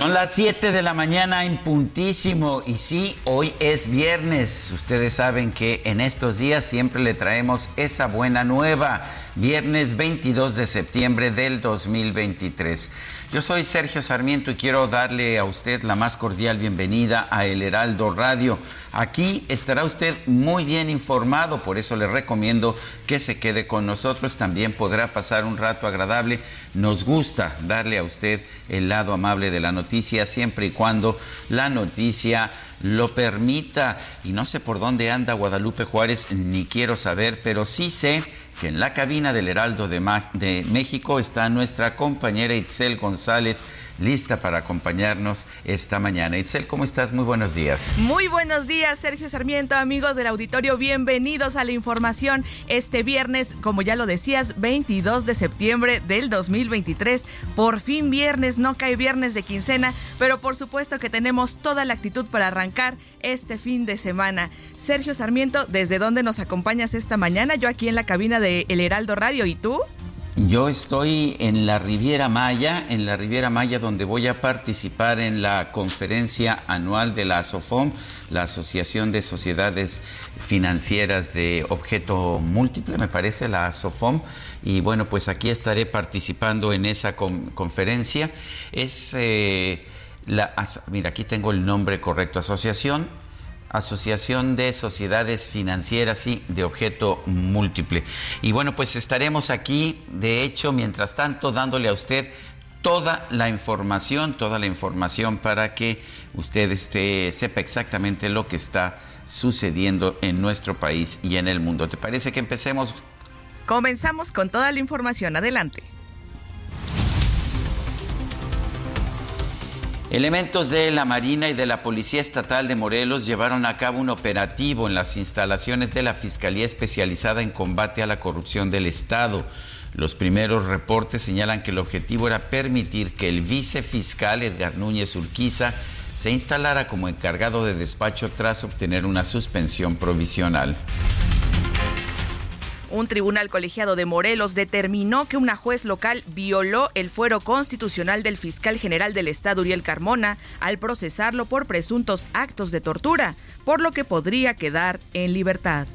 Son las 7 de la mañana en puntísimo y sí, hoy es viernes. Ustedes saben que en estos días siempre le traemos esa buena nueva. Viernes 22 de septiembre del 2023. Yo soy Sergio Sarmiento y quiero darle a usted la más cordial bienvenida a El Heraldo Radio. Aquí estará usted muy bien informado, por eso le recomiendo que se quede con nosotros. También podrá pasar un rato agradable. Nos gusta darle a usted el lado amable de la noticia siempre y cuando la noticia lo permita. Y no sé por dónde anda Guadalupe Juárez, ni quiero saber, pero sí sé que en la cabina del Heraldo de, de, México está nuestra compañera Itzel González, lista para acompañarnos esta mañana. Itzel, ¿cómo estás? Muy buenos días. Muy buenos días, Sergio Sarmiento, amigos del auditorio, bienvenidos a la información este viernes, como ya lo decías, 22 de septiembre del 2023. Por fin viernes, no cae viernes de quincena, pero por supuesto que tenemos toda la actitud para arrancar este fin de semana. Sergio Sarmiento, ¿desde dónde nos acompañas esta mañana? Yo aquí en la cabina de El Heraldo Radio, ¿y tú? Yo estoy en la Riviera Maya, en la Riviera Maya donde voy a participar en la conferencia anual de la ASOFOM, la Asociación de Sociedades Financieras de Objeto Múltiple, me parece, la ASOFOM. Y bueno, pues aquí estaré participando en esa conferencia. Es... Eh, la, mira, aquí tengo el nombre correcto, Asociación Asociación de Sociedades Financieras y de Objeto Múltiple. Y bueno, pues estaremos aquí, de hecho, mientras tanto, dándole a usted toda la información, toda la información para que usted esté, sepa exactamente lo que está sucediendo en nuestro país y en el mundo. ¿Te parece que empecemos? Comenzamos con toda la información. Adelante. Elementos de la Marina y de la Policía Estatal de Morelos llevaron a cabo un operativo en las instalaciones de la Fiscalía Especializada en Combate a la Corrupción del Estado. Los primeros reportes señalan que el objetivo era permitir que el vicefiscal Edgar Núñez Urquiza se instalara como encargado de despacho tras obtener una suspensión provisional. Un tribunal colegiado de Morelos determinó que una juez local violó el fuero constitucional del fiscal general del Estado, Uriel Carmona, al procesarlo por presuntos actos de tortura, por lo que podría quedar en libertad.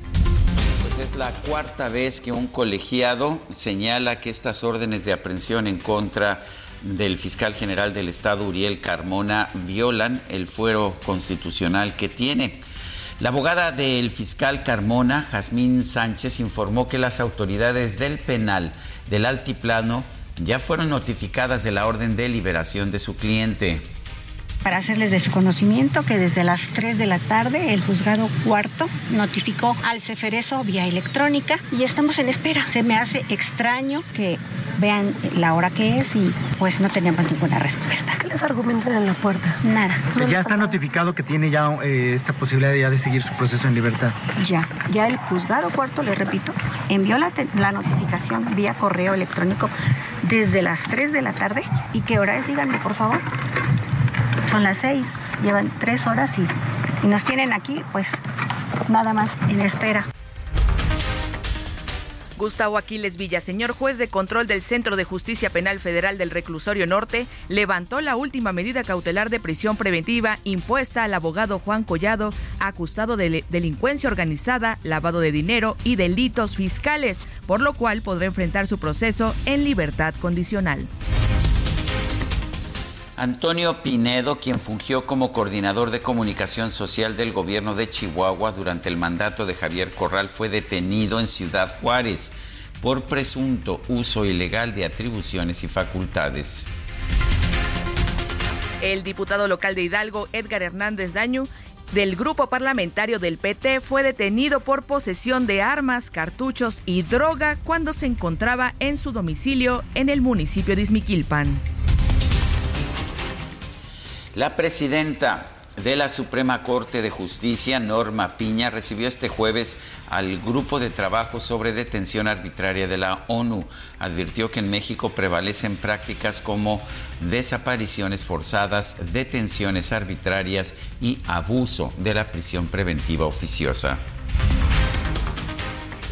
Pues es la cuarta vez que un colegiado señala que estas órdenes de aprehensión en contra del fiscal general del Estado, Uriel Carmona, violan el fuero constitucional que tiene. La abogada del fiscal Carmona, Jazmín Sánchez, informó que las autoridades del penal del Altiplano ya fueron notificadas de la orden de liberación de su cliente para hacerles de su conocimiento que desde las 3 de la tarde el juzgado cuarto notificó al Ceferezo vía electrónica y estamos en espera. Se me hace extraño que vean la hora que es y pues no tenemos ninguna respuesta. ¿Qué les argumentan en la puerta? Nada. ya está notificado que tiene ya eh, esta posibilidad ya de seguir su proceso en libertad. Ya, ya el juzgado cuarto, le repito, envió la, la notificación vía correo electrónico desde las 3 de la tarde. ¿Y qué hora es? Díganme, por favor son las seis, llevan tres horas y, y nos tienen aquí, pues nada más en espera. Gustavo Aquiles Villaseñor, juez de control del Centro de Justicia Penal Federal del Reclusorio Norte, levantó la última medida cautelar de prisión preventiva impuesta al abogado Juan Collado, acusado de delincuencia organizada, lavado de dinero y delitos fiscales, por lo cual podrá enfrentar su proceso en libertad condicional. Antonio Pinedo, quien fungió como coordinador de comunicación social del gobierno de Chihuahua durante el mandato de Javier Corral, fue detenido en Ciudad Juárez por presunto uso ilegal de atribuciones y facultades. El diputado local de Hidalgo, Edgar Hernández Daño, del grupo parlamentario del PT fue detenido por posesión de armas, cartuchos y droga cuando se encontraba en su domicilio en el municipio de Izmiquilpan. La presidenta de la Suprema Corte de Justicia, Norma Piña, recibió este jueves al Grupo de Trabajo sobre Detención Arbitraria de la ONU. Advirtió que en México prevalecen prácticas como desapariciones forzadas, detenciones arbitrarias y abuso de la prisión preventiva oficiosa.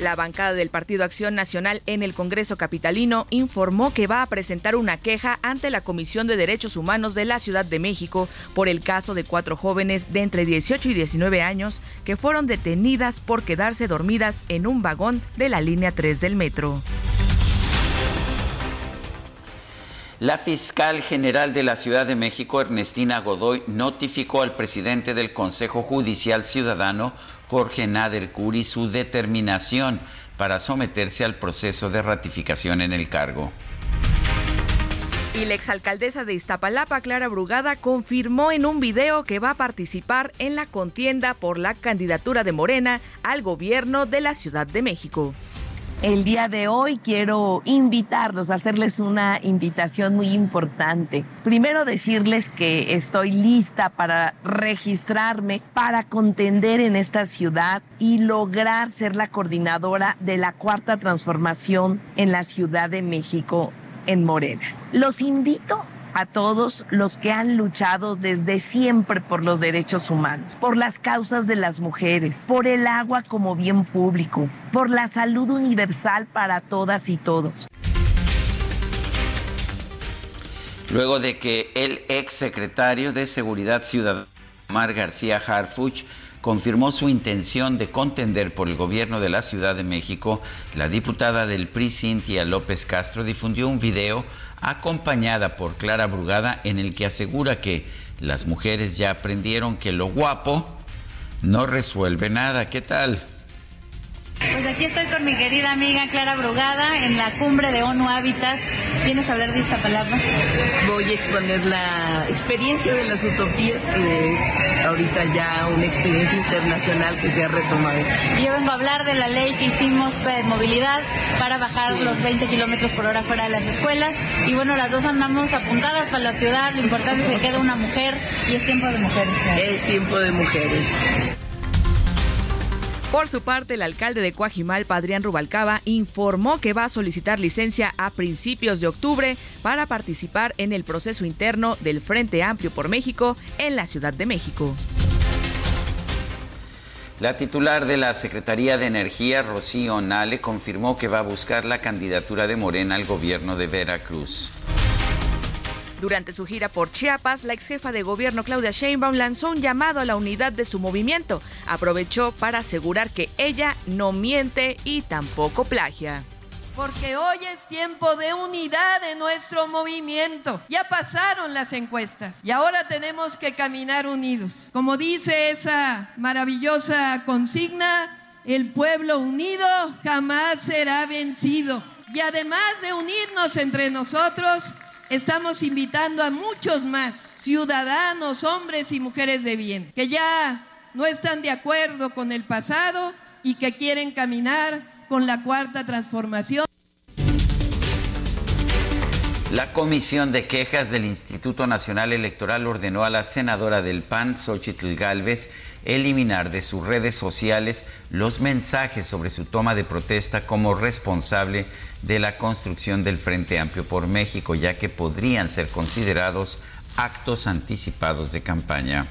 La bancada del Partido Acción Nacional en el Congreso Capitalino informó que va a presentar una queja ante la Comisión de Derechos Humanos de la Ciudad de México por el caso de cuatro jóvenes de entre 18 y 19 años que fueron detenidas por quedarse dormidas en un vagón de la línea 3 del metro. La fiscal general de la Ciudad de México, Ernestina Godoy, notificó al presidente del Consejo Judicial Ciudadano, Jorge Nader Curi su determinación para someterse al proceso de ratificación en el cargo. Y la exalcaldesa de Iztapalapa, Clara Brugada, confirmó en un video que va a participar en la contienda por la candidatura de Morena al gobierno de la Ciudad de México. El día de hoy quiero invitarlos, hacerles una invitación muy importante. Primero decirles que estoy lista para registrarme, para contender en esta ciudad y lograr ser la coordinadora de la cuarta transformación en la Ciudad de México en Morena. Los invito a todos los que han luchado desde siempre por los derechos humanos, por las causas de las mujeres, por el agua como bien público, por la salud universal para todas y todos. Luego de que el ex secretario de Seguridad Ciudadana, Omar García Harfuch, confirmó su intención de contender por el gobierno de la Ciudad de México, la diputada del PRI, Cintia López Castro, difundió un video acompañada por Clara Brugada en el que asegura que las mujeres ya aprendieron que lo guapo no resuelve nada. ¿Qué tal? Pues aquí estoy con mi querida amiga Clara Brugada en la cumbre de ONU Habitat. ¿Vienes a hablar de esta palabra? Voy a exponer la experiencia de las utopías, que es ahorita ya una experiencia internacional que se ha retomado. Yo vengo a hablar de la ley que hicimos de movilidad para bajar los 20 kilómetros por hora fuera de las escuelas. Y bueno, las dos andamos apuntadas para la ciudad. Lo importante es que quede una mujer y es tiempo de mujeres. Es tiempo de mujeres. Por su parte, el alcalde de Coajimalpa, Adrián Rubalcaba, informó que va a solicitar licencia a principios de octubre para participar en el proceso interno del Frente Amplio por México en la Ciudad de México. La titular de la Secretaría de Energía, Rocío Nale, confirmó que va a buscar la candidatura de Morena al gobierno de Veracruz. Durante su gira por Chiapas, la ex jefa de gobierno Claudia Sheinbaum lanzó un llamado a la unidad de su movimiento. Aprovechó para asegurar que ella no miente y tampoco plagia. Porque hoy es tiempo de unidad de nuestro movimiento. Ya pasaron las encuestas y ahora tenemos que caminar unidos. Como dice esa maravillosa consigna, el pueblo unido jamás será vencido. Y además de unirnos entre nosotros, estamos invitando a muchos más ciudadanos, hombres y mujeres de bien, que ya no están de acuerdo con el pasado y que quieren caminar con la cuarta transformación. La Comisión de Quejas del Instituto Nacional Electoral ordenó a la senadora del PAN, Xochitl Gálvez, eliminar de sus redes sociales los mensajes sobre su toma de protesta como responsable de la construcción del Frente Amplio por México, ya que podrían ser considerados actos anticipados de campaña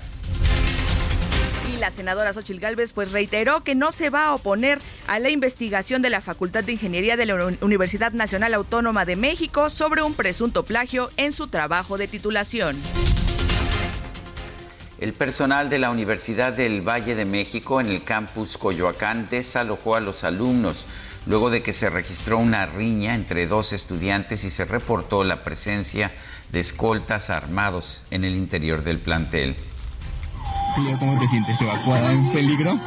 la senadora Xochil Gálvez pues reiteró que no se va a oponer a la investigación de la Facultad de Ingeniería de la Universidad Nacional Autónoma de México sobre un presunto plagio en su trabajo de titulación. El personal de la Universidad del Valle de México en el campus Coyoacán desalojó a los alumnos luego de que se registró una riña entre dos estudiantes y se reportó la presencia de escoltas armados en el interior del plantel. ¿Cómo te sientes evacuada en peligro?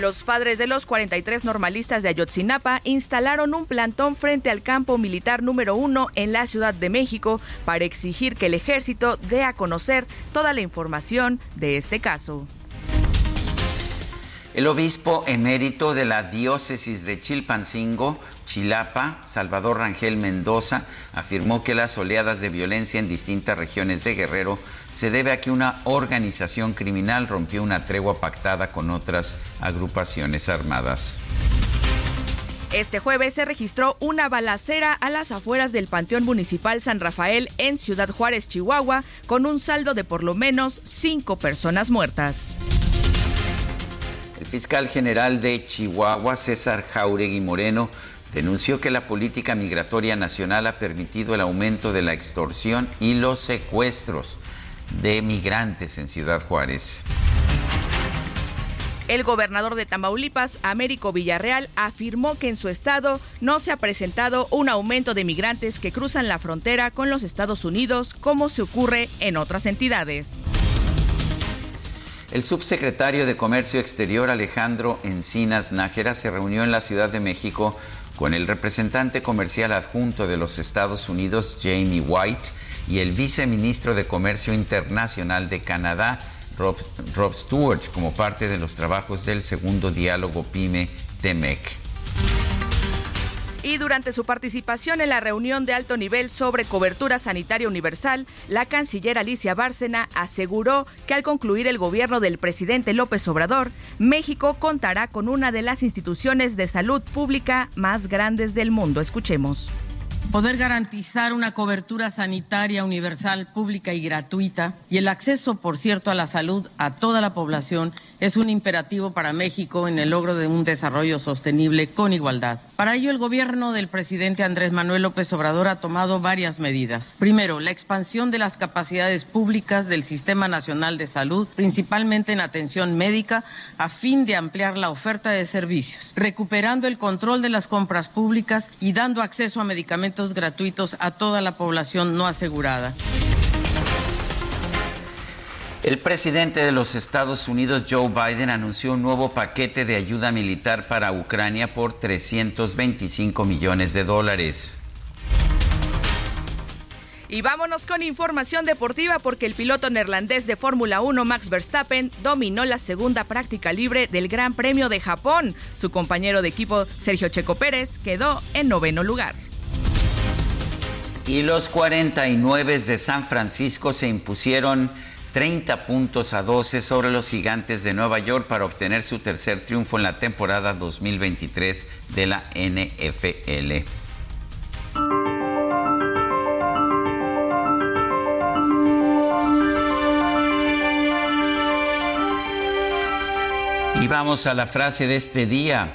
Los padres de los 43 normalistas de Ayotzinapa instalaron un plantón frente al campo militar número uno en la Ciudad de México para exigir que el ejército dé a conocer toda la información de este caso. El obispo emérito de la diócesis de Chilpancingo, Chilapa, Salvador Rangel Mendoza, afirmó que las oleadas de violencia en distintas regiones de Guerrero se debe a que una organización criminal rompió una tregua pactada con otras agrupaciones armadas. Este jueves se registró una balacera a las afueras del Panteón Municipal San Rafael en Ciudad Juárez, Chihuahua, con un saldo de por lo menos cinco personas muertas. Fiscal general de Chihuahua, César Jauregui Moreno, denunció que la política migratoria nacional ha permitido el aumento de la extorsión y los secuestros de migrantes en Ciudad Juárez. El gobernador de Tamaulipas, Américo Villarreal, afirmó que en su estado no se ha presentado un aumento de migrantes que cruzan la frontera con los Estados Unidos como se ocurre en otras entidades. El subsecretario de Comercio Exterior Alejandro Encinas Nájera se reunió en la Ciudad de México con el representante comercial adjunto de los Estados Unidos, Jamie White, y el viceministro de Comercio Internacional de Canadá, Rob, Stewart, como parte de los trabajos del segundo diálogo PYME-TEMEC y durante su participación en la reunión de alto nivel sobre cobertura sanitaria universal, la canciller Alicia Bárcena aseguró que al concluir el gobierno del presidente López Obrador, México contará con una de las instituciones de salud pública más grandes del mundo. Escuchemos. Poder garantizar una cobertura sanitaria universal, pública y gratuita y el acceso, por cierto, a la salud a toda la población es un imperativo para México en el logro de un desarrollo sostenible con igualdad. Para ello, el gobierno del presidente Andrés Manuel López Obrador ha tomado varias medidas. Primero, la expansión de las capacidades públicas del Sistema Nacional de Salud, principalmente en atención médica, a fin de ampliar la oferta de servicios, recuperando el control de las compras públicas y dando acceso a medicamentos gratuitos a toda la población no asegurada. El presidente de los Estados Unidos, Joe Biden, anunció un nuevo paquete de ayuda militar para Ucrania por 325 millones de dólares. Y vámonos con información deportiva porque el piloto neerlandés de Fórmula 1, Max Verstappen, dominó la segunda práctica libre del Gran Premio de Japón. Su compañero de equipo, Sergio Checo Pérez, quedó en noveno lugar. Y los 49 de San Francisco se impusieron 30 puntos a 12 sobre los gigantes de Nueva York para obtener su tercer triunfo en la temporada 2023 de la NFL. Y vamos a la frase de este día.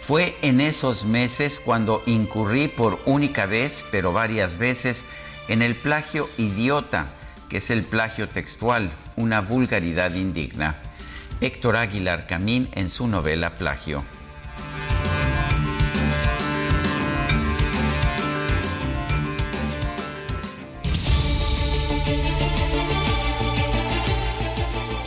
Fue en esos meses cuando incurrí por única vez, pero varias veces, en el plagio idiota que es el plagio textual, una vulgaridad indigna. Héctor Aguilar Camín en su novela Plagio.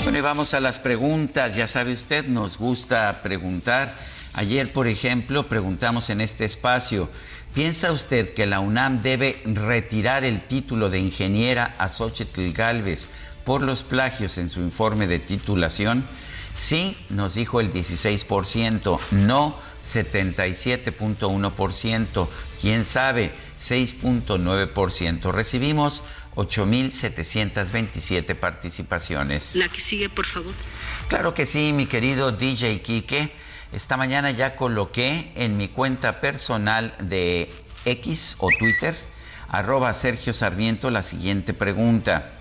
Bueno, y vamos a las preguntas. Ya sabe usted, nos gusta preguntar. Ayer, por ejemplo, preguntamos en este espacio, ¿Piensa usted que la UNAM debe retirar el título de ingeniera a Xochitl Galvez por los plagios en su informe de titulación? Sí, nos dijo el 16%, no 77.1%, quién sabe, 6.9%. Recibimos 8.727 participaciones. La que sigue, por favor. Claro que sí, mi querido DJ Quique. Esta mañana ya coloqué en mi cuenta personal de X o Twitter, arroba Sergio Sarmiento, la siguiente pregunta.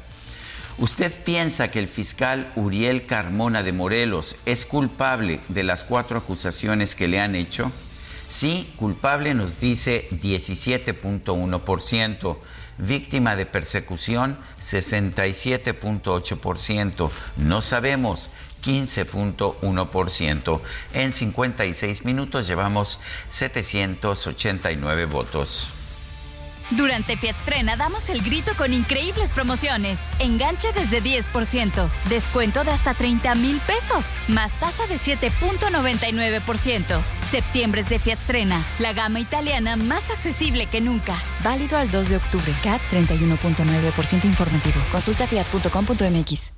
¿Usted piensa que el fiscal Uriel Carmona de Morelos es culpable de las cuatro acusaciones que le han hecho? Sí, culpable nos dice 17.1%, víctima de persecución 67.8%, no sabemos 15.1%. En 56 minutos llevamos 789 votos. Durante Fiatstrena damos el grito con increíbles promociones. Enganche desde 10%, descuento de hasta 30 mil pesos, más tasa de 7.99%. Septiembre es de Fiatstrena, la gama italiana más accesible que nunca. Válido al 2 de octubre. CAT 31.9% informativo. Consulta fiat.com.mx.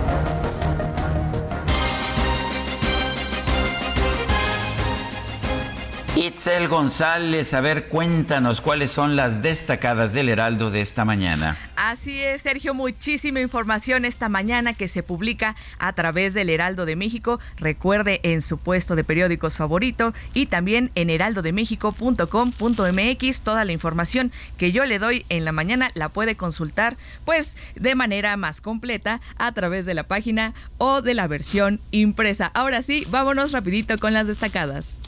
Itzel González, a ver, cuéntanos cuáles son las destacadas del Heraldo de esta mañana. Así es, Sergio, muchísima información esta mañana que se publica a través del Heraldo de México. Recuerde en su puesto de periódicos favorito y también en heraldodemexico.com.mx. Toda la información que yo le doy en la mañana la puede consultar pues de manera más completa a través de la página o de la versión impresa. Ahora sí, vámonos rapidito con las destacadas.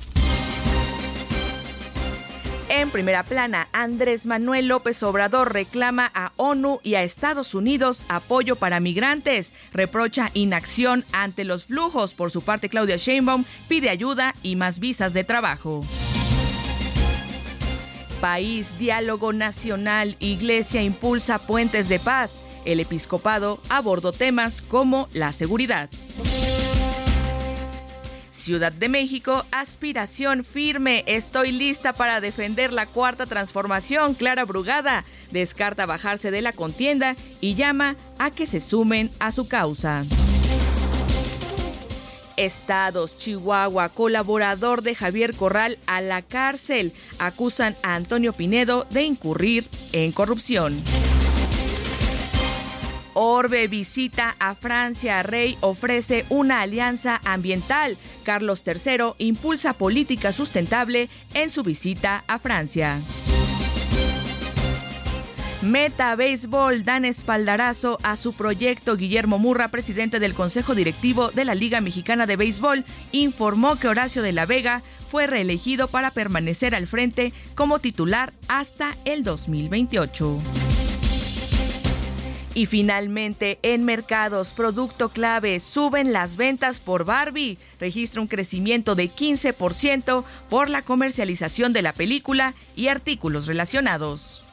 En primera plana, Andrés Manuel López Obrador reclama a ONU y a Estados Unidos apoyo para migrantes. Reprocha inacción ante los flujos. Por su parte, Claudia Sheinbaum pide ayuda y más visas de trabajo. País, diálogo nacional, Iglesia impulsa puentes de paz. El episcopado abordó temas como la seguridad. Ciudad de México, aspiración firme. Estoy lista para defender la cuarta transformación. Clara Brugada descarta bajarse de la contienda y llama a que se sumen a su causa. Estados, Chihuahua, colaborador de Javier Corral a la cárcel. Acusan a Antonio Pinedo de incurrir en corrupción. Orbe visita a Francia. Rey ofrece una alianza ambiental. Carlos III impulsa política sustentable en su visita a Francia. Meta Béisbol dan espaldarazo a su proyecto. Guillermo Murra, presidente del Consejo Directivo de la Liga Mexicana de Béisbol, informó que Horacio de la Vega fue reelegido para permanecer al frente como titular hasta el 2028. Y finalmente, en mercados, producto clave, suben las ventas por Barbie. Registra un crecimiento de 15% por la comercialización de la película y artículos relacionados.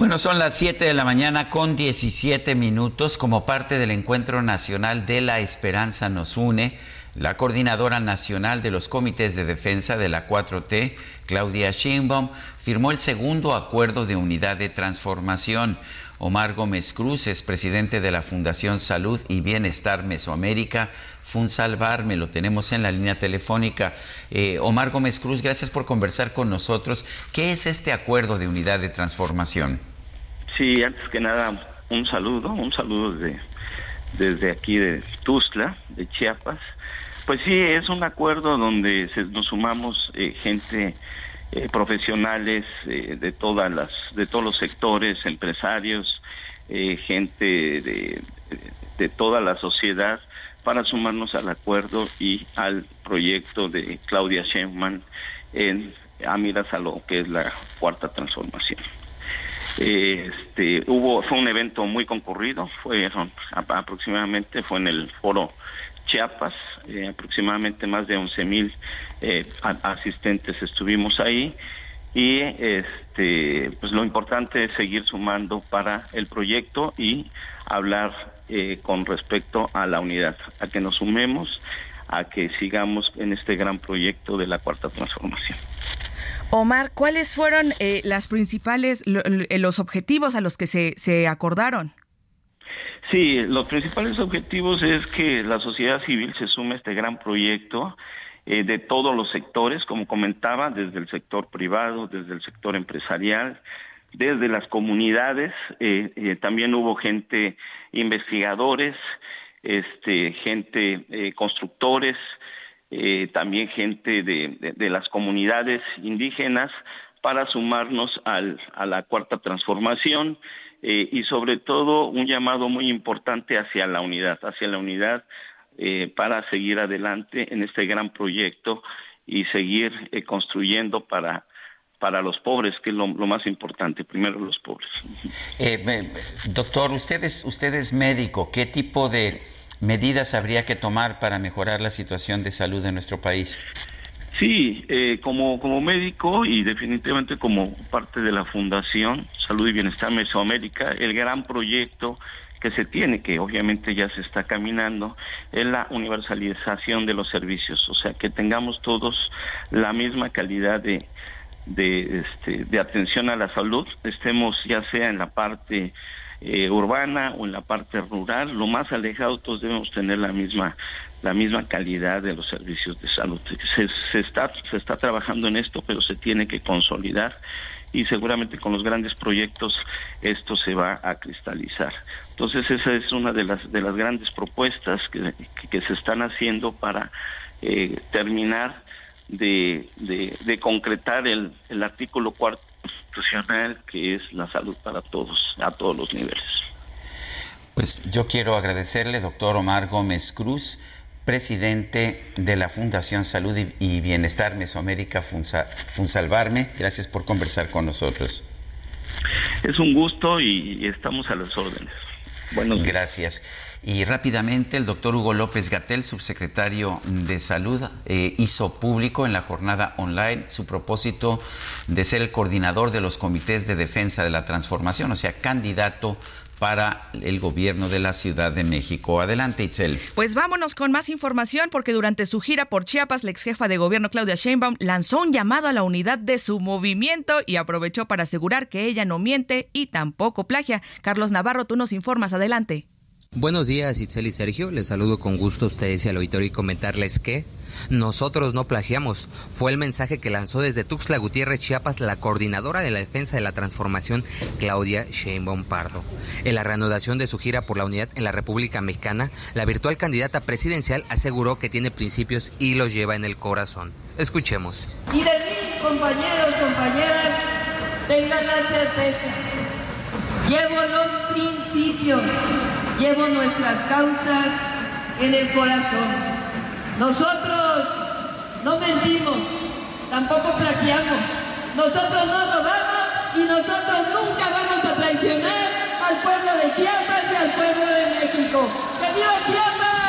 Bueno, son las 7 de la mañana con 17 minutos como parte del Encuentro Nacional de la Esperanza nos une. La coordinadora nacional de los comités de defensa de la 4T, Claudia Sheinbaum, firmó el segundo acuerdo de unidad de transformación. Omar Gómez Cruz es presidente de la Fundación Salud y Bienestar Mesoamérica, Funsalvar, me lo tenemos en la línea telefónica. Eh, Omar Gómez Cruz, gracias por conversar con nosotros. ¿Qué es este acuerdo de unidad de transformación? Sí, antes que nada, un saludo, un saludo desde, desde aquí de Tuzla, de Chiapas. Pues sí, es un acuerdo donde nos sumamos eh, gente, eh, profesionales eh, de todas las, de todos los sectores, empresarios, gente de, de, toda la sociedad para sumarnos al acuerdo y al proyecto de Claudia Sheinbaum en Amiras a lo que es la cuarta transformación. Este, hubo, fue un evento muy concurrido, fue aproximadamente, fue en el foro Chiapas, eh, aproximadamente más de 11 mil eh, asistentes estuvimos ahí y este pues lo importante es seguir sumando para el proyecto y hablar eh, con respecto a la unidad, a que nos sumemos, a que sigamos en este gran proyecto de la cuarta transformación. Omar, ¿cuáles fueron las principales, los objetivos a los que se, se acordaron? Sí, los principales objetivos es que la sociedad civil se sume a este gran proyecto eh, de todos los sectores, como comentaba, desde el sector privado, desde el sector empresarial, desde las comunidades, eh, eh, también hubo gente, investigadores, este, gente, constructores, también gente de, las comunidades indígenas para sumarnos a la cuarta transformación y sobre todo un llamado muy importante hacia la unidad, hacia la unidad eh, para seguir adelante en este gran proyecto y seguir eh, construyendo para, para los pobres, que es lo, más importante, primero los pobres. Eh, doctor, usted es, usted es médico, ¿qué tipo de medidas habría que tomar para mejorar la situación de salud de nuestro país? Sí, como, como médico y definitivamente como parte de la Fundación Salud y Bienestar Mesoamérica, el gran proyecto que se tiene, que obviamente ya se está caminando, es la universalización de los servicios, o sea, que tengamos todos la misma calidad de, de, este, atención a la salud, estemos ya sea en la parte eh, urbana o en la parte rural, lo más alejado todos debemos tener la misma la misma calidad de los servicios de salud. Se, está, se está trabajando en esto, pero se tiene que consolidar y seguramente con los grandes proyectos esto se va a cristalizar. Entonces esa es una de las, de las grandes propuestas que, se están haciendo para eh, terminar de, concretar el, el artículo cuarto constitucional que es la salud para todos, a todos los niveles. Pues yo quiero agradecerle, doctor Omar Gómez Cruz, presidente de la Fundación Salud y Bienestar Mesoamérica Funsalvarme. Gracias por conversar con nosotros. Es un gusto y estamos a las órdenes. Buenos Gracias. Y rápidamente, el doctor Hugo López Gatel, subsecretario de Salud, eh, hizo público en la jornada online su propósito de ser el coordinador de los comités de defensa de la transformación, o sea, candidato para el gobierno de la Ciudad de México. Adelante, Itzel. Pues vámonos con más información porque durante su gira por Chiapas, la ex jefa de gobierno Claudia Sheinbaum lanzó un llamado a la unidad de su movimiento y aprovechó para asegurar que ella no miente y tampoco plagia. Carlos Navarro, tú nos informas. Adelante. Buenos días, Itzel y Sergio. Les saludo con gusto a ustedes y al auditorio y comentarles que nosotros no plagiamos. Fue el mensaje que lanzó desde Tuxtla Gutiérrez, Chiapas, la coordinadora de la defensa de la transformación, Claudia Sheinbaum Pardo. En la reanudación de su gira por la unidad en la República Mexicana, la virtual candidata presidencial aseguró que tiene principios y los lleva en el corazón. Escuchemos. Y de mí, compañeros, compañeras, tengan la certeza. Llevo los principios llevo nuestras causas en el corazón. Nosotros no mentimos, tampoco plagiamos, nosotros no robamos y nosotros nunca vamos a traicionar al pueblo de Chiapas y al pueblo de México. ¡Que viva Chiapas!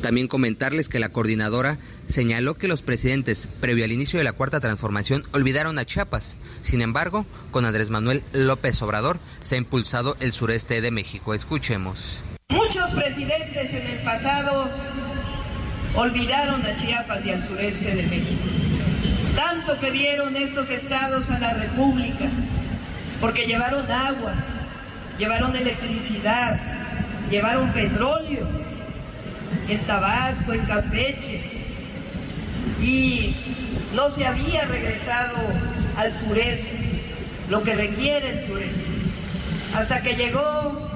También comentarles que la coordinadora señaló que los presidentes, previo al inicio de la cuarta transformación, olvidaron a Chiapas. Sin embargo, con Andrés Manuel López Obrador se ha impulsado el sureste de México. Escuchemos. Muchos presidentes en el pasado olvidaron a Chiapas y al sureste de México. Tanto que dieron estos estados a la República, porque llevaron agua, llevaron electricidad, llevaron petróleo en Tabasco, en Campeche, y no se había regresado al sureste, lo que requiere el sureste, hasta que llegó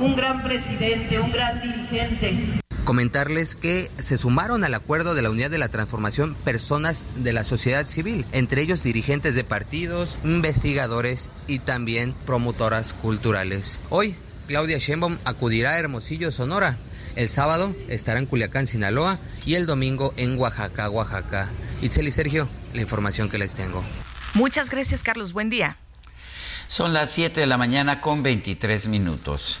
un gran presidente, un gran dirigente. Comentarles que se sumaron al acuerdo de la Unidad de la Transformación personas de la sociedad civil, entre ellos dirigentes de partidos, investigadores y también promotoras culturales. Hoy, Claudia Sheinbaum acudirá a Hermosillo, Sonora, el sábado estará en Culiacán, Sinaloa y el domingo en Oaxaca, Oaxaca. Itzel y Sergio, la información que les tengo. Muchas gracias, Carlos. Buen día. Son las 7 de la mañana con 23 minutos.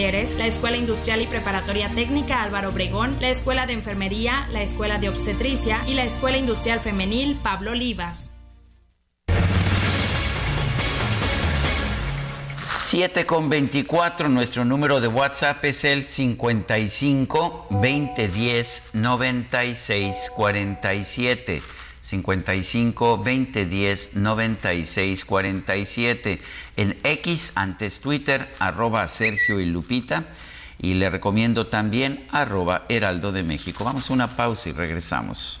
la Escuela Industrial y Preparatoria Técnica Álvaro Obregón, la Escuela de Enfermería, la Escuela de Obstetricia y la Escuela Industrial Femenil Pablo Olivas. 7 con 24, nuestro número de WhatsApp es el 55 2010 96 47. 55 2010 96 47. En X, antes Twitter, arroba Sergio y Lupita. Y le recomiendo también arroba Heraldo de México. Vamos a una pausa y regresamos.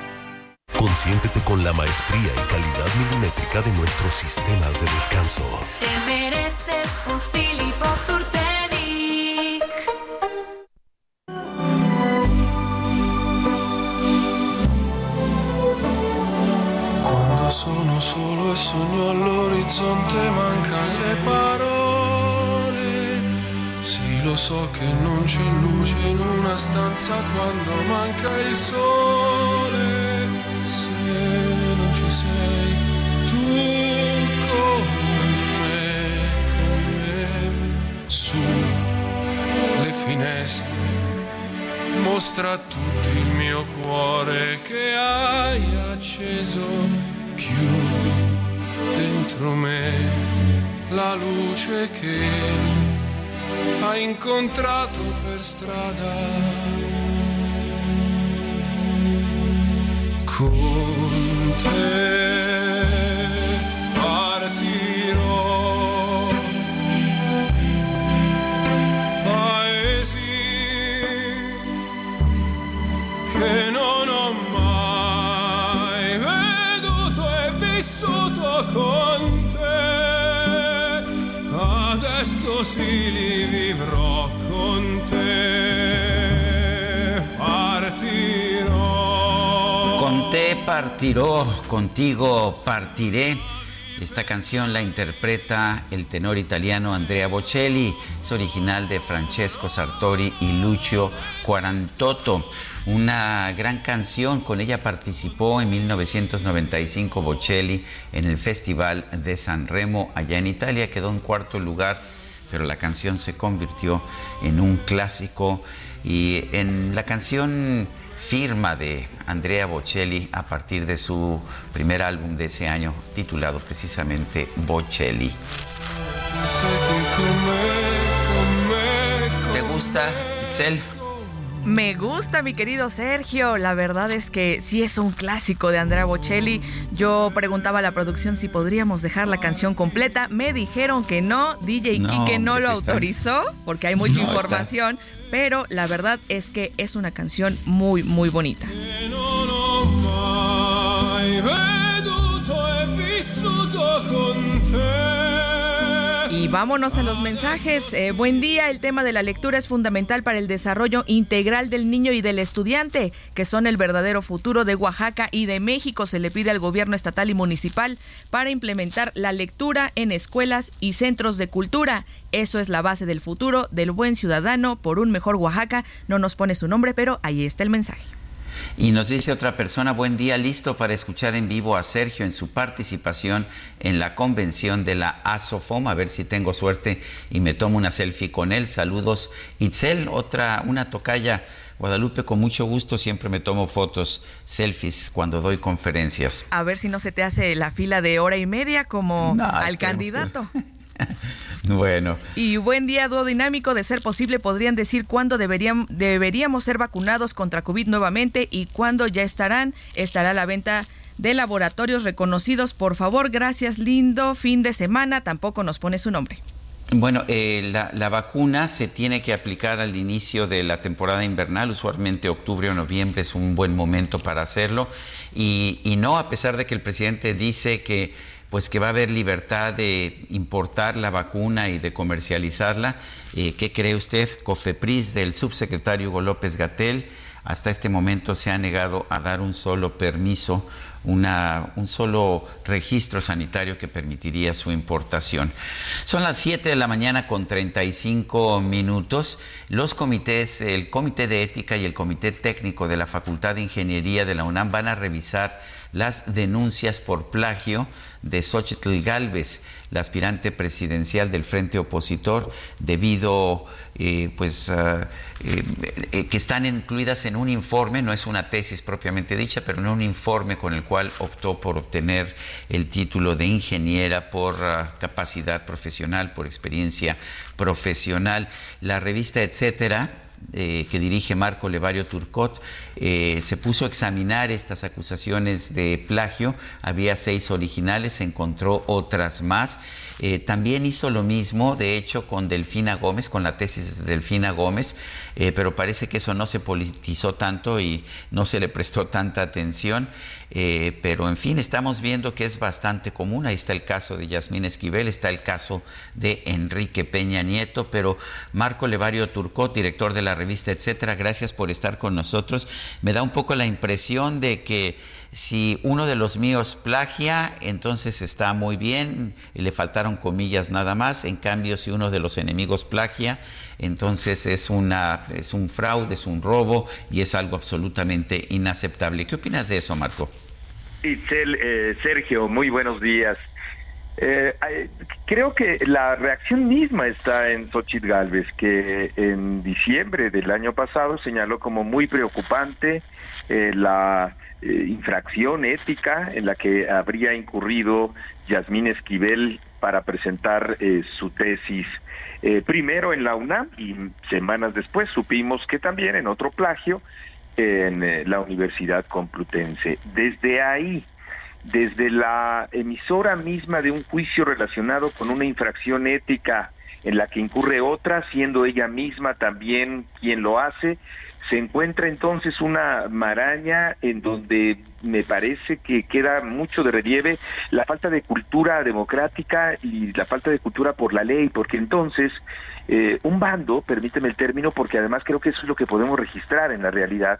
Consiéntete con la maestría y calidad milimétrica de nuestros sistemas de descanso. Te mereces un. Quando sono solo e sogno all'orizzonte mancano le parole. Sì, lo so che non c'è luce in una stanza quando manca il sole. Non ci sei tu con me, con me, su le finestre mostra a tutti il mio cuore che hai acceso, chiudi dentro me la luce che hai incontrato per strada. Con Adesso sì li vivrò con te. Partiró, contigo partiré. Esta canción la interpreta el tenor italiano Andrea Bocelli, es original de Francesco Sartori y Lucio Quarantotto. Una gran canción, con ella participó en 1995 Bocelli en el Festival de San Remo allá en Italia, quedó en cuarto lugar, pero la canción se convirtió en un clásico y en la canción firma de Andrea Bocelli a partir de su primer álbum de ese año titulado precisamente Bocelli. ¿Te gusta, Itzel? Me gusta, mi querido Sergio. La verdad es que sí es un clásico de Andrea Bocelli. Yo preguntaba a la producción si podríamos dejar la canción completa. Me dijeron que no. DJ No, Kike no lo autorizó porque hay mucha No, está- información. Pero la verdad es que es una canción muy, muy bonita. Y vámonos a los mensajes. Eh, buen día, el tema de la lectura es fundamental para el desarrollo integral del niño y del estudiante, que son el verdadero futuro de Oaxaca y de México. Se le pide al gobierno estatal y municipal para implementar la lectura en escuelas y centros de cultura. Eso es la base del futuro del buen ciudadano por un mejor Oaxaca. No nos pone su nombre, pero ahí está el mensaje. Y nos dice otra persona, buen día, listo para escuchar en vivo a Sergio en su participación en la convención de la ASOFOM, a ver si tengo suerte y me tomo una selfie con él. Saludos. Itzel, otra, una tocaya. Guadalupe, con mucho gusto siempre me tomo fotos, selfies cuando doy conferencias. A ver si no se te hace la fila de hora y media como al candidato. Bueno. Y buen día, dúo dinámico. De ser posible, podrían decir cuándo deberían, deberíamos ser vacunados contra COVID nuevamente y cuándo ya estarán. Estará la venta de laboratorios reconocidos. Por favor, gracias, lindo fin de semana. Tampoco nos pone su nombre. Bueno, eh, la, vacuna se tiene que aplicar al inicio de la temporada invernal, usualmente octubre o noviembre es un buen momento para hacerlo. Y, y no, a pesar de que el presidente dice que pues que va a haber libertad de importar la vacuna y de comercializarla. Eh, ¿Qué cree usted? COFEPRIS del subsecretario Hugo López Gatel hasta este momento se ha negado a dar un solo permiso una, un solo registro sanitario que permitiría su importación. Son las 7 de la mañana con 35 minutos. Los comités, el Comité de Ética y el Comité Técnico de la Facultad de Ingeniería de la UNAM van a revisar las denuncias por plagio de Xochitl Galvez, la aspirante presidencial del Frente Opositor, debido eh, pues eh, eh, que están incluidas en un informe, no es una tesis propiamente dicha, pero en un informe con el cual optó por obtener el título de ingeniera por ah, capacidad profesional, por experiencia profesional. La revista Etcétera eh, que dirige Marco Levario Turcot, eh, se puso a examinar estas acusaciones de plagio. Había seis originales, encontró otras más. Eh, también hizo lo mismo, de hecho, con Delfina Gómez, con la tesis de Delfina Gómez, pero parece que eso no se politizó tanto y no se le prestó tanta atención. Pero en fin, estamos viendo que es bastante común. Ahí está el caso de Yasmín Esquivel, está el caso de Enrique Peña Nieto, pero Marco Levario Turcot, director de la revista, etcétera. Gracias por estar con nosotros. Me da un poco la impresión de que si uno de los míos plagia, entonces está muy bien, y le faltaron comillas nada más. En cambio, si uno de los enemigos plagia, entonces es, una, es un fraude, es un robo y es algo absolutamente inaceptable. ¿Qué opinas de eso, Marco? Itzel, eh, Sergio, muy buenos días. Eh, creo que la reacción misma está en Xochitl Galvez, que en diciembre del año pasado señaló como muy preocupante eh, la infracción ética en la que habría incurrido Yasmín Esquivel para presentar su tesis primero en la UNAM y semanas después supimos que también en otro plagio en la Universidad Complutense. Desde ahí desde la emisora misma de un juicio relacionado con una infracción ética en la que incurre otra, siendo ella misma también quien lo hace, se encuentra entonces una maraña en donde me parece que queda mucho de relieve la falta de cultura democrática y la falta de cultura por la ley, porque entonces eh, un bando, permíteme el término, porque además creo que eso es lo que podemos registrar en la realidad,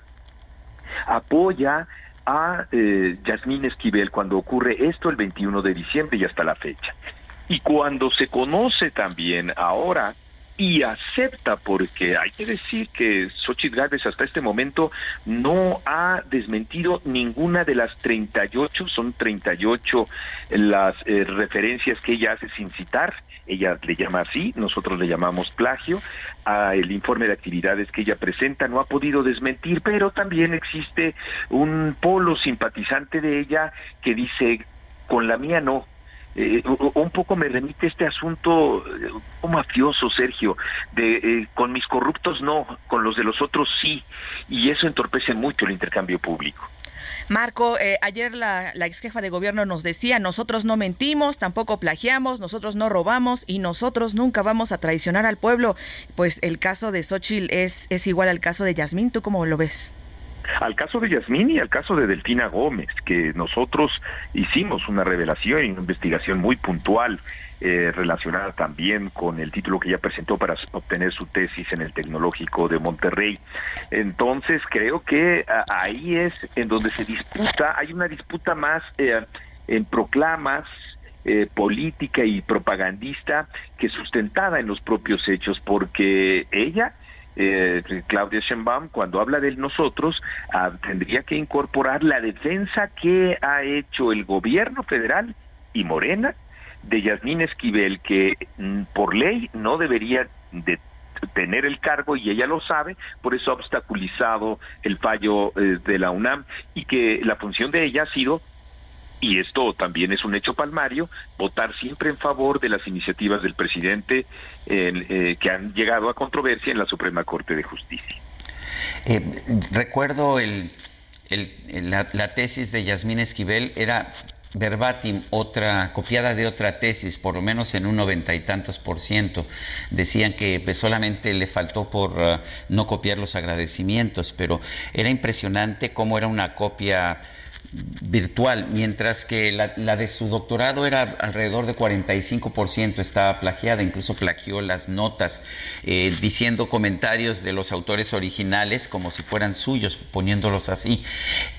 apoya a eh, Yasmín Esquivel cuando ocurre esto el 21 de diciembre y hasta la fecha. Y cuando se conoce también ahora y acepta, porque hay que decir que Xochitl Gálvez hasta este momento no ha desmentido ninguna de las 38, son 38 las eh, referencias que ella hace sin citar, ella le llama así, nosotros le llamamos plagio, a el informe de actividades que ella presenta no ha podido desmentir, pero también existe un polo simpatizante de ella que dice, con la mía no, eh, un poco me remite este asunto eh, mafioso, Sergio, de eh, con mis corruptos no, con los de los otros sí, y eso entorpece mucho el intercambio público. Marco, eh, ayer la, la, ex jefa de gobierno nos decía, nosotros no mentimos, tampoco plagiamos, nosotros no robamos y nosotros nunca vamos a traicionar al pueblo. Pues el caso de Xochitl es, es igual al caso de Yasmín, ¿tú cómo lo ves? al caso de Yasmín y al caso de Delfina Gómez, que nosotros hicimos una revelación y una investigación muy puntual eh, relacionada también con el título que ella presentó para obtener su tesis en el Tecnológico de Monterrey. Entonces creo que ahí es en donde se disputa, hay una disputa más eh, en proclamas, eh, política y propagandista que sustentada en los propios hechos, porque ella Claudia Sheinbaum, cuando habla de nosotros, ah, tendría que incorporar la defensa que ha hecho el gobierno federal y Morena de Yasmín Esquivel, que mm, por ley no debería de tener el cargo y ella lo sabe, por eso ha obstaculizado el fallo eh, de la UNAM y que la función de ella ha sido y esto también es un hecho palmario, votar siempre en favor de las iniciativas del presidente eh, que han llegado a controversia en la Suprema Corte de Justicia. Eh, recuerdo el, la, la, tesis de Yasmín Esquivel, era verbatim otra, copiada de otra tesis, por lo menos en un noventa y tantos por ciento. Decían que pues, solamente le faltó por uh, no copiar los agradecimientos, pero era impresionante cómo era una copia virtual, mientras que la, de su doctorado era alrededor de 45%, estaba plagiada, incluso plagió las notas, eh, diciendo comentarios de los autores originales como si fueran suyos, poniéndolos así.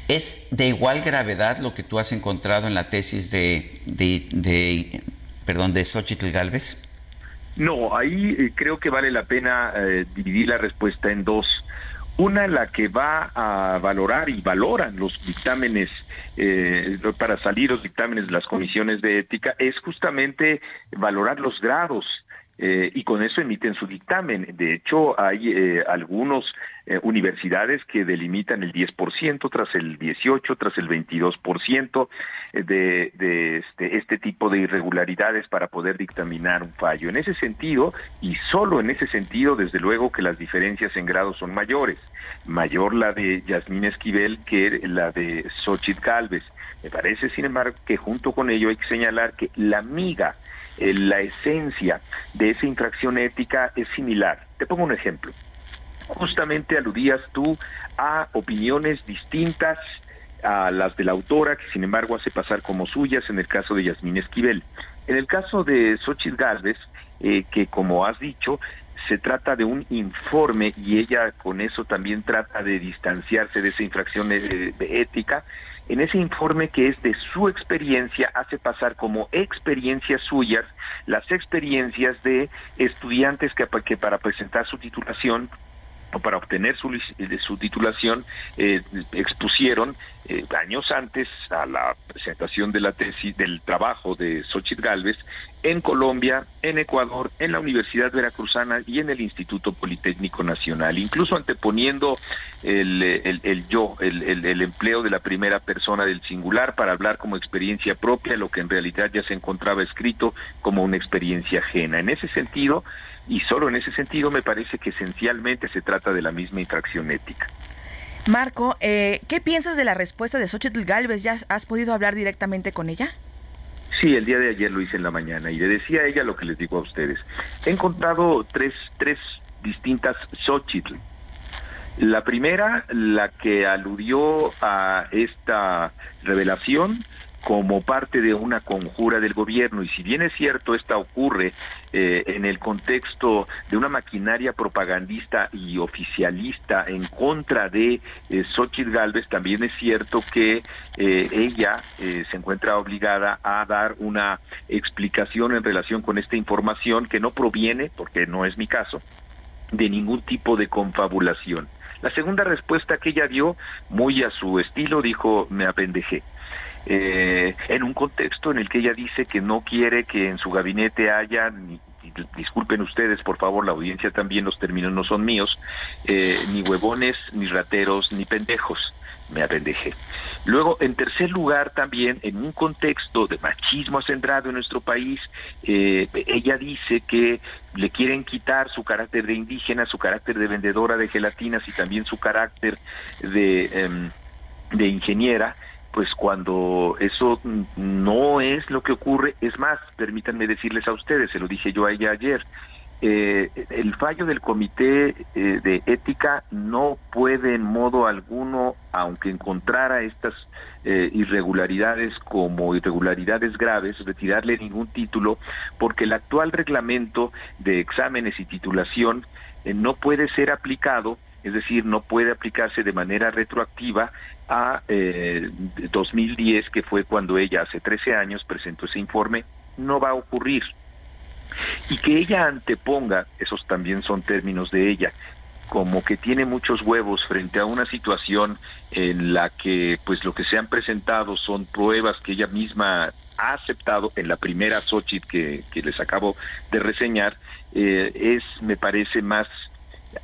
¿Es de igual gravedad lo que tú has encontrado en la tesis de, de, perdón, de Xochitl Galvez? No, ahí eh, creo que vale la pena eh, dividir la respuesta en dos. Una, la que va a valorar y valoran los dictámenes eh, para salir los dictámenes de las comisiones de ética, es justamente valorar los grados eh, y con eso emiten su dictamen. De hecho, hay eh, algunas universidades que delimitan el 10% tras el 18, tras el 22% de, de este, este tipo de irregularidades para poder dictaminar un fallo. En ese sentido, y solo en ese sentido, desde luego que las diferencias en grados son mayores. Mayor la de Yasmín Esquivel que la de Xochitl Calves. Me parece, sin embargo, que junto con ello hay que señalar que la amiga eh, la esencia de esa infracción ética es similar. Te pongo un ejemplo. Justamente aludías tú a opiniones distintas a las de la autora, que sin embargo hace pasar como suyas en el caso de Yasmín Esquivel. En el caso de Xochitl Galvez, eh, que como has dicho, se trata de un informe y ella con eso también trata de distanciarse de esa infracción de ética, en ese informe que es de su experiencia, hace pasar como experiencias suyas las experiencias de estudiantes que, para presentar su titulación para obtener su, su titulación eh, expusieron eh, años antes a la presentación de la tesis del trabajo de Xochitl Galvez en Colombia, en Ecuador, en la Universidad Veracruzana y en el Instituto Politécnico Nacional, incluso anteponiendo el, yo, el, empleo de la primera persona del singular para hablar como experiencia propia, lo que en realidad ya se encontraba escrito como una experiencia ajena. En ese sentido, y solo en ese sentido me parece que esencialmente se trata de la misma infracción ética. Marco, eh, ¿qué piensas de la respuesta de Xochitl Galvez? ¿Ya has podido hablar directamente con ella? Sí, el día de ayer lo hice en la mañana y le decía a ella lo que les digo a ustedes. He encontrado tres, tres distintas Xochitl. La primera, la que aludió a esta revelación, como parte de una conjura del gobierno. Y si bien es cierto, esta ocurre eh, en el contexto de una maquinaria propagandista y oficialista en contra de eh, Xochitl Galvez, también es cierto que eh, ella eh, se encuentra obligada a dar una explicación en relación con esta información que no proviene, porque no es mi caso, de ningún tipo de confabulación. La segunda respuesta que ella dio, muy a su estilo, dijo, me apendejé eh, en un contexto en el que ella dice que no quiere que en su gabinete haya, disculpen ustedes, por favor, la audiencia también, los términos no son míos, eh, ni huevones, ni rateros, ni pendejos. Me apendejé. Luego, en tercer lugar, también en un contexto de machismo acendrado en nuestro país, eh, ella dice que le quieren quitar su carácter de indígena, su carácter de vendedora de gelatinas y también su carácter de, em, de ingeniera pues cuando eso no es lo que ocurre, es más, permítanme decirles a ustedes, se lo dije yo a ella ayer, eh, el fallo del comité eh, de ética no puede en modo alguno, aunque encontrara estas eh, irregularidades como irregularidades graves, retirarle ningún título, porque el actual reglamento de exámenes y titulación no puede ser aplicado es decir, no puede aplicarse de manera retroactiva a 2010, que fue cuando ella hace 13 años presentó ese informe, no va a ocurrir. Y que ella anteponga, esos también son términos de ella, como que tiene muchos huevos frente a una situación en la que pues lo que se han presentado son pruebas que ella misma ha aceptado en la primera Xochitl que, que les acabo de reseñar, eh, es, me parece, más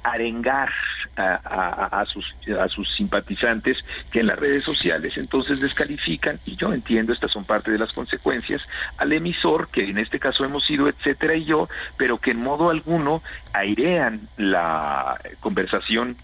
arengar a, sus, sus simpatizantes que en las redes sociales. Entonces descalifican, y yo entiendo, estas son parte de las consecuencias, al emisor, que en este caso hemos sido, etcétera, y yo, pero que en modo alguno airean la conversación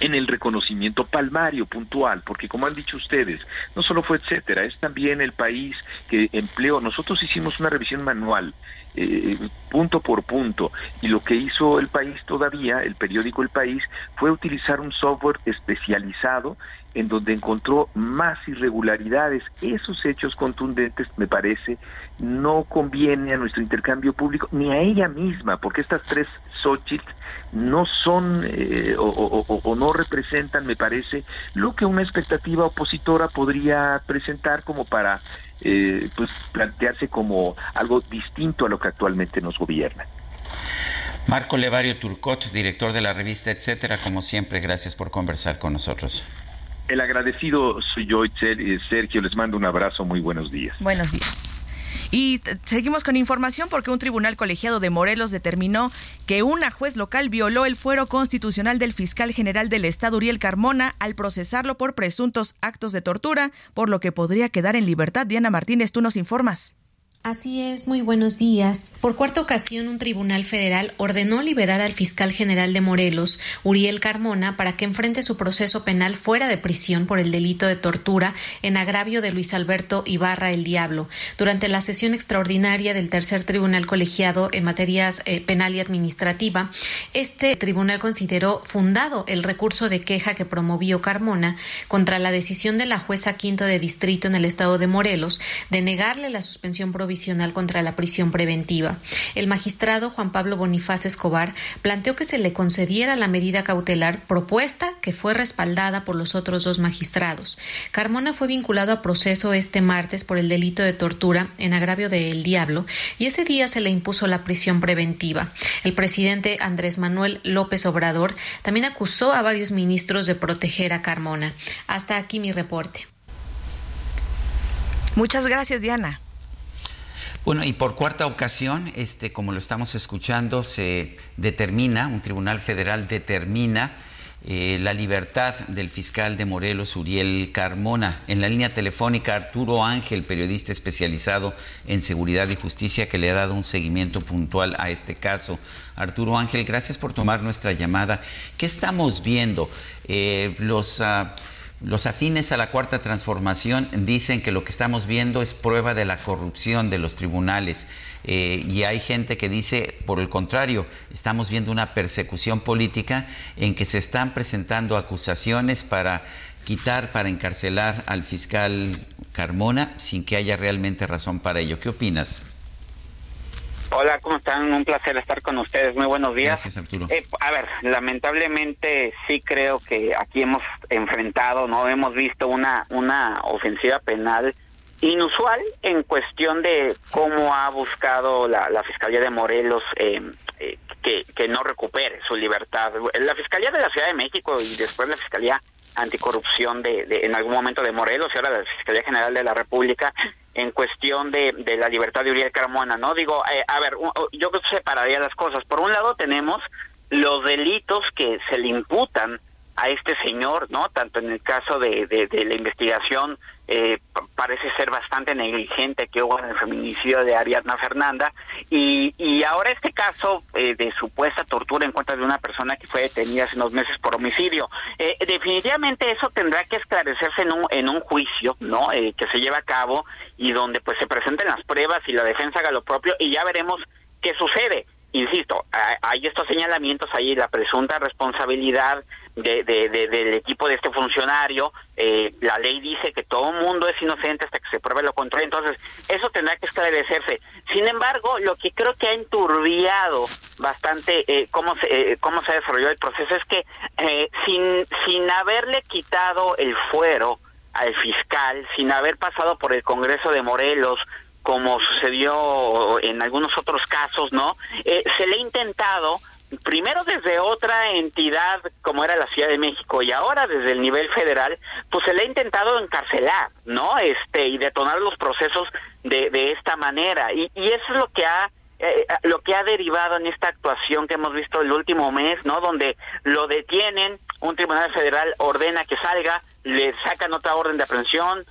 en el reconocimiento palmario, puntual, porque como han dicho ustedes, no solo fue etcétera, es también el país que empleó, nosotros hicimos una revisión manual eh, punto por punto. Y lo que hizo el país todavía, el periódico El País, fue utilizar un software especializado en donde encontró más irregularidades. Esos hechos contundentes, me parece, no conviene a nuestro intercambio público ni a ella misma, porque estas tres Xochitl no son eh, o, no representan, me parece, lo que una expectativa opositora podría presentar como para eh, pues plantearse como algo distinto a lo que actualmente nos gobierna. Marco Levario Turcot, director de la revista Etcétera, como siempre, gracias por conversar con nosotros. El agradecido soy yo, Sergio, les mando un abrazo, muy buenos días. Buenos días. Y seguimos con información porque un tribunal colegiado de Morelos determinó que una juez local violó el fuero constitucional del fiscal general del Estado, Uriel Carmona, al procesarlo por presuntos actos de tortura, por lo que podría quedar en libertad. Diana Martínez, tú nos informas. Así es, muy buenos días. Por cuarta ocasión, un tribunal federal ordenó liberar al fiscal general de Morelos, Uriel Carmona, para que enfrente su proceso penal fuera de prisión por el delito de tortura en agravio de Luis Alberto Ibarra el Diablo. Durante la sesión extraordinaria del tercer tribunal colegiado en materias eh, penal y administrativa, este tribunal consideró fundado el recurso de queja que promovió Carmona contra la decisión de la jueza quinto de distrito en el estado de Morelos de negarle la suspensión contra la prisión preventiva. El magistrado Juan Pablo Bonifaz Escobar planteó que se le concediera la medida cautelar propuesta que fue respaldada por los otros dos magistrados. Carmona fue vinculado a proceso este martes por el delito de tortura en agravio de El Diablo y ese día se le impuso la prisión preventiva. El presidente Andrés Manuel López Obrador también acusó a varios ministros de proteger a Carmona. Hasta aquí mi reporte. Muchas gracias, Diana. Bueno, y por cuarta ocasión, este, como lo estamos escuchando, se determina, un tribunal federal determina eh, la libertad del fiscal de Morelos, Uriel Carmona. En la línea telefónica, Arturo Ángel, periodista especializado en seguridad y justicia, que le ha dado un seguimiento puntual a este caso. Arturo Ángel, gracias por tomar nuestra llamada. ¿Qué estamos viendo? Eh, los... Ah, los afines a la cuarta transformación dicen que lo que estamos viendo es prueba de la corrupción de los tribunales eh, y hay gente que dice, por el contrario, estamos viendo una persecución política en que se están presentando acusaciones para quitar, para encarcelar al fiscal Carmona sin que haya realmente razón para ello. ¿Qué opinas? Hola, ¿cómo están? Un placer estar con ustedes. Muy buenos días. Gracias, Arturo. Eh, a ver, lamentablemente sí creo que aquí hemos enfrentado, no hemos visto una una ofensiva penal inusual en cuestión de cómo ha buscado la, la Fiscalía de Morelos eh, eh, que, que no recupere su libertad. La Fiscalía de la Ciudad de México y después la Fiscalía Anticorrupción de, de en algún momento de Morelos y ahora la Fiscalía General de la República en cuestión de, de la libertad de Uriel Carmona, ¿no? Digo, eh, a ver, yo separaría las cosas. Por un lado tenemos los delitos que se le imputan a este señor, ¿no? Tanto en el caso de, de, la investigación eh, parece ser bastante negligente que hubo en el feminicidio de Ariadna Fernanda y, y ahora este caso eh, de supuesta tortura en contra de una persona que fue detenida hace unos meses por homicidio. Eh, definitivamente eso tendrá que esclarecerse en un, en un juicio, ¿no? que se lleva a cabo y donde pues se presenten las pruebas y la defensa haga lo propio y ya veremos qué sucede insisto, hay estos señalamientos, hay la presunta responsabilidad de, del equipo de este funcionario, eh, la ley dice que todo mundo es inocente hasta que se pruebe lo contrario, entonces eso tendrá que esclarecerse. Sin embargo, lo que creo que ha enturbiado bastante eh, cómo, se, eh, cómo se ha desarrollado el proceso es que sin, sin haberle quitado el fuero al fiscal, sin haber pasado por el Congreso de Morelos, como sucedió en algunos otros casos, ¿no? Eh, se le ha intentado primero desde otra entidad como era la Ciudad de México y ahora desde el nivel federal, pues se le ha intentado encarcelar, ¿no? Este y detonar los procesos de, de esta manera y, y eso es lo que ha eh, lo que ha derivado en esta actuación que hemos visto el último mes, ¿no? Donde lo detienen, un tribunal federal ordena que salga, le sacan otra orden de aprehensión,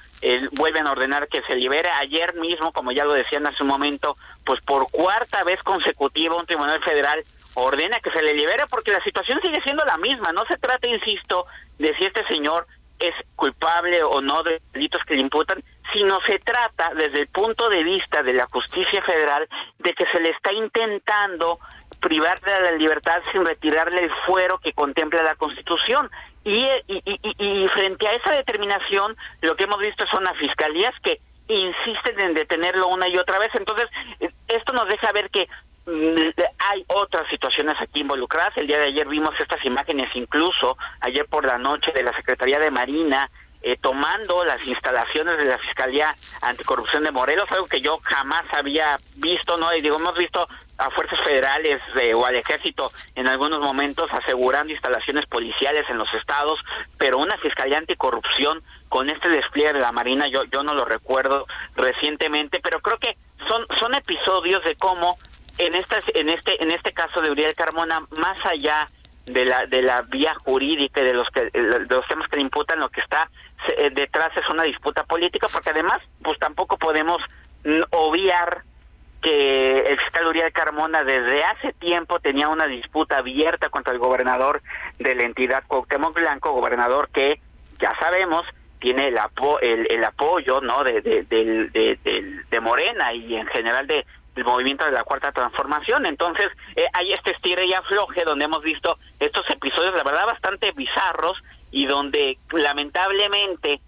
vuelven a ordenar que se libere. Ayer mismo, como ya lo decían hace un momento, pues por cuarta vez consecutiva un tribunal federal ordena que se le libere porque la situación sigue siendo la misma. No se trata, insisto, de si este señor es culpable o no de delitos que le imputan, sino se trata desde el punto de vista de la justicia federal de que se le está intentando privar de la libertad sin retirarle el fuero que contempla la Constitución. Y, y, frente a esa determinación, lo que hemos visto son las fiscalías que insisten en detenerlo una y otra vez. Entonces, esto nos deja ver que hay otras situaciones aquí involucradas. El día de ayer vimos estas imágenes, incluso ayer por la noche, de la Secretaría de Marina eh, tomando las instalaciones de la Fiscalía Anticorrupción de Morelos, algo que yo jamás había visto, ¿no? Y digo, hemos visto a fuerzas federales eh, o al ejército en algunos momentos asegurando instalaciones policiales en los estados, pero una Fiscalía Anticorrupción con este despliegue de la Marina, yo, yo no lo recuerdo recientemente, pero creo que son, son episodios de cómo en, estas, en, este, en este caso de Uriel Carmona, más allá de la de la vía jurídica y de los que de los temas que le imputan lo que está eh, detrás es una disputa política porque además pues tampoco podemos obviar que el fiscal Uriel Carmona desde hace tiempo tenía una disputa abierta contra el gobernador de la entidad Cuauhtémoc Blanco, gobernador que ya sabemos tiene el, el, apoyo no de, de, de, Morena y en general de el movimiento de la cuarta transformación. Entonces, eh, hay este estire y afloje donde hemos visto estos episodios, la verdad, bastante bizarros y donde lamentablemente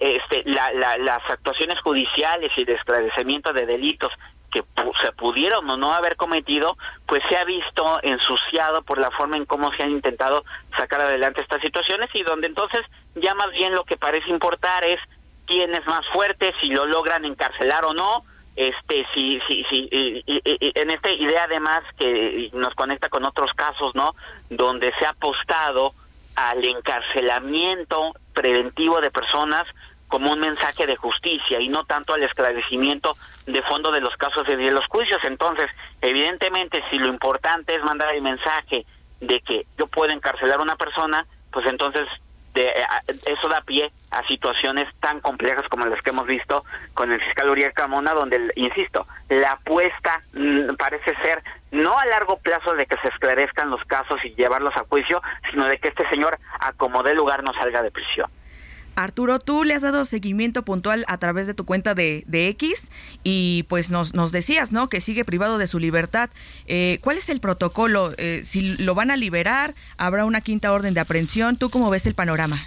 este, las actuaciones judiciales y el esclarecimiento de delitos que se pudieron o no haber cometido, pues se ha visto ensuciado por la forma en cómo se han intentado sacar adelante estas situaciones y donde entonces ya más bien lo que parece importar es quién es más fuerte, si lo logran encarcelar o no, este sí sí sí en esta idea además que nos conecta con otros casos no donde se ha apostado al encarcelamiento preventivo de personas como un mensaje de justicia y no tanto al esclarecimiento de fondo de los casos de los juicios. Entonces evidentemente si lo importante es mandar el mensaje de que yo puedo encarcelar a una persona pues entonces de, eh, eso da pie a situaciones tan complejas como las que hemos visto con el fiscal Uriel Camona, donde, insisto, la apuesta mm, parece ser no a largo plazo de que se esclarezcan los casos y llevarlos a juicio, sino de que este señor acomode lugar no salga de prisión. Arturo, tú le has dado seguimiento puntual a través de tu cuenta de, de X y pues nos, nos decías, ¿no? Que sigue privado de su libertad. Eh, ¿Cuál es el protocolo? Eh, si lo van a liberar, habrá una quinta orden de aprehensión. ¿Tú cómo ves el panorama?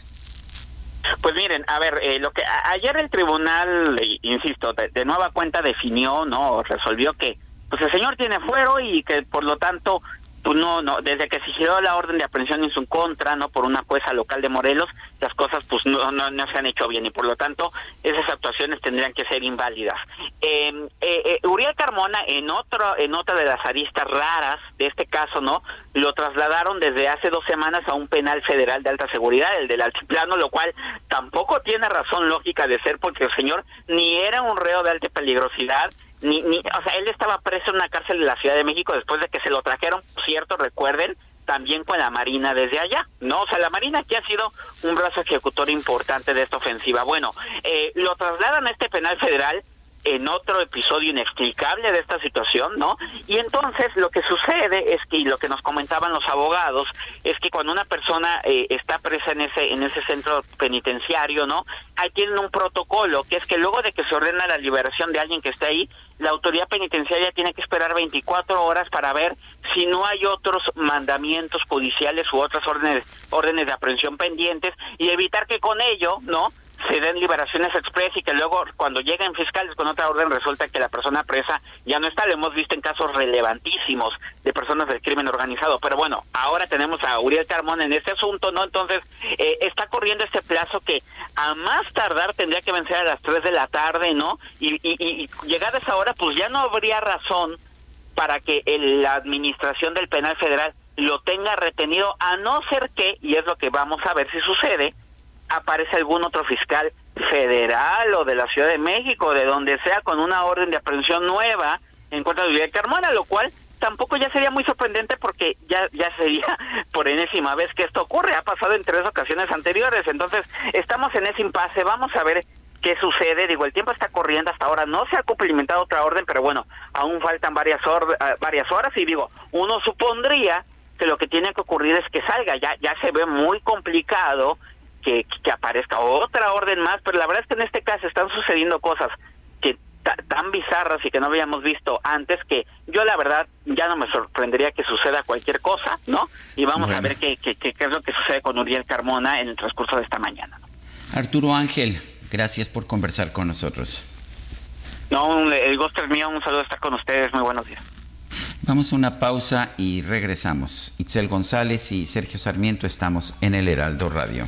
Pues miren, a ver, eh, lo que ayer el tribunal, insisto, de, de, nueva cuenta definió, no, resolvió que pues el señor tiene fuero y que por lo tanto pues no, no, desde que se giró la orden de aprehensión en su contra, no por una jueza local de Morelos, las cosas pues no, no, no se han hecho bien y por lo tanto esas actuaciones tendrían que ser inválidas. Em, eh, eh, Uriel Carmona en otro, en otra de las aristas raras de este caso, no, lo trasladaron desde hace dos semanas a un penal federal de alta seguridad, el del altiplano, lo cual tampoco tiene razón lógica de ser porque el señor ni era un reo de alta peligrosidad ni, ni, o sea, él estaba preso en una cárcel de la Ciudad de México después de que se lo trajeron, cierto, recuerden, también con la Marina desde allá, ¿no? O sea, la Marina aquí ha sido un brazo ejecutor importante de esta ofensiva. Bueno, eh, lo trasladan a este penal federal en otro episodio inexplicable de esta situación, ¿no? Y entonces lo que sucede es que, y lo que nos comentaban los abogados, es que cuando una persona eh, está presa en ese, en ese centro penitenciario, ¿no? Ahí tienen un protocolo, que es que luego de que se ordena la liberación de alguien que esté ahí, la autoridad penitenciaria tiene que esperar 24 horas para ver si no hay otros mandamientos judiciales u otras órdenes, órdenes de aprehensión pendientes y evitar que con ello, ¿no? Se den liberaciones express y que luego cuando lleguen fiscales con otra orden resulta que la persona presa ya no está. Lo hemos visto en casos relevantísimos de personas del crimen organizado. Pero bueno, ahora tenemos a Uriel Carmón en este asunto, ¿no? Entonces, eh, está corriendo este plazo que a más tardar tendría que vencer a las 3 de la tarde, ¿no? Y, y, y llegada esa hora, pues ya no habría razón para que la administración del penal federal lo tenga retenido, a no ser que, y es lo que vamos a ver si sucede, aparece algún otro fiscal federal o de la Ciudad de México, de donde sea, con una orden de aprehensión nueva en contra de Miguel Carmona, lo cual tampoco ya sería muy sorprendente porque ya ya sería por enésima vez que esto ocurre, ha pasado en tres ocasiones anteriores, entonces estamos en ese impasse, vamos a ver qué sucede, digo, el tiempo está corriendo hasta ahora, no se ha cumplimentado otra orden, pero bueno, aún faltan varias, ah, varias horas. Y digo, uno supondría que lo que tiene que ocurrir es que salga, ya ya se ve muy complicado que, aparezca otra orden más, pero la verdad es que en este caso están sucediendo cosas que tan bizarras y que no habíamos visto antes que yo la verdad ya no me sorprendería que suceda cualquier cosa, ¿no? Y vamos a ver qué, qué, qué, es lo que sucede con Uriel Carmona en el transcurso de esta mañana. Arturo Ángel, gracias por conversar con nosotros. No, el gusto es mío, un saludo estar con ustedes, muy buenos días. Vamos a una pausa y regresamos. Itzel González y Sergio Sarmiento estamos en el Heraldo Radio.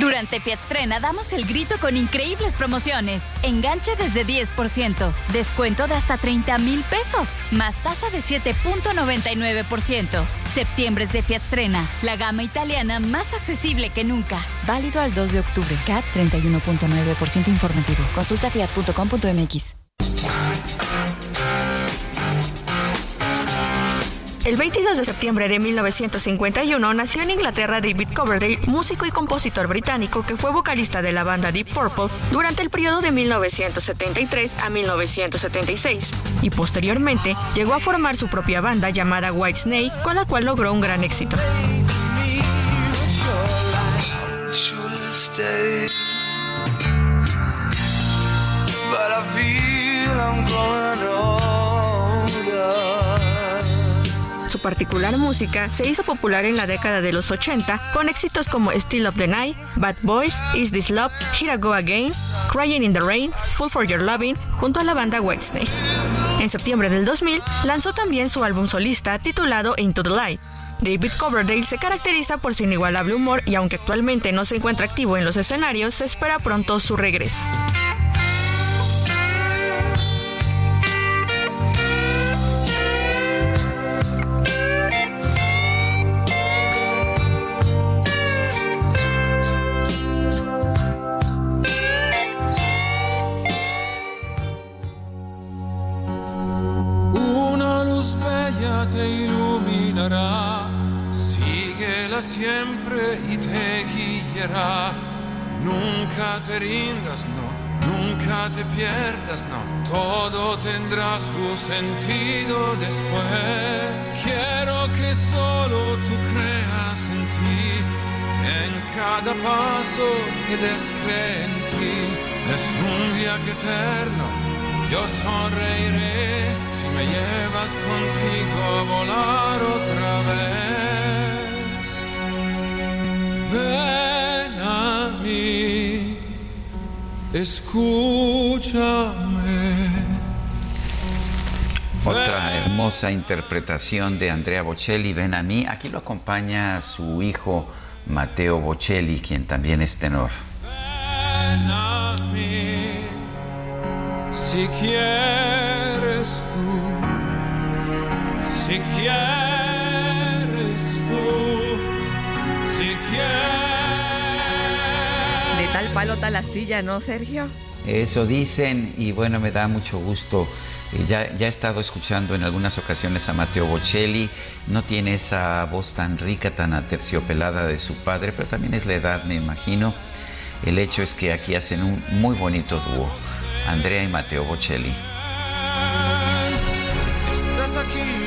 Durante Fiatstrena damos el grito con increíbles promociones. Enganche desde 10%, descuento de hasta 30 mil pesos, más tasa de 7.99%. Septiembre es de Fiatstrena, la gama italiana más accesible que nunca. Válido al 2 de octubre. CAT 31.9% informativo. Consulta fiat.com.mx. El 22 de septiembre de 1951 nació en Inglaterra David Coverdale, músico y compositor británico que fue vocalista de la banda Deep Purple durante el periodo de 1973 a 1976 y posteriormente llegó a formar su propia banda llamada Whitesnake con la cual logró un gran éxito. Su particular música se hizo popular en la década de los 80 con éxitos como Still of the Night, Bad Boys, Is This Love, Here I Go Again, Crying in the Rain, Full for Your Loving, junto a la banda Whitesnake. En septiembre del 2000 lanzó también su álbum solista titulado Into the Light. David Coverdale se caracteriza por su inigualable humor y aunque actualmente no se encuentra activo en los escenarios, se espera pronto su regreso. Vela siempre y te guiará. Nunca te rindas, no, nunca te pierdas, no. Todo tendrá su sentido después. Quiero que solo tú creas en ti, en cada paso que des en ti. Es un viaje eterno, yo sonreiré si me llevas contigo a volar otra vez. Ven a mí, escúchame. Otra hermosa interpretación de Andrea Bocelli, Ven a mí. Aquí lo acompaña su hijo Mateo Bocelli, quien también es tenor. Ven a mí, si quieres tú, si quieres palo, tal astilla, ¿no, Sergio? Eso dicen y bueno, me da mucho gusto. Eh, Ya, ya he estado escuchando en algunas ocasiones a Mateo Bocelli. No tiene esa voz tan rica, tan aterciopelada de su padre, pero también es la edad, me imagino. El hecho es que aquí hacen un muy bonito dúo, Andrea y Mateo Bocelli. Estás aquí,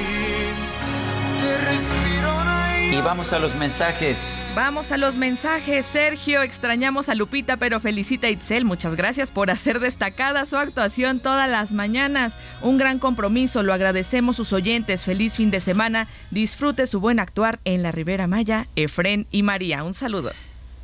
Y vamos a los mensajes. Vamos a los mensajes, Sergio. Extrañamos a Lupita, pero felicita a Itzel. Muchas gracias por hacer destacada su actuación todas las mañanas. Un gran compromiso, lo agradecemos sus oyentes. Feliz fin de semana. Disfrute su buen actuar en la Ribera Maya, Efren y María. Un saludo.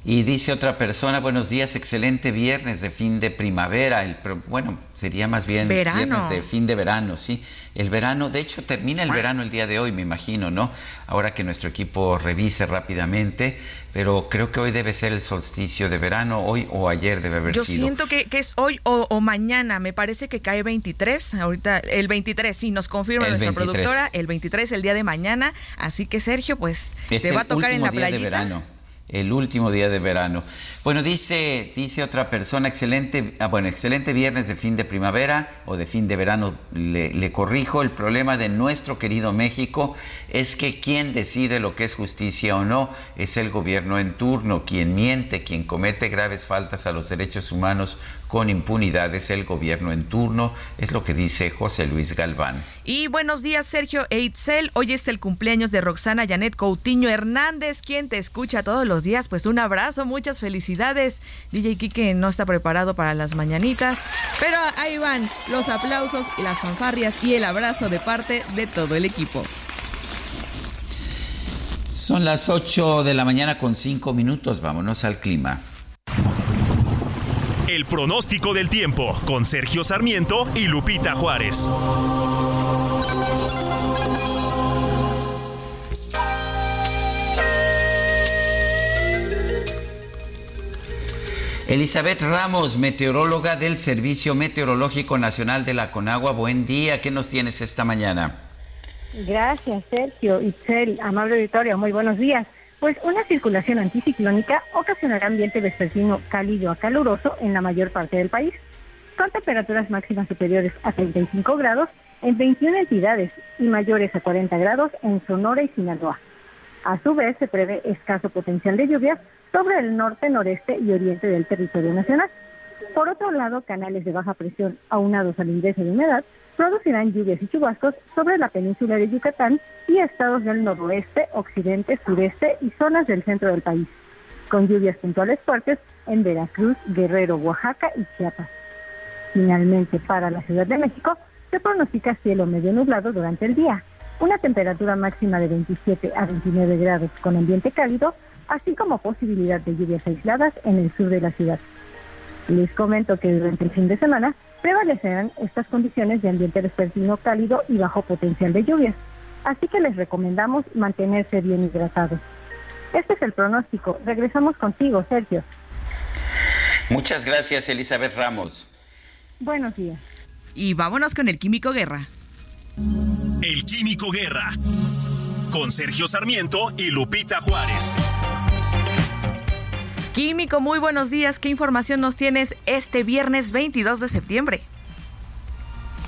Y dice otra persona, buenos días, excelente viernes de fin de primavera. El, bueno, sería más bien Verano. viernes de fin de verano, sí. El verano, de hecho, termina el verano el día de hoy, me imagino, ¿no? Ahora que nuestro equipo revise rápidamente, pero creo que hoy debe ser el solsticio de verano, hoy o ayer debe haber Yo sido. siento que, que es hoy o, o mañana. Me parece que cae 23. Ahorita, el 23, sí, nos confirma El nuestra 23. productora. El 23, el día de mañana. Así que, Sergio, pues Es te va a tocar en la día de playita. verano. El último día de verano. Bueno, dice, dice otra persona, excelente, ah, bueno, excelente viernes de fin de primavera o de fin de verano, le, le corrijo. El problema de nuestro querido México es que quien decide lo que es justicia o no es el gobierno en turno. Quien miente, quien comete graves faltas a los derechos humanos con impunidad es el gobierno en turno, es lo que dice José Luis Galván. Y buenos días, Sergio e Itzel. Hoy es el cumpleaños de Roxana Janet Coutinho Hernández, quien te escucha todos los días. Pues un abrazo, muchas felicidades. DJ Kike no está preparado para las mañanitas, pero ahí van los aplausos y las fanfarrias y el abrazo de parte de todo el equipo. Son las 8 de la mañana con 5 minutos, vámonos al clima. El pronóstico del tiempo con Sergio Sarmiento y Lupita Juárez. Elizabeth Ramos, meteoróloga del Servicio Meteorológico Nacional de la Conagua. Buen día, ¿qué nos tienes esta mañana? Gracias, Sergio. Itzel, amable auditorio, muy buenos días. Pues una circulación anticiclónica ocasionará ambiente vespertino cálido a caluroso en la mayor parte del país, con temperaturas máximas superiores a 35 grados en 21 entidades y mayores a 40 grados en Sonora y Sinaloa. A su vez, se prevé escaso potencial de lluvias sobre el norte, noreste y oriente del territorio nacional. Por otro lado, canales de baja presión aunados al ingreso de humedad producirán lluvias y chubascos sobre la península de Yucatán y estados del noroeste, occidente, sureste y zonas del centro del país, con lluvias puntuales fuertes en Veracruz, Guerrero, Oaxaca y Chiapas. Finalmente, para la Ciudad de México, se pronostica cielo medio nublado durante el día, una temperatura máxima de 27 a 29 grados con ambiente cálido, así como posibilidad de lluvias aisladas en el sur de la ciudad. Les comento que durante el fin de semana prevalecerán estas condiciones de ambiente vespertino cálido y bajo potencial de lluvias, así que les recomendamos mantenerse bien hidratados. Este es el pronóstico. Regresamos contigo, Sergio. Muchas gracias, Elizabeth Ramos. Buenos días. Y vámonos con el Químico Guerra. El Químico Guerra. Con Sergio Sarmiento y Lupita Juárez. Químico, muy buenos días. ¿Qué información nos tienes este viernes 22 de septiembre?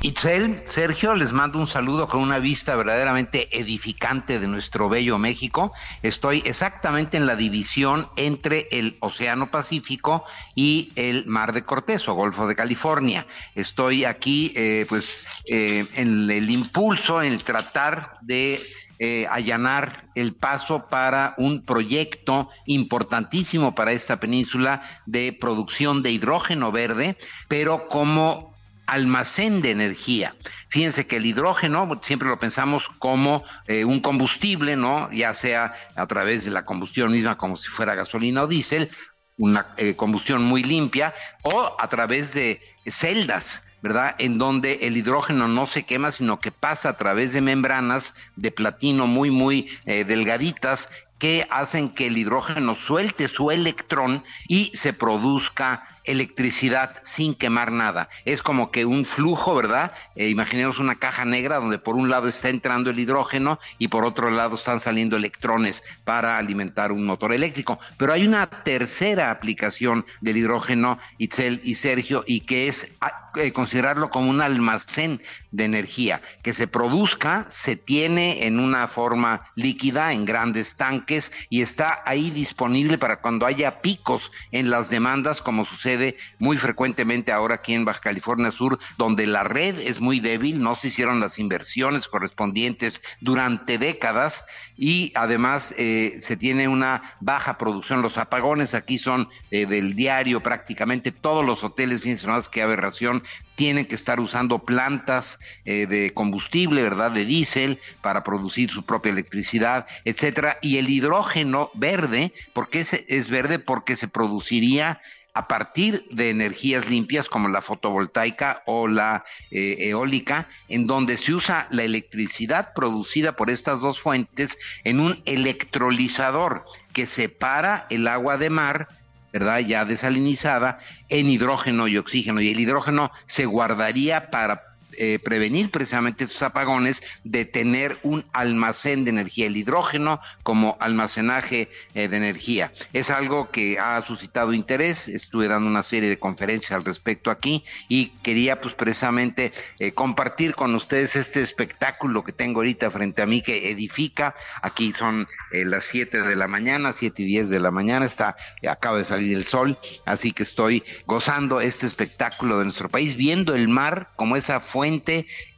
Itzel, Sergio, les mando un saludo con una vista verdaderamente edificante de nuestro bello México. Estoy exactamente en la división entre el Océano Pacífico y el Mar de Cortés o Golfo de California. Estoy aquí, eh, pues, eh, en el impulso, en el tratar de eh, allanar el paso para un proyecto importantísimo para esta península de producción de hidrógeno verde, pero como almacén de energía. Fíjense que el hidrógeno siempre lo pensamos como eh, un combustible, ¿no? Ya sea a través de la combustión misma, como si fuera gasolina o diésel, una eh, combustión muy limpia, o a través de celdas. ¿Verdad? En donde el hidrógeno no se quema, sino que pasa a través de membranas de platino muy, muy eh, delgaditas que hacen que el hidrógeno suelte su electrón y se produzca electricidad sin quemar nada. Es como que un flujo, ¿verdad? Eh, imaginemos una caja negra donde por un lado está entrando el hidrógeno y por otro lado están saliendo electrones para alimentar un motor eléctrico. Pero hay una tercera aplicación del hidrógeno, Itzel y Sergio, y que es ah, eh, considerarlo como un almacén de energía, que se produzca, se tiene en una forma líquida, en grandes tanques, y está ahí disponible para cuando haya picos en las demandas, como sucede muy frecuentemente ahora aquí en Baja California Sur, donde la red es muy débil, no se hicieron las inversiones correspondientes durante décadas y además eh, se tiene una baja producción. Los apagones aquí son eh, del diario prácticamente todos los hoteles, fíjense más que aberración, tienen que estar usando plantas eh, de combustible, ¿verdad? De diésel para producir su propia electricidad, etcétera. Y el hidrógeno verde, ¿por qué es verde? Porque se produciría a partir de energías limpias como la fotovoltaica o la eh, eólica, en donde se usa la electricidad producida por estas dos fuentes en un electrolizador que separa el agua de mar ¿verdad? Ya desalinizada en hidrógeno y oxígeno. Y el hidrógeno se guardaría para eh, prevenir precisamente estos apagones, de tener un almacén de energía, el hidrógeno como almacenaje eh, de energía. Es algo que ha suscitado interés, estuve dando una serie de conferencias al respecto aquí y quería pues precisamente eh, compartir con ustedes este espectáculo que tengo ahorita frente a mí que edifica. Aquí son las 7 de la mañana, 7 y 10 de la mañana, está, acaba de salir el sol, así que estoy gozando este espectáculo de nuestro país, viendo el mar como esa fuente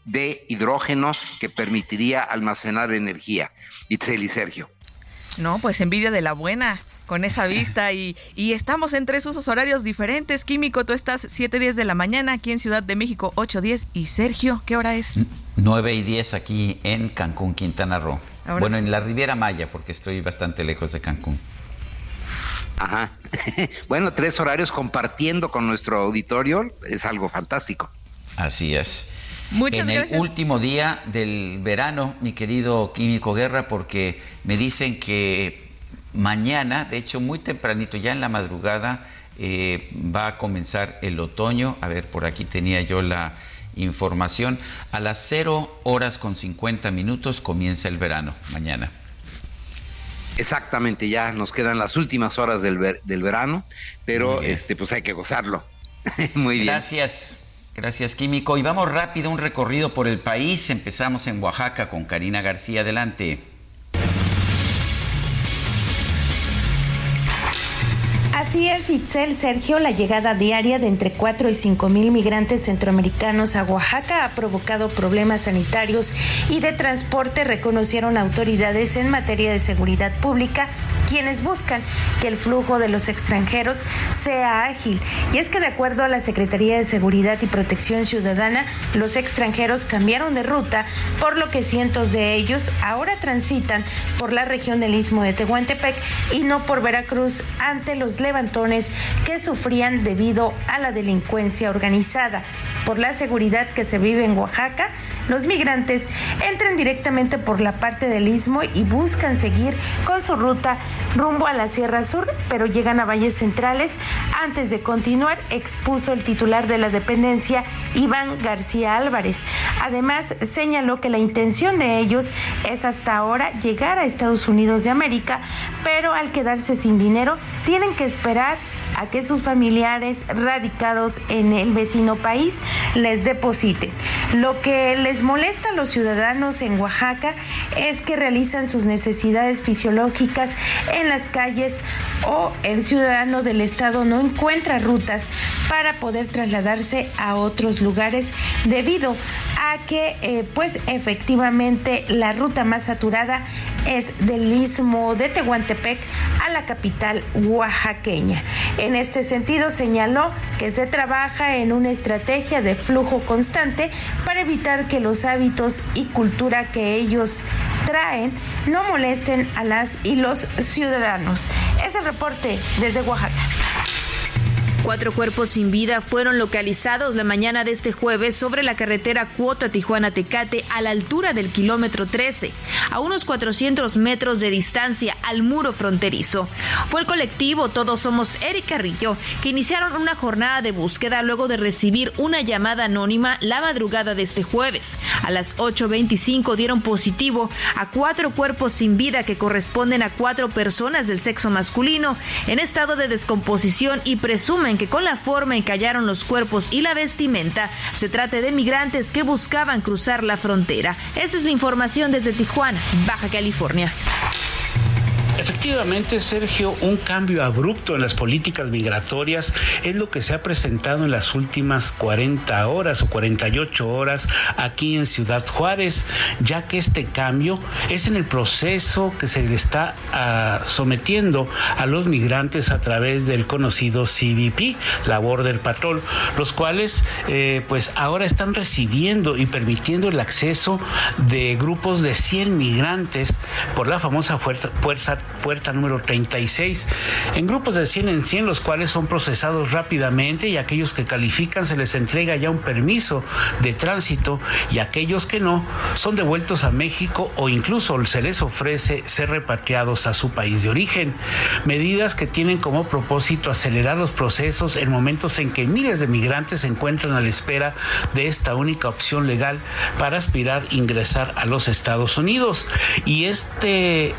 de hidrógeno que permitiría almacenar energía. Itzel y Sergio. No, pues envidia de la buena con esa vista y, y, estamos en tres usos horarios diferentes. Químico, tú estás 7.10 de la mañana aquí en Ciudad de México 8.10 y Sergio, ¿qué hora es? 9 y 10 aquí en Cancún, Quintana Roo. bueno, en la Riviera Maya porque estoy bastante lejos de Cancún. Ajá. bueno, tres horarios compartiendo con nuestro auditorio es algo fantástico. Así es. en el último día del verano, mi querido Químico Guerra, porque me dicen que mañana, de hecho muy tempranito, ya en la madrugada, eh, va a comenzar el otoño. A ver, por aquí tenía yo la información. A las 0 horas con 50 minutos comienza el verano, mañana. Exactamente, ya nos quedan las últimas horas del, del verano, pero este pues hay que gozarlo. Muy bien. Gracias. Gracias, Químico. Y vamos rápido, un recorrido por el país. Empezamos en Oaxaca con Karina García. Adelante. Así es, Itzel Sergio, la llegada diaria de entre 4 y 5 mil migrantes centroamericanos a Oaxaca ha provocado problemas sanitarios y de transporte, reconocieron autoridades en materia de seguridad pública, quienes buscan que el flujo de los extranjeros sea ágil. Y es que de acuerdo a la Secretaría de Seguridad y Protección Ciudadana, los extranjeros cambiaron de ruta, por lo que cientos de ellos ahora transitan por la región del Istmo de Tehuantepec y no por Veracruz ante los levantones que sufrían debido a la delincuencia organizada. Por la seguridad que se vive en Oaxaca, los migrantes entran directamente por la parte del istmo y buscan seguir con su ruta rumbo a la Sierra Sur, pero llegan a valles centrales. Antes de continuar, expuso el titular de la dependencia, Iván García Álvarez. Además, señaló que la intención de ellos es hasta ahora llegar a Estados Unidos de América, pero al quedarse sin dinero, tienen que esperar a que sus familiares radicados en el vecino país les depositen. Lo que les molesta a los ciudadanos en Oaxaca es que realizan sus necesidades fisiológicas en las calles o el ciudadano del estado no encuentra rutas para poder trasladarse a otros lugares debido a que eh, pues efectivamente la ruta más saturada es del istmo de Tehuantepec a la capital oaxaqueña. En este sentido señaló que se trabaja en una estrategia de flujo constante para evitar que los hábitos y cultura que ellos traen no molesten a las y los ciudadanos. Es el reporte desde Oaxaca. Cuatro cuerpos sin vida fueron localizados la mañana de este jueves sobre la carretera Cuota Tijuana-Tecate a la altura del kilómetro 13, a unos 400 metros de distancia al muro fronterizo. Fue el colectivo Todos Somos Eric Carrillo que iniciaron una jornada de búsqueda luego de recibir una llamada anónima la madrugada de este jueves. A las 8.25 dieron positivo a cuatro cuerpos sin vida que corresponden a cuatro personas del sexo masculino en estado de descomposición y presumen que con la forma en que hallaron los cuerpos y la vestimenta se trate de migrantes que buscaban cruzar la frontera. Esta es la información desde Tijuana, Baja California. Efectivamente, Sergio, un cambio abrupto en las políticas migratorias es lo que se ha presentado en las últimas 40 horas o 48 horas aquí en Ciudad Juárez, ya que este cambio es en el proceso que se le está ah, sometiendo a los migrantes a través del conocido CBP, la Border Patrol, los cuales eh, pues ahora están recibiendo y permitiendo el acceso de grupos de 100 migrantes por la famosa fuerza, fuerza puerta número 36, en grupos de 100 en 100, los cuales son procesados rápidamente y aquellos que califican se les entrega ya un permiso de tránsito y aquellos que no son devueltos a México o incluso se les ofrece ser repatriados a su país de origen. Medidas que tienen como propósito acelerar los procesos en momentos en que miles de migrantes se encuentran a la espera de esta única opción legal para aspirar a ingresar a los Estados Unidos. Y este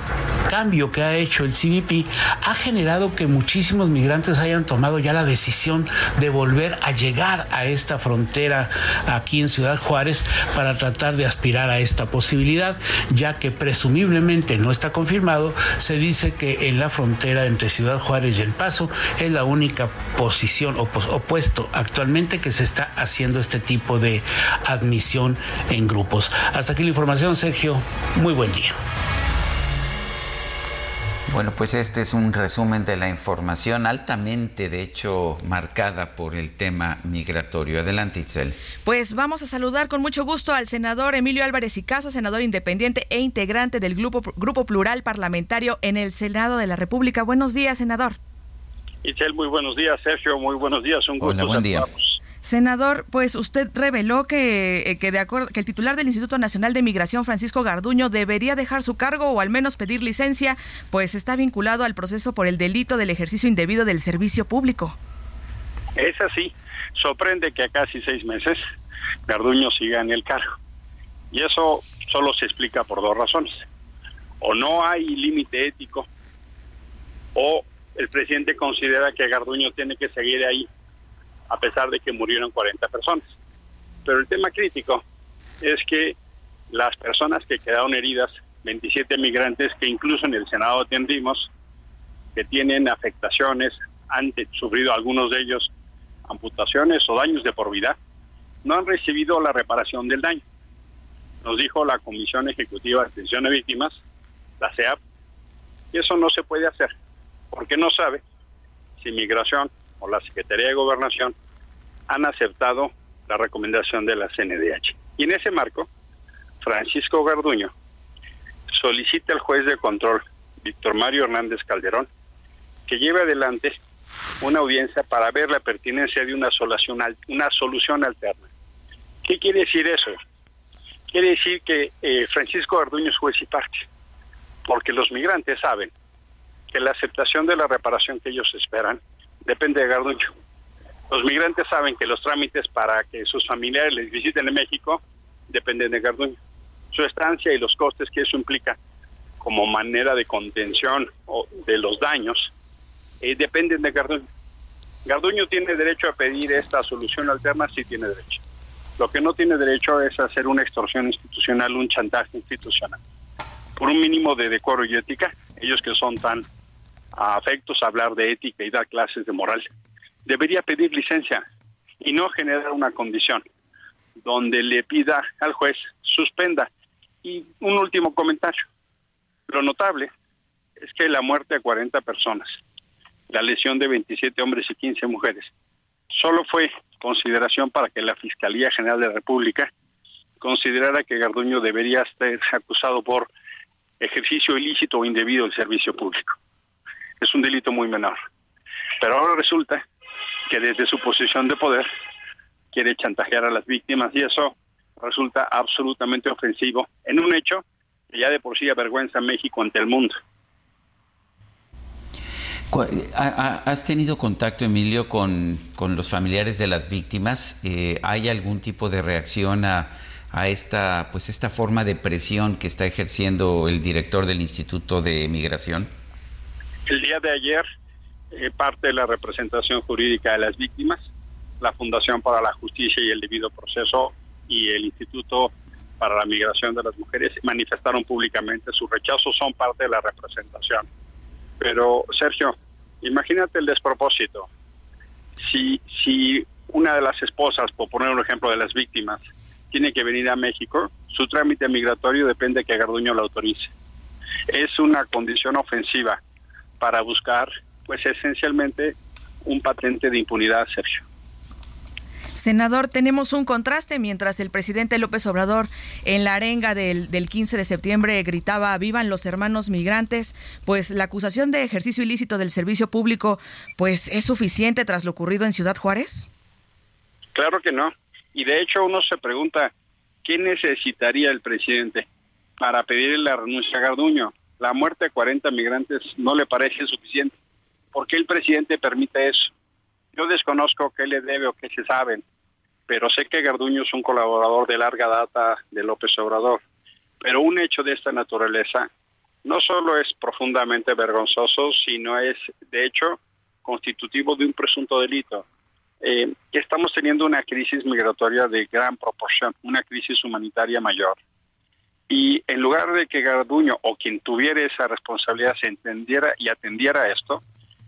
cambio que ha hecho el CBP ha generado que muchísimos migrantes hayan tomado ya la decisión de volver a llegar a esta frontera aquí en Ciudad Juárez para tratar de aspirar a esta posibilidad, ya que presumiblemente no está confirmado, se dice que en la frontera entre Ciudad Juárez y El Paso es la única posición opuesto actualmente que se está haciendo este tipo de admisión en grupos. Hasta aquí la información, Sergio. Muy buen día. Bueno, pues este es un resumen de la información altamente, de hecho, marcada por el tema migratorio. Adelante, Itzel. Pues vamos a saludar con mucho gusto al senador Emilio Álvarez y Caso, senador independiente e integrante del Grupo, Grupo Plural Parlamentario en el Senado de la República. Buenos días, senador. Itzel, muy buenos días. Sergio, muy buenos días. Un gusto. Hola, buen día. Senador, pues usted reveló que, eh, que, de acuerdo, que el titular del Instituto Nacional de Migración, Francisco Garduño, debería dejar su cargo o al menos pedir licencia, pues está vinculado al proceso por el delito del ejercicio indebido del servicio público. Es así. Sorprende que a casi seis meses Garduño siga en el cargo. Y eso solo se explica por dos razones. O no hay límite ético, o el presidente considera que Garduño tiene que seguir ahí a pesar de que murieron 40 personas. Pero el tema crítico es que las personas que quedaron heridas, 27 migrantes que incluso en el Senado atendimos, que tienen afectaciones, han sufrido algunos de ellos amputaciones o daños de por vida, no han recibido la reparación del daño. Nos dijo la Comisión Ejecutiva de Atención a Víctimas, la CEAP, que eso no se puede hacer, porque no sabe si migración o la Secretaría de Gobernación han aceptado la recomendación de la CNDH. Y en ese marco, Francisco Garduño solicita al juez de control, Víctor Mario Hernández Calderón, que lleve adelante una audiencia para ver la pertinencia de una solución, una solución alterna. ¿Qué quiere decir eso? Quiere decir que eh, Francisco Garduño es juez y parte, porque los migrantes saben que la aceptación de la reparación que ellos esperan depende de Garduño. Los migrantes saben que los trámites para que sus familiares les visiten en México dependen de Garduño. Su estancia y los costes que eso implica como manera de contención o de los daños eh, dependen de Garduño. Garduño tiene derecho a pedir esta solución alterna, sí tiene derecho. Lo que no tiene derecho es hacer una extorsión institucional, un chantaje institucional. Por un mínimo de decoro y ética, ellos que son tan afectos a hablar de ética y dar clases de moral, debería pedir licencia y no generar una condición donde le pida al juez suspenda. Y un último comentario. Lo notable es que la muerte de 40 personas, la lesión de 27 hombres y 15 mujeres, solo fue consideración para que la Fiscalía General de la República considerara que Garduño debería ser acusado por ejercicio ilícito o indebido del servicio público. Es un delito muy menor. Pero ahora resulta que desde su posición de poder quiere chantajear a las víctimas y eso resulta absolutamente ofensivo en un hecho que ya de por sí avergüenza a México ante el mundo. ¿Has tenido contacto, Emilio, con, los familiares de las víctimas? Eh, ¿Hay algún tipo de reacción a, a, esta, pues esta forma de presión que está ejerciendo el director del Instituto de Migración? El día de ayer, eh, parte de la representación jurídica de las víctimas, la Fundación para la Justicia y el Debido Proceso y el Instituto para la Migración de las Mujeres manifestaron públicamente su rechazo, son parte de la representación pero, Sergio, imagínate el despropósito. Si, si una de las esposas, por poner un ejemplo de las víctimas, tiene que venir a México, su trámite migratorio depende de que Garduño lo autorice. Es una condición ofensiva para buscar, pues esencialmente, un patente de impunidad, Sergio. Senador, tenemos un contraste mientras el presidente López Obrador en la arenga del, 15 de septiembre gritaba vivan los hermanos migrantes, pues la acusación de ejercicio ilícito del servicio público pues es suficiente tras lo ocurrido en Ciudad Juárez. Claro que no. Y de hecho uno se pregunta, ¿qué necesitaría el presidente para pedirle la renuncia a Garduño? La muerte de 40 migrantes no le parece suficiente. ¿Por qué el presidente permite eso? Yo desconozco qué le debe o qué se sabe, pero sé que Garduño es un colaborador de larga data de López Obrador. Pero un hecho de esta naturaleza no solo es profundamente vergonzoso, sino es, de hecho, constitutivo de un presunto delito. Eh, estamos teniendo una crisis migratoria de gran proporción, una crisis humanitaria mayor. Y en lugar de que Garduño o quien tuviera esa responsabilidad se entendiera y atendiera esto,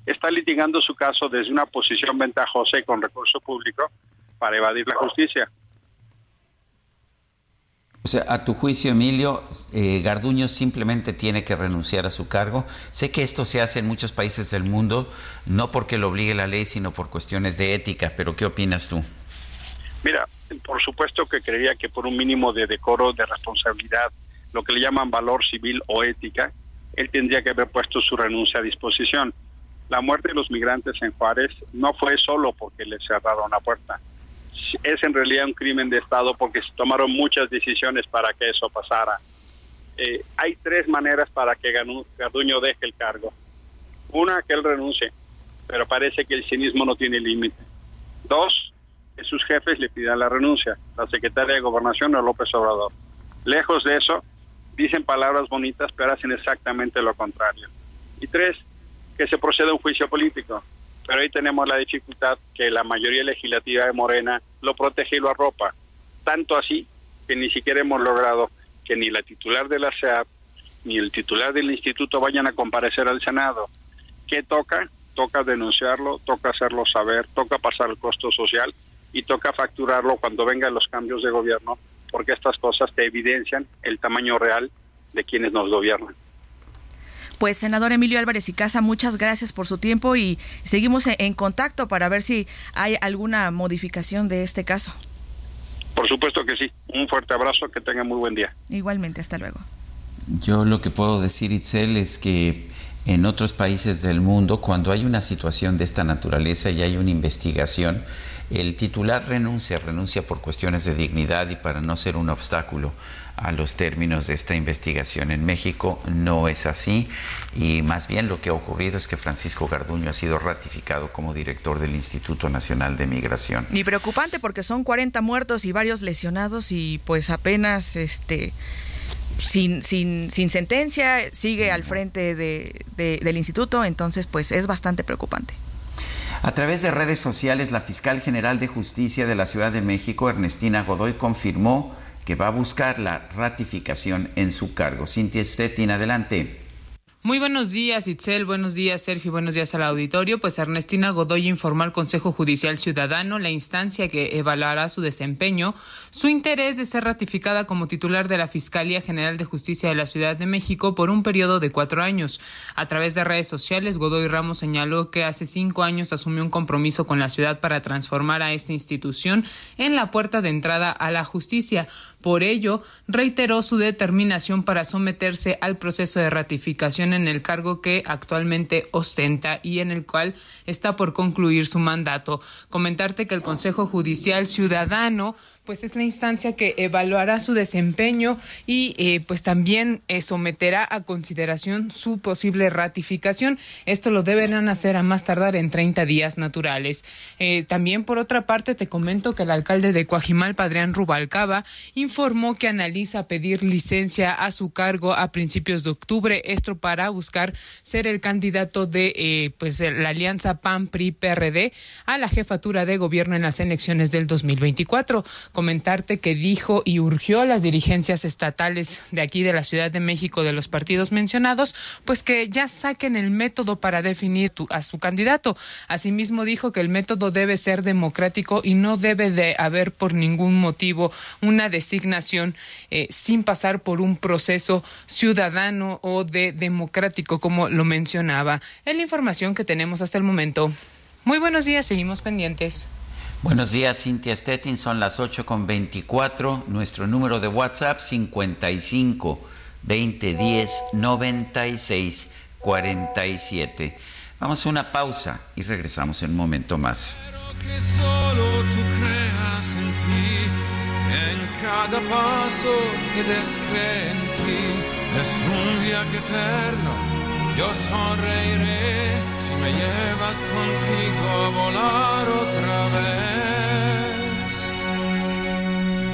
está litigando su caso desde una posición ventajosa y con recurso público para evadir la justicia. O sea, a tu juicio, Emilio, eh, Garduño simplemente tiene que renunciar a su cargo. Sé que esto se hace en muchos países del mundo, no porque lo obligue la ley, sino por cuestiones de ética, pero ¿qué opinas tú? Mira, por supuesto que creía que por un mínimo de decoro, de responsabilidad, lo que le llaman valor civil o ética, él tendría que haber puesto su renuncia a disposición la muerte de los migrantes en Juárez no fue solo porque le cerraron la puerta. Es en realidad un crimen de Estado porque se tomaron muchas decisiones para que eso pasara. Eh, hay tres maneras para que Garduño deje el cargo. Una, que él renuncie, pero parece que el cinismo no tiene límite. Dos, que sus jefes le pidan la renuncia, la secretaria de Gobernación o López Obrador. Lejos de eso, dicen palabras bonitas, pero hacen exactamente lo contrario. Y tres, que se proceda a un juicio político. Pero ahí tenemos la dificultad que la mayoría legislativa de Morena lo protege y lo arropa. Tanto así que ni siquiera hemos logrado que ni la titular de la SEAP ni el titular del instituto vayan a comparecer al Senado. ¿Qué toca? Toca denunciarlo, toca hacerlo saber, toca pasar el costo social y toca facturarlo cuando vengan los cambios de gobierno, porque estas cosas te evidencian el tamaño real de quienes nos gobiernan. Pues senador Emilio Álvarez y Casa, muchas gracias por su tiempo y seguimos en contacto para ver si hay alguna modificación de este caso. Por supuesto que sí. Un fuerte abrazo, que tenga muy buen día. Igualmente, hasta luego. Yo lo que puedo decir, Itzel, es que en otros países del mundo, cuando hay una situación de esta naturaleza y hay una investigación, el titular renuncia, renuncia por cuestiones de dignidad y para no ser un obstáculo a los términos de esta investigación. En México no es así y más bien lo que ha ocurrido es que Francisco Garduño ha sido ratificado como director del Instituto Nacional de Migración. Y preocupante porque son 40 muertos y varios lesionados y pues apenas este sin, sin, sin sentencia sigue al frente de, del instituto, entonces pues es bastante preocupante. A través de redes sociales, la fiscal general de justicia de la Ciudad de México, Ernestina Godoy, confirmó que va a buscar la ratificación en su cargo. Cintia Stettin, adelante. Muy buenos días, Itzel. Buenos días, Sergio. Buenos días al auditorio. Pues Ernestina Godoy informó al Consejo Judicial Ciudadano, la instancia que evaluará su desempeño, su interés de ser ratificada como titular de la Fiscalía General de Justicia de la Ciudad de México por un periodo de cuatro años. A través de redes sociales, Godoy Ramos señaló que hace cinco años asumió un compromiso con la ciudad para transformar a esta institución en la puerta de entrada a la justicia. Por ello, reiteró su determinación para someterse al proceso de ratificación en el cargo que actualmente ostenta y en el cual está por concluir su mandato. Comentarte que el Consejo Judicial Ciudadano pues es la instancia que evaluará su desempeño y eh, pues también eh, someterá a consideración su posible ratificación. Esto lo deberán hacer a más tardar en 30 días naturales. Eh, también por otra parte te comento que el alcalde de Coajimalpa, Adrián Rubalcaba, informó que analiza pedir licencia a su cargo a principios de octubre, esto para buscar ser el candidato de pues la alianza PAN PRI PRD a la jefatura de gobierno en las elecciones del 2024 comentarte que dijo y urgió a las dirigencias estatales de aquí de la Ciudad de México de los partidos mencionados, pues que ya saquen el método para definir a su candidato. Asimismo dijo que el método debe ser democrático y no debe de haber por ningún motivo una designación eh, sin pasar por un proceso ciudadano o de democrático, como lo mencionaba. Es la información que tenemos hasta el momento. Muy buenos días, seguimos pendientes. Buenos días, Cintia Stettin. Son las 8 con 24. Nuestro número de WhatsApp 55 2010 96 47. Vamos a una pausa y regresamos en un momento más. Que solo tú creas en ti, en cada paso que des en ti. Es un viaje eterno, yo sonreiré si me llevas contigo a volar otra vez.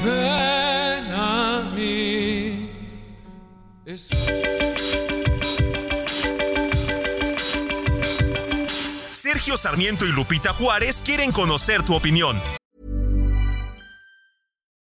Ven a mí. Sergio Sarmiento y Lupita Juárez quieren conocer tu opinión.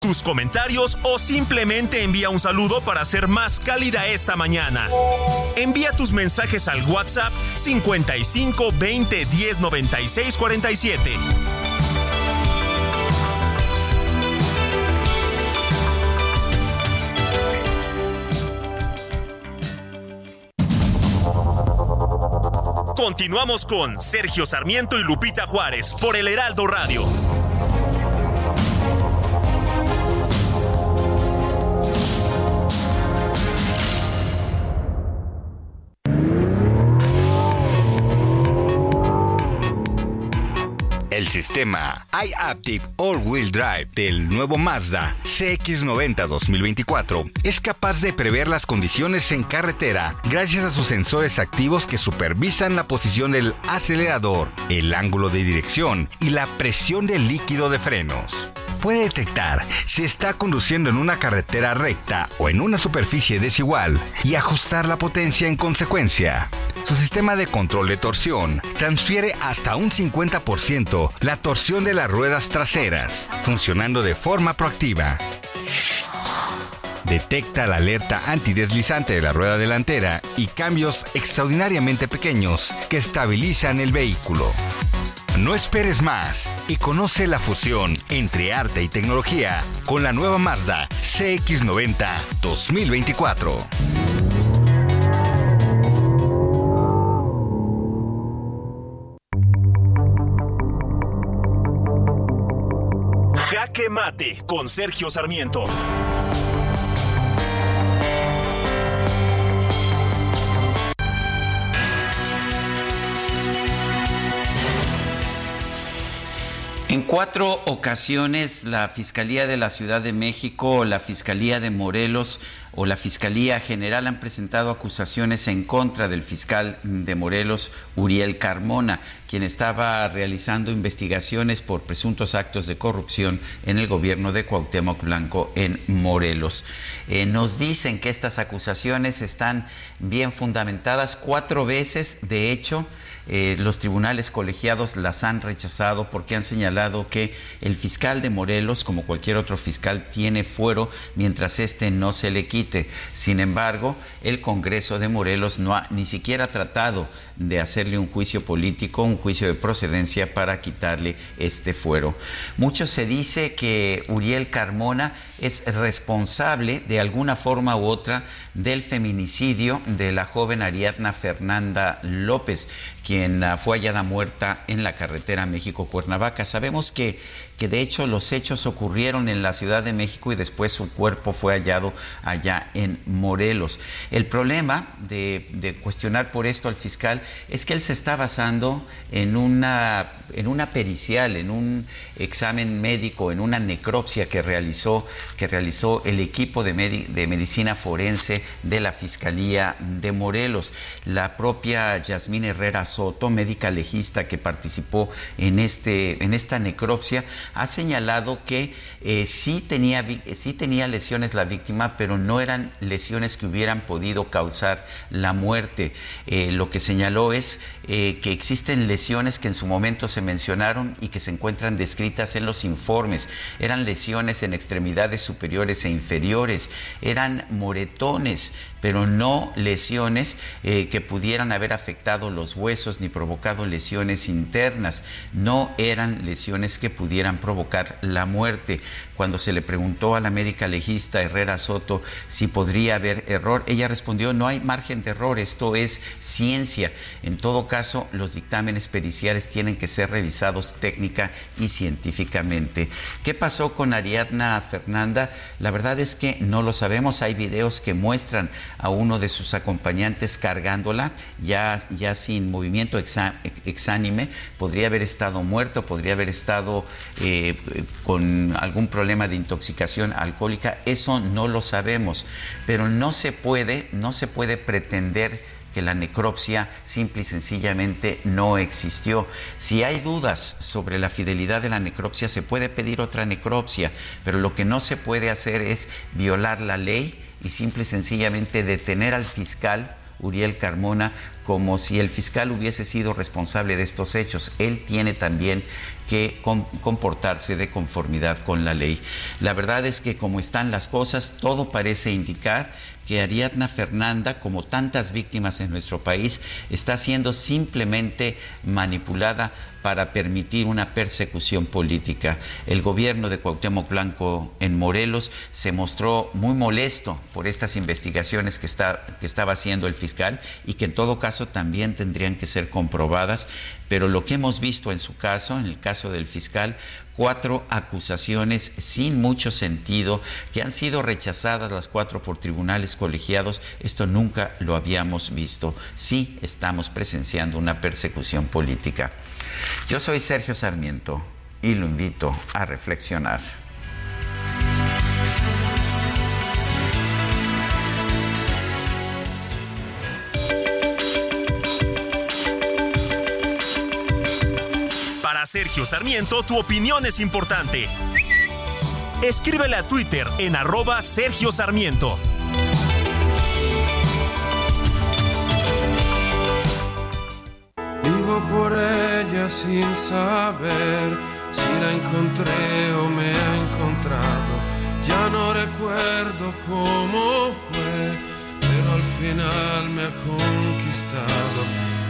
Tus comentarios o simplemente envía un saludo para ser más cálida esta mañana. Envía tus mensajes al WhatsApp 55 20 10 96 47. Continuamos con Sergio Sarmiento y Lupita Juárez por el Heraldo Radio. El sistema iAptiv All-Wheel Drive del nuevo Mazda CX90 2024 es capaz de prever las condiciones en carretera gracias a sus sensores activos que supervisan la posición del acelerador, el ángulo de dirección y la presión del líquido de frenos puede detectar si está conduciendo en una carretera recta o en una superficie desigual y ajustar la potencia en consecuencia. Su sistema de control de torsión transfiere hasta un 50% la torsión de las ruedas traseras, funcionando de forma proactiva. Detecta la alerta antideslizante de la rueda delantera y cambios extraordinariamente pequeños que estabilizan el vehículo. No esperes más y conoce la fusión entre arte y tecnología con la nueva Mazda CX90 2024. Jaque Mate con Sergio Sarmiento. Cuatro ocasiones la Fiscalía de la Ciudad de México, la Fiscalía de Morelos o la Fiscalía General han presentado acusaciones en contra del fiscal de Morelos, Uriel Carmona, quien estaba realizando investigaciones por presuntos actos de corrupción en el gobierno de Cuauhtémoc Blanco en Morelos. Eh, nos dicen que estas acusaciones están bien fundamentadas cuatro veces, de hecho, eh, los tribunales colegiados las han rechazado porque han señalado que el fiscal de Morelos, como cualquier otro fiscal, tiene fuero mientras este no se le quite. Sin embargo, el Congreso de Morelos no ha ni siquiera tratado de hacerle un juicio político, un juicio de procedencia para quitarle este fuero. Mucho se dice que Uriel Carmona es responsable de alguna forma u otra del feminicidio de la joven Ariadna Fernanda López, quien ah, fue hallada muerta en la carretera México-Cuernavaca. Sabemos que que de hecho los hechos ocurrieron en la Ciudad de México y después su cuerpo fue hallado allá en Morelos. El problema de, cuestionar por esto al fiscal es que él se está basando en una, en una pericial, en un examen médico, en una necropsia que realizó, que realizó el equipo de, de medicina forense de la Fiscalía de Morelos. La propia Yasmín Herrera Soto, médica legista que participó en, este, en esta necropsia, ha señalado que eh, sí, tenía, sí tenía lesiones la víctima, pero no eran lesiones que hubieran podido causar la muerte. Eh, lo que señaló es eh, que existen lesiones que en su momento se mencionaron y que se encuentran descritas en los informes. Eran lesiones en extremidades superiores e inferiores, eran moretones, pero no lesiones que pudieran haber afectado los huesos ni provocado lesiones internas. No eran lesiones que pudieran provocar la muerte. Cuando se le preguntó a la médica legista Herrera Soto si podría haber error, ella respondió, no hay margen de error, esto es ciencia. En todo caso, los dictámenes periciales tienen que ser revisados técnica y científicamente. ¿Qué pasó con Ariadna Fernanda? La verdad es que no lo sabemos. Hay videos que muestran a uno de sus acompañantes cargándola, ya, ya sin movimiento exánime. Podría haber estado muerto, podría haber estado eh, con algún problema de intoxicación alcohólica, eso no lo sabemos, pero no se puede, no se puede pretender que la necropsia simple y sencillamente no existió. Si hay dudas sobre la fidelidad de la necropsia, se puede pedir otra necropsia, pero lo que no se puede hacer es violar la ley y simple y sencillamente detener al fiscal Uriel Carmona como si el fiscal hubiese sido responsable de estos hechos. Él tiene también que comportarse de conformidad con la ley. La verdad es que como están las cosas, todo parece indicar que Ariadna Fernanda, como tantas víctimas en nuestro país, está siendo simplemente manipulada para permitir una persecución política. El gobierno de Cuauhtémoc Blanco en Morelos se mostró muy molesto por estas investigaciones que, está, que estaba haciendo el fiscal y que en todo caso también tendrían que ser comprobadas, pero lo que hemos visto en su caso, en el caso del fiscal, cuatro acusaciones sin mucho sentido que han sido rechazadas las cuatro por tribunales colegiados. Esto nunca lo habíamos visto. Sí estamos presenciando una persecución política. Yo soy Sergio Sarmiento y lo invito a reflexionar. Sergio Sarmiento, tu opinión es importante. Escríbele a Twitter en arroba Sergio Sarmiento. Vivo por ella sin saber si la encontré o me ha encontrado. Ya no recuerdo cómo fue, pero al final me ha conquistado.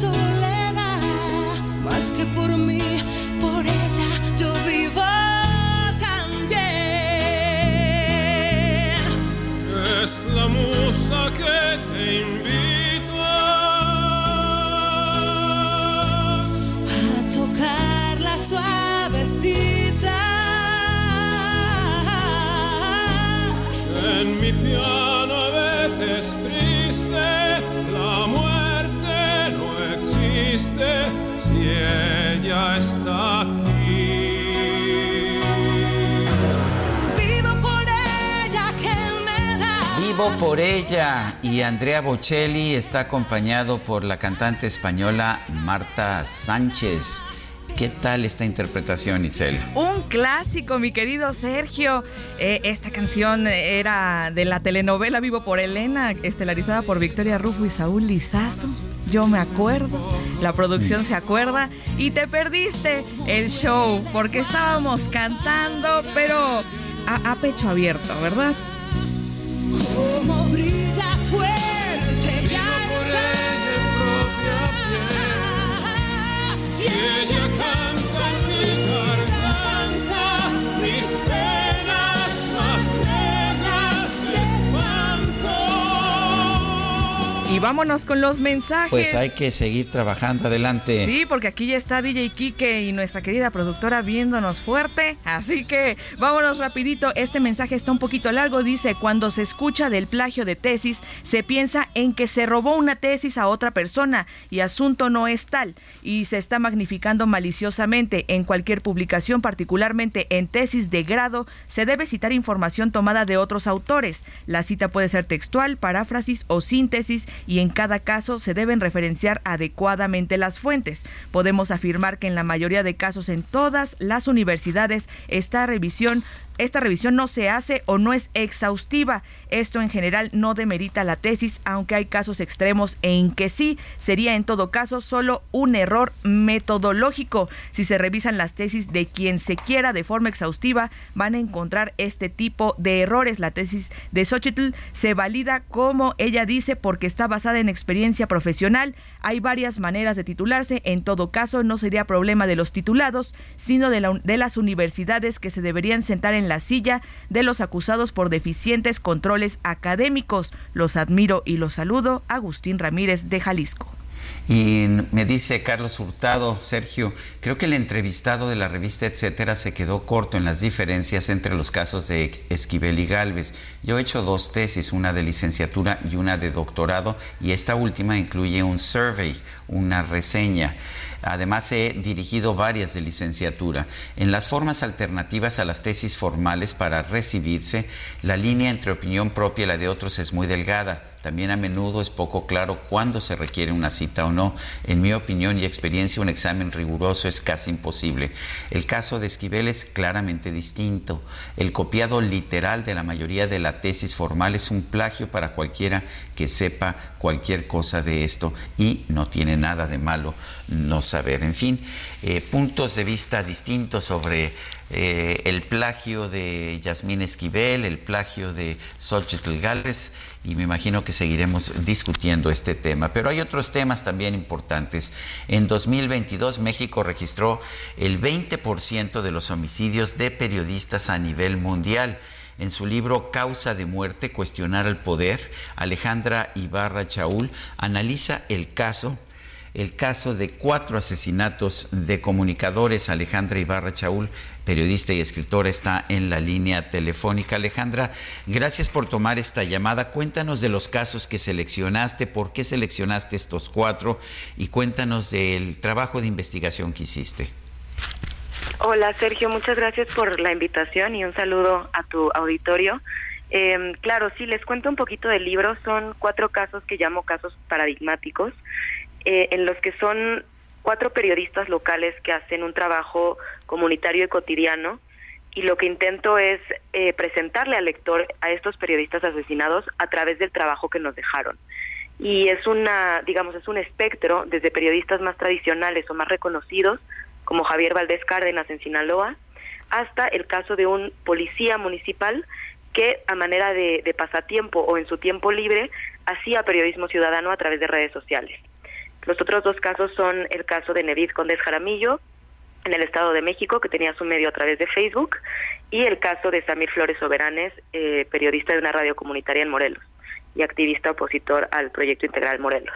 soledad, más que por mí, por ella yo vivo también. Es la musa que te invita a tocar la suavecita en mi piano a veces. Si ella está aquí. Vivo por ella y Andrea Bocelli está acompañado por la cantante española Marta Sánchez. ¿Qué tal esta interpretación, Itzel? Un clásico, mi querido Sergio. Eh, esta canción era de la telenovela Vivo por Elena, estelarizada por Victoria Rufo y Saúl Lizazo. Yo me acuerdo, la producción se acuerda y te perdiste el show porque estábamos cantando, pero a, a pecho abierto, ¿verdad? Como brilla fuerte y por ella en propia piel. Si ella Y vámonos con los mensajes. Pues hay que seguir trabajando adelante. Sí, porque aquí ya está DJ Kike y nuestra querida productora viéndonos fuerte. Así que vámonos rapidito. Este mensaje está un poquito largo. Dice, cuando se escucha del plagio de tesis, se piensa en que se robó una tesis a otra persona y asunto no es tal. Y se está magnificando maliciosamente. En cualquier publicación, particularmente en tesis de grado, se debe citar información tomada de otros autores. La cita puede ser textual, paráfrasis o síntesis y en cada caso se deben referenciar adecuadamente las fuentes. Podemos afirmar que en la mayoría de casos en todas las universidades esta revisión esta revisión no se hace o no es exhaustiva. Esto en general no demerita la tesis, aunque hay casos extremos en que sí. Sería en todo caso solo un error metodológico. Si se revisan las tesis de quien se quiera de forma exhaustiva, van a encontrar este tipo de errores. La tesis de Xochitl se valida como ella dice porque está basada en experiencia profesional. Hay varias maneras de titularse. En todo caso, no sería problema de los titulados, sino de, de las universidades que se deberían sentar en la silla de los acusados por deficientes controles académicos. Los admiro y los saludo. Agustín Ramírez de Jalisco. Y me dice Carlos Hurtado, Sergio, creo que el entrevistado de la revista Etcétera se quedó corto en las diferencias entre los casos de Esquivel y Galvez. Yo he hecho dos tesis, una de licenciatura y una de doctorado, y esta última incluye un survey, una reseña. Además, he dirigido varias de licenciatura. En las formas alternativas a las tesis formales para recibirse, la línea entre opinión propia y la de otros es muy delgada. También a menudo es poco claro cuándo se requiere una cita o no. En mi opinión y experiencia, un examen riguroso es casi imposible. El caso de Esquivel es claramente distinto. El copiado literal de la mayoría de la tesis formal es un plagio para cualquiera que sepa cualquier cosa de esto y no tiene nada de malo no saber. En fin, eh, puntos de vista distintos sobre eh, el plagio de Yasmín Esquivel, el plagio de Xochitl Gálvez y me imagino que seguiremos discutiendo este tema. Pero hay otros temas también importantes. En 2022 México registró el 20% de los homicidios de periodistas a nivel mundial. En su libro Causa de muerte, cuestionar al poder, Alejandra Ibarra Chaul analiza el caso el caso de cuatro asesinatos de comunicadores. Alejandra Ibarra Chaul, periodista y escritora, está en la línea telefónica. Alejandra, gracias por tomar esta llamada. Cuéntanos de los casos que seleccionaste, por qué seleccionaste estos cuatro y cuéntanos del trabajo de investigación que hiciste. Hola Sergio, muchas gracias por la invitación y un saludo a tu auditorio. Eh, claro, sí, les cuento un poquito del libro. Son cuatro casos que llamo casos paradigmáticos, eh, en los que son cuatro periodistas locales que hacen un trabajo comunitario y cotidiano. Y lo que intento es eh, presentarle al lector a estos periodistas asesinados a través del trabajo que nos dejaron. Y es una, digamos, es un espectro desde periodistas más tradicionales o más reconocidos, como Javier Valdés Cárdenas en Sinaloa, hasta el caso de un policía municipal que a manera de, de, pasatiempo o en su tiempo libre hacía periodismo ciudadano a través de redes sociales. Los otros dos casos son el caso de Nevid Condés Jaramillo en el Estado de México, que tenía su medio a través de Facebook, y el caso de Samir Flores Soberanes, eh, periodista de una radio comunitaria en Morelos. y activista opositor al proyecto integral Morelos.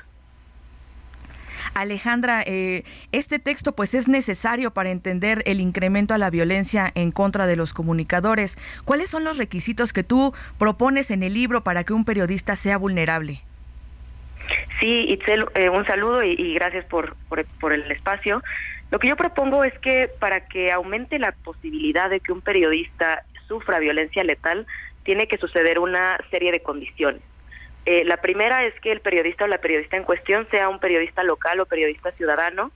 Alejandra, eh, este texto pues es necesario para entender el incremento a la violencia en contra de los comunicadores. ¿Cuáles son los requisitos que tú propones en el libro para que un periodista sea vulnerable? Sí, Itzel, eh, un saludo y, gracias por, por, el espacio. Lo que yo propongo es que para que aumente la posibilidad de que un periodista sufra violencia letal, tiene que suceder una serie de condiciones. Eh, la primera es que el periodista o la periodista en cuestión sea un periodista local o periodista ciudadano,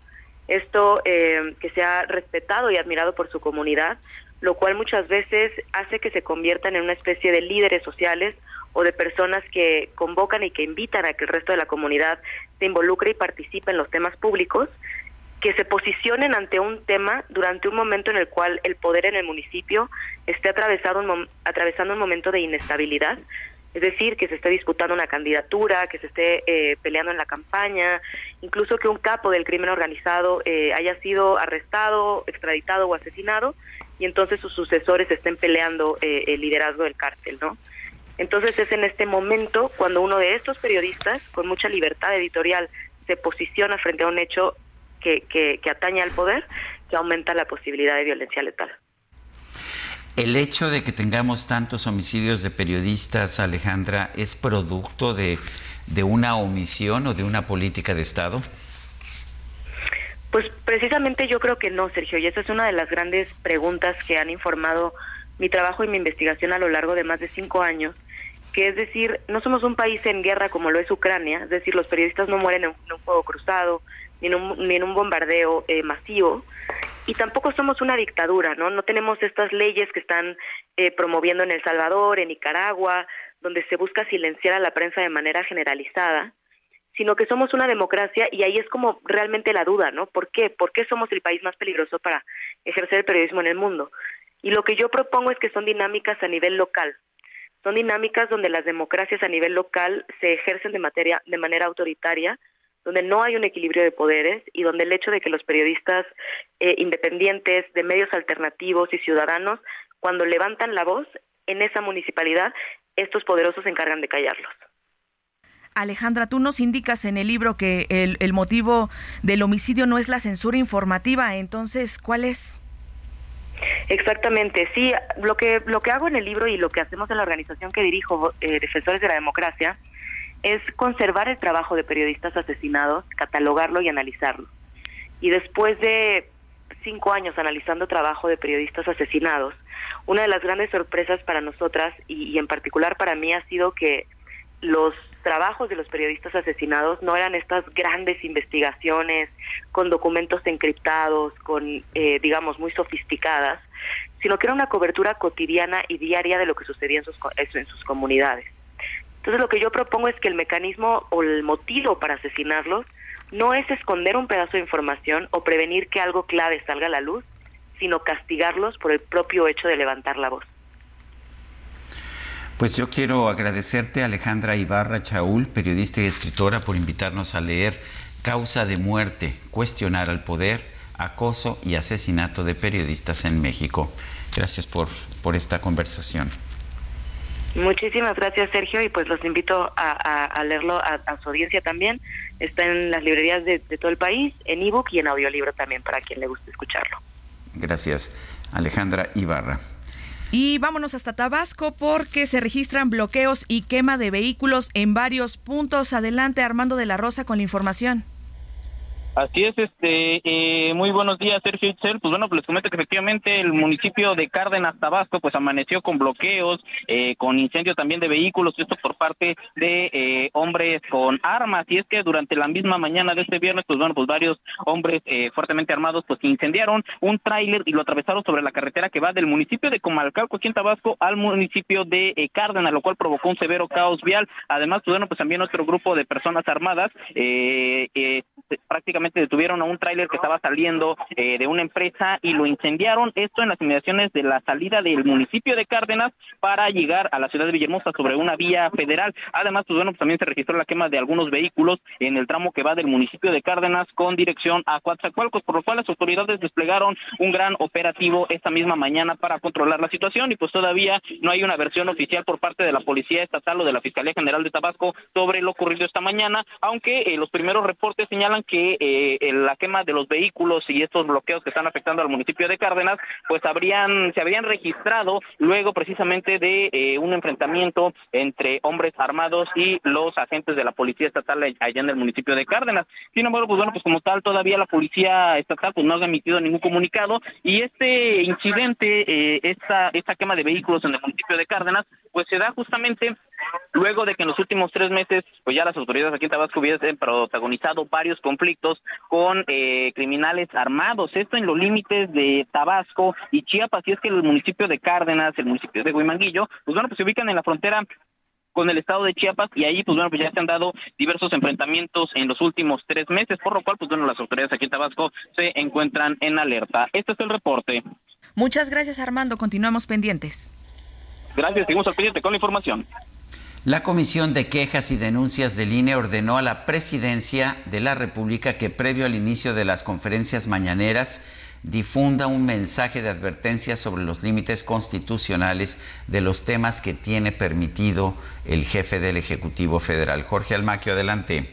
esto eh, que sea respetado y admirado por su comunidad, lo cual muchas veces hace que se conviertan en una especie de líderes sociales o de personas que convocan y que invitan a que el resto de la comunidad se involucre y participe en los temas públicos, que se posicionen ante un tema durante un momento en el cual el poder en el municipio esté atravesado un atravesando un momento de inestabilidad, es decir, que se esté disputando una candidatura, que se esté eh, peleando en la campaña, incluso que un capo del crimen organizado eh, haya sido arrestado, extraditado o asesinado, y entonces sus sucesores estén peleando eh, el liderazgo del cártel, ¿no? Entonces es en este momento cuando uno de estos periodistas, con mucha libertad editorial, se posiciona frente a un hecho que, que, que atañe al poder, que aumenta la posibilidad de violencia letal. ¿El hecho de que tengamos tantos homicidios de periodistas, Alejandra, es producto de, una omisión o de una política de Estado? Pues precisamente yo creo que no, Sergio, y esa es una de las grandes preguntas que han informado mi trabajo y mi investigación a lo largo de más de cinco años, que es decir, no somos un país en guerra como lo es Ucrania, es decir, los periodistas no mueren en, un fuego cruzado, ni en un, ni en un bombardeo eh, masivo, y tampoco somos una dictadura, ¿no? No tenemos estas leyes que están eh, promoviendo en El Salvador, en Nicaragua, donde se busca silenciar a la prensa de manera generalizada, sino que somos una democracia y ahí es como realmente la duda, ¿no? ¿Por qué? ¿Por qué somos el país más peligroso para ejercer el periodismo en el mundo? Y lo que yo propongo es que son dinámicas a nivel local. Son dinámicas donde las democracias a nivel local se ejercen de, materia, de manera autoritaria, donde no hay un equilibrio de poderes y donde el hecho de que los periodistas eh, independientes, de medios alternativos y ciudadanos, cuando levantan la voz en esa municipalidad, estos poderosos se encargan de callarlos. Alejandra, tú nos indicas en el libro que el, el motivo del homicidio no es la censura informativa, entonces, ¿cuál es? Exactamente, sí, lo que lo que hago en el libro y lo que hacemos en la organización que dirijo, eh, Defensores de la Democracia, es conservar el trabajo de periodistas asesinados, catalogarlo y analizarlo. Y después de cinco años analizando trabajo de periodistas asesinados, una de las grandes sorpresas para nosotras y, en particular para mí ha sido que los trabajos de los periodistas asesinados no eran estas grandes investigaciones con documentos encriptados, con, eh, digamos, muy sofisticadas, sino que era una cobertura cotidiana y diaria de lo que sucedía en sus, en sus comunidades. Entonces lo que yo propongo es que el mecanismo o el motivo para asesinarlos no es esconder un pedazo de información o prevenir que algo clave salga a la luz, sino castigarlos por el propio hecho de levantar la voz. Pues yo quiero agradecerte, Alejandra Ibarra Chaul, periodista y escritora, por invitarnos a leer Causa de muerte, cuestionar al poder, acoso y asesinato de periodistas en México. Gracias por, por esta conversación. Muchísimas gracias, Sergio, y pues los invito a, leerlo a, su audiencia también. Está en las librerías de, todo el país, en ebook y en audiolibro también, para quien le guste escucharlo. Gracias, Alejandra Ibarra. Y vámonos hasta Tabasco porque se registran bloqueos y quema de vehículos en varios puntos. Adelante, Armando de la Rosa, con la información. Así es, este, eh, muy buenos días, Sergio Itzel. Pues bueno, pues les comento que efectivamente el municipio de Cárdenas, Tabasco, pues amaneció con bloqueos, eh, con incendios también de vehículos, esto por parte de eh, hombres con armas. Y es que durante la misma mañana de este viernes, pues bueno, pues varios hombres fuertemente armados, pues incendiaron un tráiler y lo atravesaron sobre la carretera que va del municipio de Comalcalco, aquí en Tabasco, al municipio de Cárdenas, lo cual provocó un severo caos vial. Además, pues bueno, pues también otro grupo de personas armadas, prácticamente detuvieron a un tráiler que estaba saliendo eh, de una empresa y lo incendiaron. Esto en las inmediaciones de la salida del municipio de Cárdenas para llegar a la ciudad de Villahermosa sobre una vía federal. Además, pues bueno, pues también se registró la quema de algunos vehículos en el tramo que va del municipio de Cárdenas con dirección a Coatzacoalcos, por lo cual las autoridades desplegaron un gran operativo esta misma mañana para controlar la situación y pues todavía no hay una versión oficial por parte de la Policía Estatal o de la Fiscalía General de Tabasco sobre lo ocurrido esta mañana, aunque eh, los primeros reportes señalan que eh, la quema de los vehículos y estos bloqueos que están afectando al municipio de Cárdenas, pues habrían, se habrían registrado luego precisamente de eh, un enfrentamiento entre hombres armados y los agentes de la Policía Estatal allá en el municipio de Cárdenas. Sin embargo, pues bueno, pues como tal, todavía la Policía Estatal pues no ha emitido ningún comunicado y este incidente, esta, esta quema de vehículos en el municipio de Cárdenas, pues se da justamente luego de que en los últimos tres meses, pues ya las autoridades aquí en Tabasco hubiesen protagonizado varios conflictos con eh, criminales armados, esto en los límites de Tabasco y Chiapas, y es que el municipio de Cárdenas, el municipio de Huimanguillo, pues bueno, pues se ubican en la frontera con el estado de Chiapas y ahí pues bueno pues ya se han dado diversos enfrentamientos en los últimos tres meses, por lo cual pues bueno las autoridades aquí en Tabasco se encuentran en alerta. Este es el reporte. Muchas gracias Armando, continuamos pendientes. Gracias, seguimos al pendiente con la información. La Comisión de Quejas y Denuncias del INE ordenó a la Presidencia de la República que previo al inicio de las conferencias mañaneras difunda un mensaje de advertencia sobre los límites constitucionales de los temas que tiene permitido el jefe del Ejecutivo Federal. Jorge Almaquio, adelante.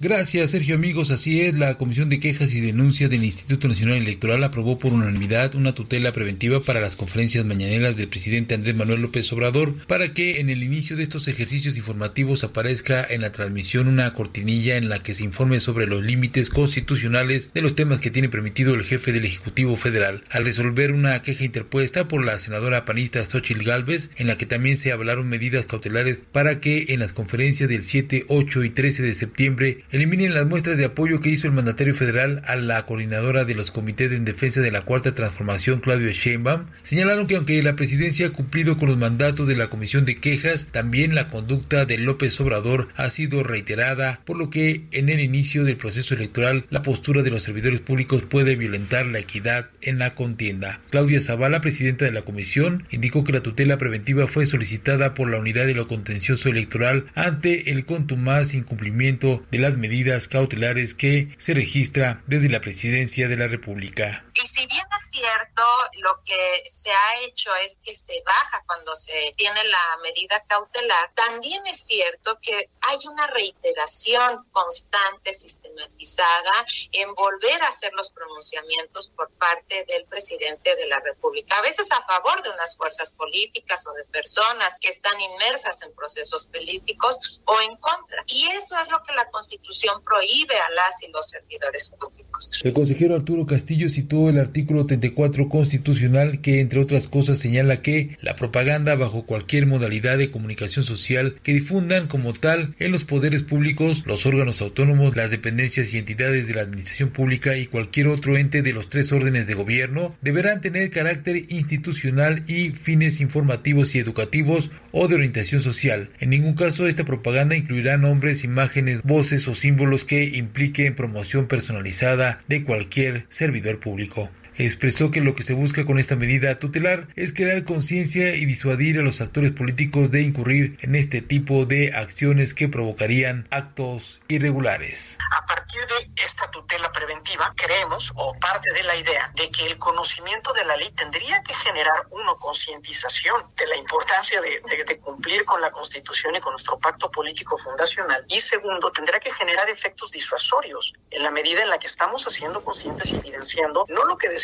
Gracias, Sergio amigos. Así es, la Comisión de Quejas y Denuncias del Instituto Nacional Electoral aprobó por unanimidad una tutela preventiva para las conferencias mañaneras del presidente Andrés Manuel López Obrador para que en el inicio de estos ejercicios informativos aparezca en la transmisión una cortinilla en la que se informe sobre los límites constitucionales de los temas que tiene permitido el jefe del Ejecutivo Federal. Al resolver una queja interpuesta por la senadora panista Xochil Gálvez, en la que también se hablaron medidas cautelares para que en las conferencias del 7, 8 y 13 de septiembre eliminen las muestras de apoyo que hizo el mandatario federal a la coordinadora de los comités en defensa de la cuarta transformación, Claudio Sheinbaum, señalaron que aunque la presidencia ha cumplido con los mandatos de la comisión de quejas, también la conducta de López Obrador ha sido reiterada, por lo que en el inicio del proceso electoral la postura de los servidores públicos puede violentar la equidad en la contienda. Claudia Zavala, presidenta de la comisión, indicó que la tutela preventiva fue solicitada por la unidad de lo contencioso electoral ante el contumaz incumplimiento de las medidas cautelares que se registra desde la presidencia de la República. Y si bien es cierto, lo que se ha hecho es que se baja cuando se tiene la medida cautelar, también es cierto que hay una reiteración constante, sistematizada, en volver a hacer los pronunciamientos por parte del presidente de la República, a veces a favor de unas fuerzas políticas o de personas que están inmersas en procesos políticos o en contra. Y eso es lo que la Constitución prohíbe a las y los servidores públicos. El consejero Arturo Castillo citó el artículo 34 constitucional que, entre otras cosas, señala que la propaganda bajo cualquier modalidad de comunicación social que difundan como tal en los poderes públicos, los órganos autónomos, las dependencias y entidades de la administración pública y cualquier otro ente de los tres órdenes de gobierno deberán tener carácter institucional y fines informativos y educativos o de orientación social. En ningún caso esta propaganda incluirá nombres, imágenes, voces o símbolos que impliquen promoción personalizada de cualquier servidor público expresó que lo que se busca con esta medida tutelar es crear conciencia y disuadir a los actores políticos de incurrir en este tipo de acciones que provocarían actos irregulares. A partir de esta tutela preventiva, creemos, o parte de la idea, de que el conocimiento de la ley tendría que generar, uno, concientización de la importancia de, de cumplir con la Constitución y con nuestro pacto político fundacional, y segundo, tendrá que generar efectos disuasorios en la medida en la que estamos haciendo conscientes y evidenciando no lo que decimos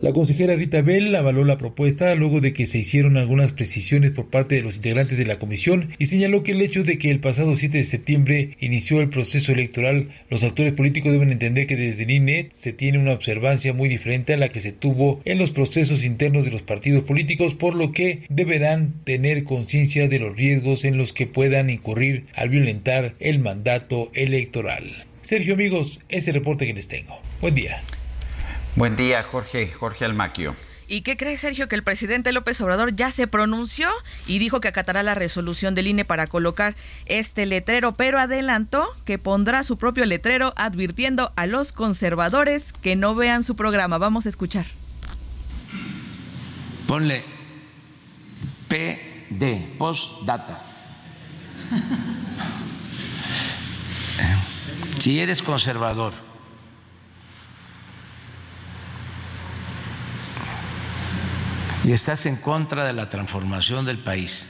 La consejera Rita Bell avaló la propuesta luego de que se hicieron algunas precisiones por parte de los integrantes de la comisión y señaló que el hecho de que el pasado 7 de septiembre inició el proceso electoral, los actores políticos deben entender que desde el INE se tiene una observancia muy diferente a la que se tuvo en los procesos internos de los partidos políticos, por lo que deberán tener conciencia de los riesgos en los que puedan incurrir al violentar el mandato electoral. Sergio amigos, ese reporte que les tengo. Buen día. Buen día, Jorge, Jorge Almaquio. ¿Y qué cree Sergio? Que el presidente López Obrador ya se pronunció y dijo que acatará la resolución del INE para colocar este letrero, pero adelantó que pondrá su propio letrero advirtiendo a los conservadores que no vean su programa. Vamos a escuchar. Ponle PD, postdata. Si eres conservador, y estás en contra de la transformación del país,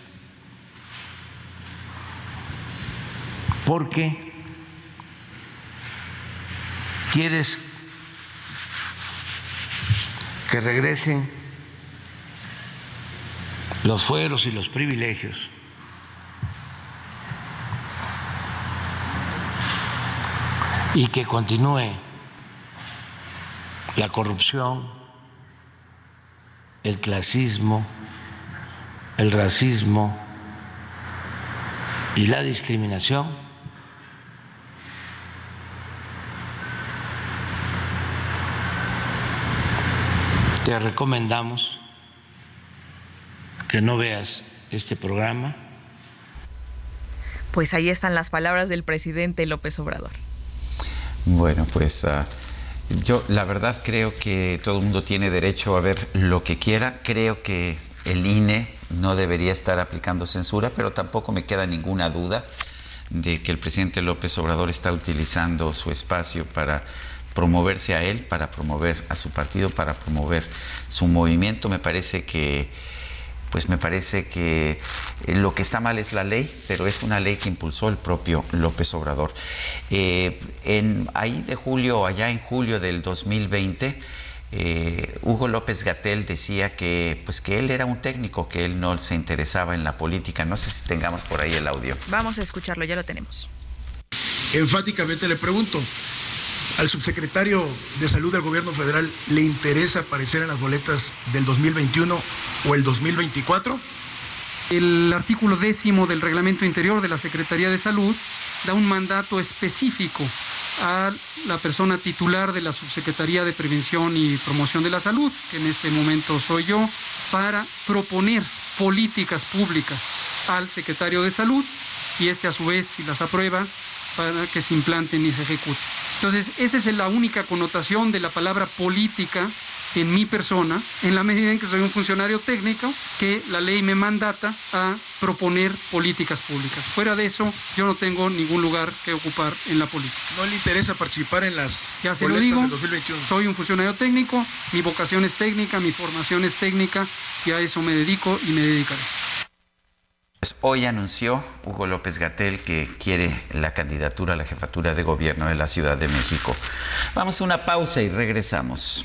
porque quieres que regresen los fueros y los privilegios. Y que continúe la corrupción, el clasismo, el racismo y la discriminación. Te recomendamos que no veas este programa. Pues ahí están las palabras del presidente López Obrador. Bueno, pues uh, yo la verdad creo que todo el mundo tiene derecho a ver lo que quiera. Creo que el INE no debería estar aplicando censura, pero tampoco me queda ninguna duda de que el presidente López Obrador está utilizando su espacio para promoverse a él, para promover a su partido, para promover su movimiento. Me parece que pues me parece que eh, lo que está mal es la ley, pero es una ley que impulsó el propio López Obrador. Eh, en, ahí de julio, allá en julio del 2020, eh, Hugo López Gatel decía que, pues que él era un técnico, que él no se interesaba en la política. No sé si tengamos por ahí el audio. Vamos a escucharlo, ya lo tenemos. Enfáticamente le pregunto, ¿al subsecretario de Salud del Gobierno Federal le interesa aparecer en las boletas del 2021 o el 2024? El artículo décimo del reglamento interior de la Secretaría de Salud da un mandato específico a la persona titular de la Subsecretaría de Prevención y Promoción de la Salud, que en este momento soy yo, para proponer políticas públicas al secretario de Salud y este a su vez, si las aprueba, para que se implanten y se ejecuten. Entonces, esa es la única connotación de la palabra política en mi persona, en la medida en que soy un funcionario técnico, que la ley me mandata a proponer políticas públicas. Fuera de eso, yo no tengo ningún lugar que ocupar en la política. ¿No le interesa participar en las ya se lo digo, 2021? Soy un funcionario técnico, mi vocación es técnica, mi formación es técnica y a eso me dedico y me dedicaré. Pues hoy anunció Hugo López Gatel que quiere la candidatura a la jefatura de gobierno de la Ciudad de México. Vamos a una pausa y regresamos.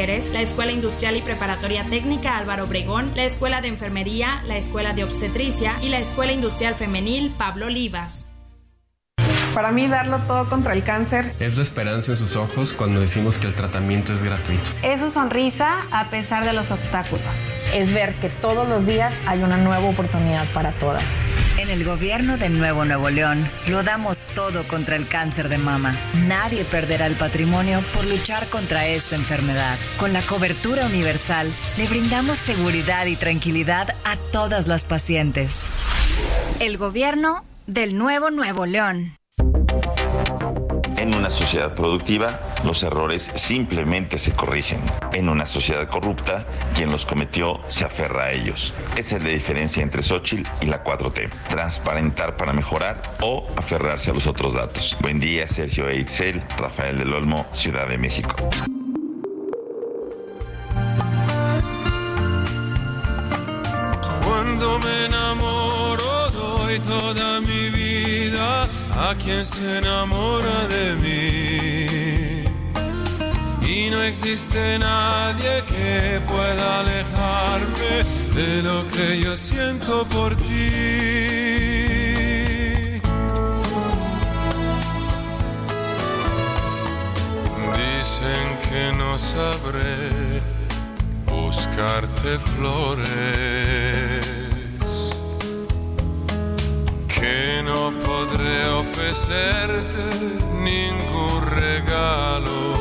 la Escuela Industrial y Preparatoria Técnica Álvaro Obregón, la Escuela de Enfermería, la Escuela de Obstetricia y la Escuela Industrial Femenil Pablo Olivas. Para mí darlo todo contra el cáncer. Es la esperanza en sus ojos cuando decimos que el tratamiento es gratuito. Es su sonrisa a pesar de los obstáculos. Es ver que todos los días hay una nueva oportunidad para todas. En el gobierno de Nuevo Nuevo León lo damos todo contra el cáncer de mama. Nadie perderá el patrimonio por luchar contra esta enfermedad. Con la cobertura universal le brindamos seguridad y tranquilidad a todas las pacientes. El gobierno del Nuevo Nuevo León. En una sociedad productiva, los errores simplemente se corrigen. En una sociedad corrupta, quien los cometió se aferra a ellos. Esa es la diferencia entre Xochitl y la 4T. Transparentar para mejorar o aferrarse a los otros datos. Buen día, Sergio Eitzel, Rafael del Olmo, Ciudad de México. Cuando me enamoro doy toda mi vida a quien se enamora de mí. No existe nadie que pueda alejarme de lo que yo siento por ti. Dicen que no sabré buscarte flores, que no podré ofrecerte ningún regalo.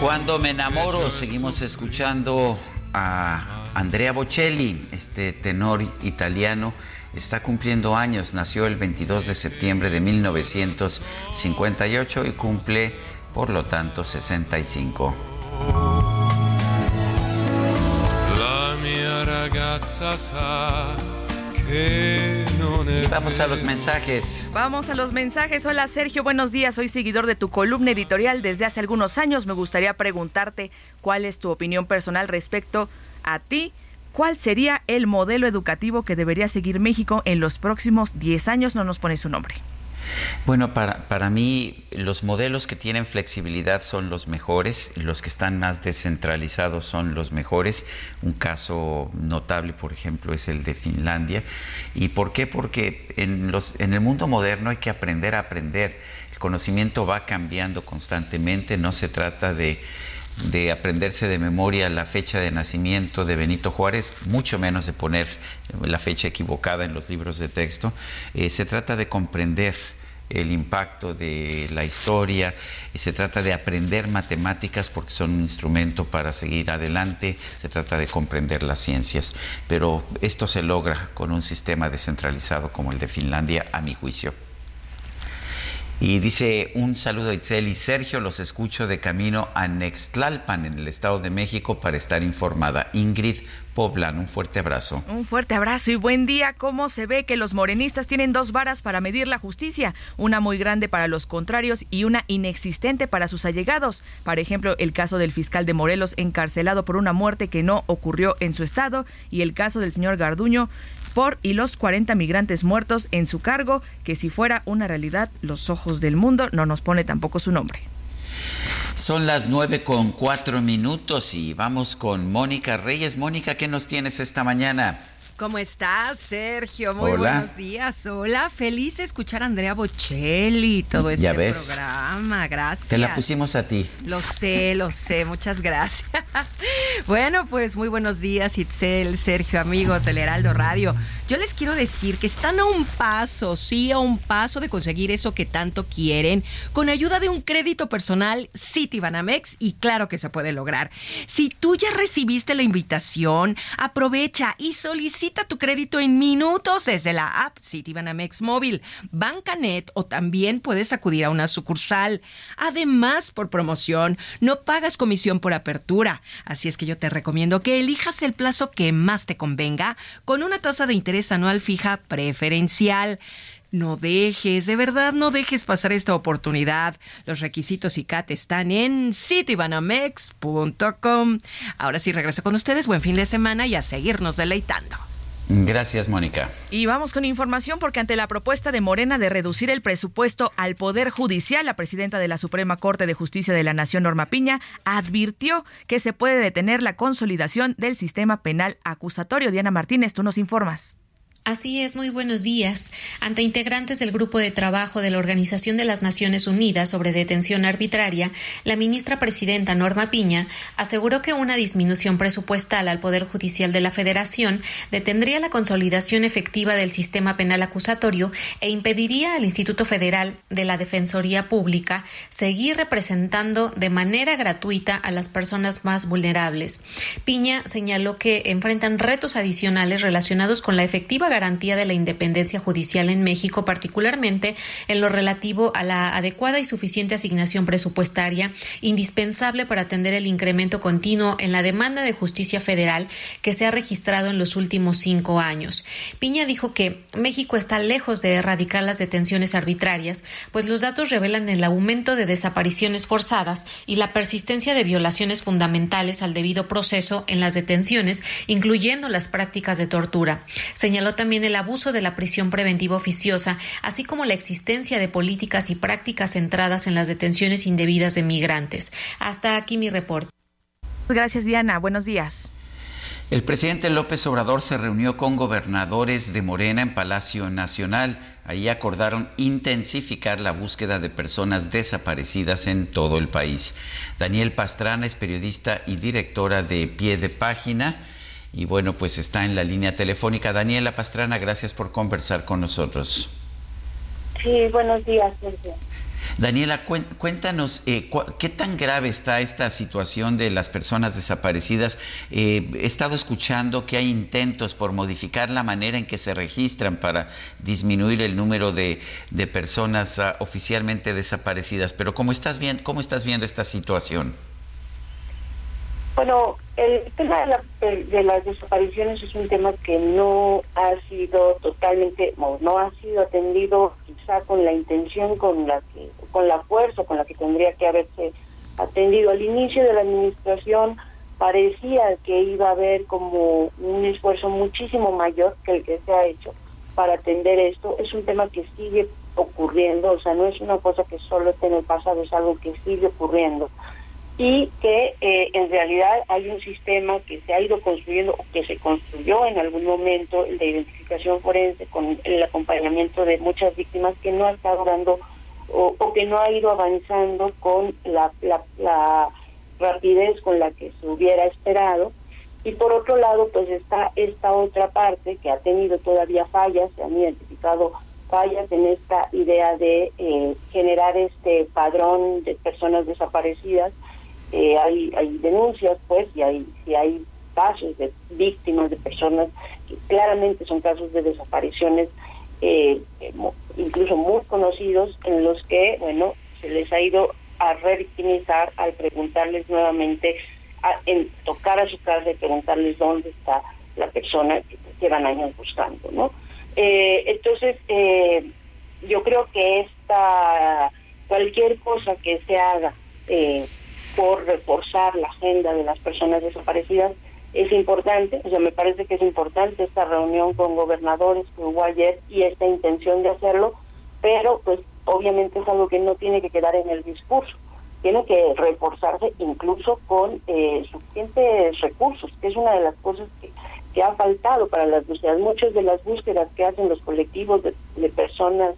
Cuando me enamoro, seguimos escuchando a Andrea Bocelli, este tenor italiano. Está cumpliendo años, nació el 22 de septiembre de 1958 y cumple, por lo tanto, 65. La mia ragazza sa Vamos a los mensajes. Vamos a los mensajes. Hola Sergio, buenos días. Soy seguidor de tu columna editorial desde hace algunos años. Me gustaría preguntarte cuál es tu opinión personal respecto a ti. ¿Cuál sería el modelo educativo que debería seguir México en los próximos 10 años? No nos pone su nombre. Bueno, para, para mí los modelos que tienen flexibilidad son los mejores los que están más descentralizados son los mejores. Un caso notable, por ejemplo, es el de Finlandia. ¿Y por qué? Porque en, los, en el mundo moderno hay que aprender a aprender. El conocimiento va cambiando constantemente, no se trata de de aprenderse de memoria la fecha de nacimiento de Benito Juárez, mucho menos de poner la fecha equivocada en los libros de texto. Eh, se trata de comprender el impacto de la historia y se trata de aprender matemáticas porque son un instrumento para seguir adelante, se trata de comprender las ciencias, pero esto se logra con un sistema descentralizado como el de Finlandia, a mi juicio. Y dice un saludo a Itzel y Sergio, los escucho de camino a Nextlalpan en el Estado de México para estar informada. Ingrid Poblan, un fuerte abrazo. Un fuerte abrazo y buen día. ¿Cómo se ve que los morenistas tienen dos varas para medir la justicia? Una muy grande para los contrarios y una inexistente para sus allegados. Por ejemplo, el caso del fiscal de Morelos encarcelado por una muerte que no ocurrió en su estado y el caso del señor Garduño por y los 40 migrantes muertos en su cargo, que si fuera una realidad, los ojos del mundo no nos pone tampoco su nombre. Son las nueve con cuatro minutos y vamos con Mónica Reyes. Mónica, ¿qué nos tienes esta mañana? ¿Cómo estás, Sergio? Muy Hola. buenos días. Hola, feliz de escuchar a Andrea Bocelli y todo este Ya ves. programa. Gracias. Te la pusimos a ti. Lo sé, lo sé, muchas gracias. Bueno, pues muy buenos días, Itzel, Sergio, amigos del Heraldo Radio. Yo les quiero decir que están a un paso, sí, a un paso de conseguir eso que tanto quieren, con ayuda de un crédito personal Citibanamex, y claro que se puede lograr. Si tú ya recibiste la invitación, aprovecha y solicita tu crédito en minutos desde la app Citibanamex Móvil, Bancanet o también puedes acudir a una sucursal. Además, por promoción, no pagas comisión por apertura. Así es que yo te recomiendo que elijas el plazo que más te convenga con una tasa de interés anual fija preferencial. No dejes, de verdad, no dejes pasar esta oportunidad. Los requisitos y CAT están en citibanamex.com. Ahora sí regreso con ustedes. Buen fin de semana y a seguirnos deleitando. Gracias, Mónica. Y vamos con información porque ante la propuesta de Morena de reducir el presupuesto al Poder Judicial, la presidenta de la Suprema Corte de Justicia de la Nación, Norma Piña, advirtió que se puede detener la consolidación del sistema penal acusatorio. Diana Martínez, tú nos informas. Así es, muy buenos días. Ante integrantes del Grupo de Trabajo de la Organización de las Naciones Unidas sobre Detención Arbitraria, la ministra presidenta Norma Piña aseguró que una disminución presupuestal al Poder Judicial de la Federación detendría la consolidación efectiva del sistema penal acusatorio e impediría al Instituto Federal de la Defensoría Pública seguir representando de manera gratuita a las personas más vulnerables. Piña señaló que enfrentan retos adicionales relacionados con la efectiva garantía de la independencia judicial en México, particularmente en lo relativo a la adecuada y suficiente asignación presupuestaria indispensable para atender el incremento continuo en la demanda de justicia federal que se ha registrado en los últimos cinco años. Piña dijo que México está lejos de erradicar las detenciones arbitrarias, pues los datos revelan el aumento de desapariciones forzadas y la persistencia de violaciones fundamentales al debido proceso en las detenciones, incluyendo las prácticas de tortura. Señaló también el abuso de la prisión preventiva oficiosa, así como la existencia de políticas y prácticas centradas en las detenciones indebidas de migrantes. Hasta aquí mi reporte. Gracias, Diana. Buenos días. El presidente López Obrador se reunió con gobernadores de Morena en Palacio Nacional. Ahí acordaron intensificar la búsqueda de personas desaparecidas en todo el país. Daniel Pastrana es periodista y directora de Pie de Página y bueno, pues está en la línea telefónica. Daniela Pastrana, gracias por conversar con nosotros. Sí, buenos días, Sergio. Daniela, cuéntanos eh, qué tan grave está esta situación de las personas desaparecidas. Eh, he estado escuchando que hay intentos por modificar la manera en que se registran para disminuir el número de, personas ah, oficialmente desaparecidas. Pero ¿cómo estás, viendo, ¿cómo estás viendo esta situación? Bueno, el tema de, las desapariciones es un tema que no ha sido totalmente, no, ha sido atendido quizá con la intención, con la que, con la fuerza con la que tendría que haberse atendido. Al inicio de la administración parecía que iba a haber como un esfuerzo muchísimo mayor que el que se ha hecho para atender esto. Es un tema que sigue ocurriendo, o sea, no es una cosa que solo esté en el pasado, es algo que sigue ocurriendo y que eh, en realidad hay un sistema que se ha ido construyendo o que se construyó en algún momento el de identificación forense con el acompañamiento de muchas víctimas que no ha estado dando o, que no ha ido avanzando con la, la, rapidez con la que se hubiera esperado. Y por otro lado pues está esta otra parte que ha tenido todavía fallas se han identificado fallas en esta idea de eh, generar este padrón de personas desaparecidas eh, hay, hay denuncias, pues, y hay, y hay casos de víctimas, de personas que claramente son casos de desapariciones, eh, incluso muy conocidos, en los que, bueno, se les ha ido a revictimizar al preguntarles nuevamente, a, en tocar a su casa y preguntarles dónde está la persona que llevan años buscando, ¿no? Eh, entonces, yo creo que esta cualquier cosa que se haga eh, por reforzar la agenda de las personas desaparecidas es importante, o sea, me parece que es importante esta reunión con gobernadores que hubo y esta intención de hacerlo, pero pues obviamente es algo que no tiene que quedar en el discurso, tiene que reforzarse incluso con eh, suficientes recursos, que es una de las cosas que, que ha faltado para las búsquedas. Muchas de las búsquedas que hacen los colectivos de, personas,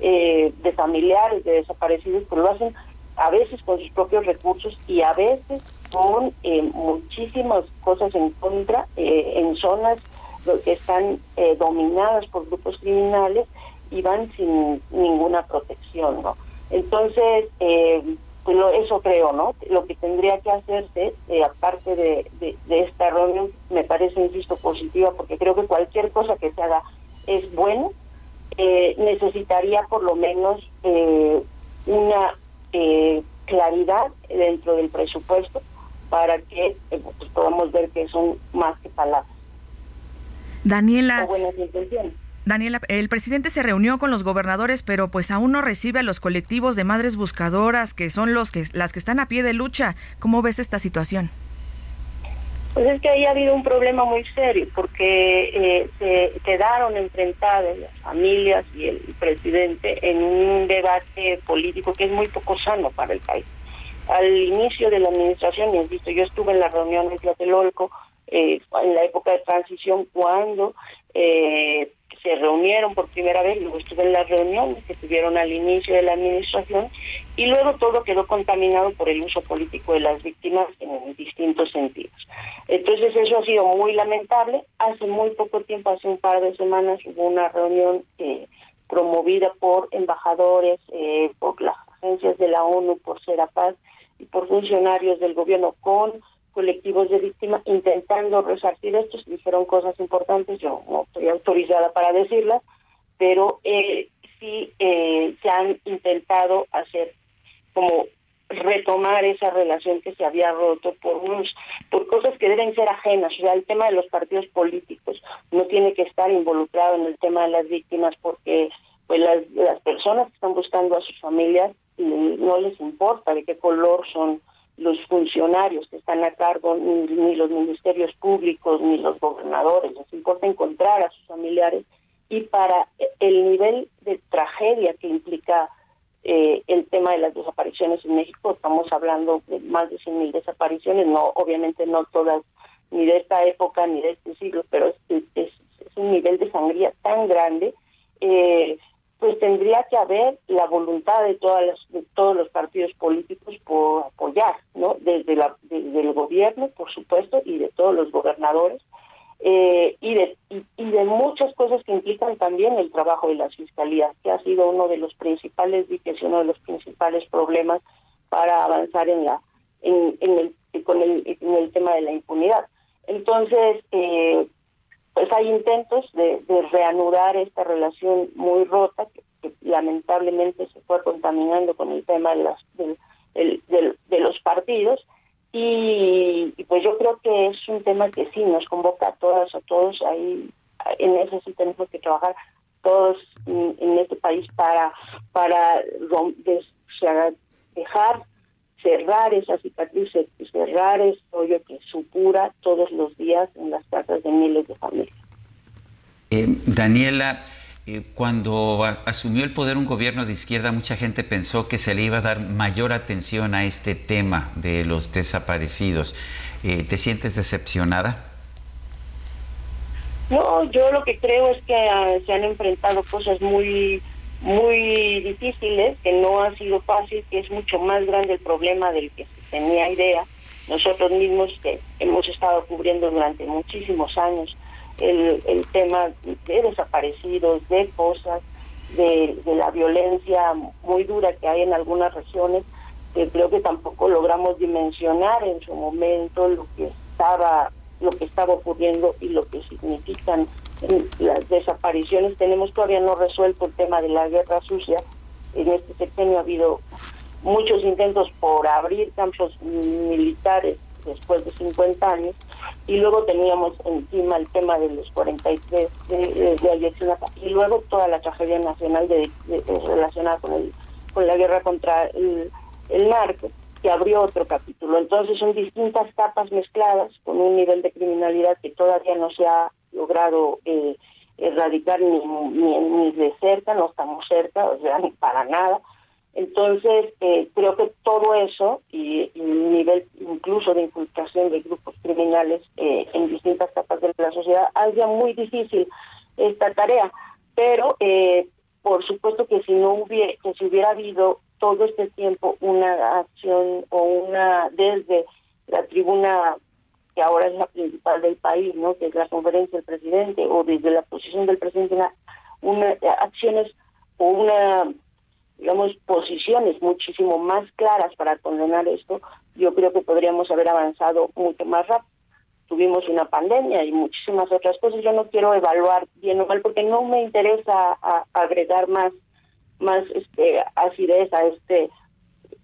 eh, de familiares de desaparecidos, pues lo hacen a veces con sus propios recursos y a veces con eh, muchísimas cosas en contra eh, en zonas que están eh, dominadas por grupos criminales y van sin ninguna protección, ¿no? Entonces, pues eso creo, ¿no? Lo que tendría que hacerse, aparte de, de, esta reunión, me parece, insisto, positiva, porque creo que cualquier cosa que se haga es bueno, necesitaría por lo menos una eh, claridad dentro del presupuesto para que eh, pues, podamos ver que son más que palabras. Daniela. Daniela, el presidente se reunió con los gobernadores, pero pues aún no recibe a los colectivos de madres buscadoras, que son los que las que están a pie de lucha. ¿Cómo ves esta situación? Pues es que ahí ha habido un problema muy serio, porque eh, se quedaron enfrentadas las familias y el presidente en un debate político que es muy poco sano para el país. Al inicio de la administración, y visto, yo estuve en la reunión de Tlatelolco, eh, en la época de transición, cuando eh, se reunieron por primera vez, luego estuve en las reuniones que tuvieron al inicio de la administración y luego todo quedó contaminado por el uso político de las víctimas en distintos sentidos. Entonces eso ha sido muy lamentable. Hace muy poco tiempo, hace un par de semanas, hubo una reunión eh, promovida por embajadores, eh, por las agencias de la ONU, por Serapaz y por funcionarios del gobierno con colectivos de víctimas intentando resarcir esto. Dijeron cosas importantes, yo no estoy autorizada para decirlas, pero eh, sí eh, se han intentado hacer como retomar esa relación que se había roto por unos por cosas que deben ser ajenas. O sea el tema de los partidos políticos no tiene que estar involucrado en el tema de las víctimas porque pues las, las personas que están buscando a sus familias no les importa de qué color son los funcionarios que están a cargo, ni, los ministerios públicos, ni los gobernadores, les importa encontrar a sus familiares y para el nivel de tragedia que implica eh, el tema de las desapariciones en México, estamos hablando de más de 100.000 desapariciones, no obviamente no todas ni de esta época ni de este siglo, pero es, un nivel de sangría tan grande eh, pues tendría que haber la voluntad de todas las, de todos los partidos políticos por apoyar, ¿no? Desde la desde el gobierno, por supuesto, y de todos los gobernadores eh, y de y, de muchas cosas que implican también el trabajo de las fiscalías, que ha sido uno de los principales diques uno de los principales problemas para avanzar en la en, en el con el en el tema de la impunidad. Entonces, eh, pues hay intentos de, reanudar esta relación muy rota que, lamentablemente se fue contaminando con el tema de, las, de los partidos y, pues yo creo que es un tema que sí nos convoca a todas, a todos ahí, en eso sí tenemos que trabajar todos en, este país para, para dejar cerrar esa cicatriz, cerrar ese hoyo que supura todos los días en las casas de miles de familias. Eh, Daniela, eh, cuando asumió el poder un gobierno de izquierda, mucha gente pensó que se le iba a dar mayor atención a este tema de los desaparecidos. Eh, ¿Te sientes decepcionada? No, yo lo que creo es que ah, se han enfrentado cosas muy muy difíciles, que no ha sido fácil, que es mucho más grande el problema del que se tenía idea. Nosotros mismos que hemos estado cubriendo durante muchísimos años el, el tema de desaparecidos, de cosas, de, la violencia muy dura que hay en algunas regiones, que creo que tampoco logramos dimensionar en su momento lo que estaba lo que estaba ocurriendo y lo que significan las desapariciones. Tenemos todavía no resuelto el tema de la guerra sucia. En este sexenio ha habido muchos intentos por abrir campos militares después de 50 años y luego teníamos encima el tema de los 43 de, de, de y luego toda la tragedia nacional de, relacionada con el con la guerra contra el, el narco que abrió otro capítulo. Entonces son distintas capas mezcladas con un nivel de criminalidad que todavía no se ha logrado eh, erradicar ni, ni, de cerca, no estamos cerca, o sea, ni para nada. Entonces, eh, creo que todo eso y, el nivel incluso de infiltración de grupos criminales eh, en distintas capas de la sociedad haría muy difícil esta tarea. Pero, eh, por supuesto que si no hubiera, que si hubiera habido todo este tiempo una acción o una desde la tribuna que ahora es la principal del país, ¿no? que es la conferencia del presidente, o desde la posición del presidente, una acciones o una, digamos, posiciones muchísimo más claras para condenar esto, yo creo que podríamos haber avanzado mucho más rápido. Tuvimos una pandemia y muchísimas otras cosas. Yo no quiero evaluar bien o mal porque no me interesa agregar más, más este, acidez a este,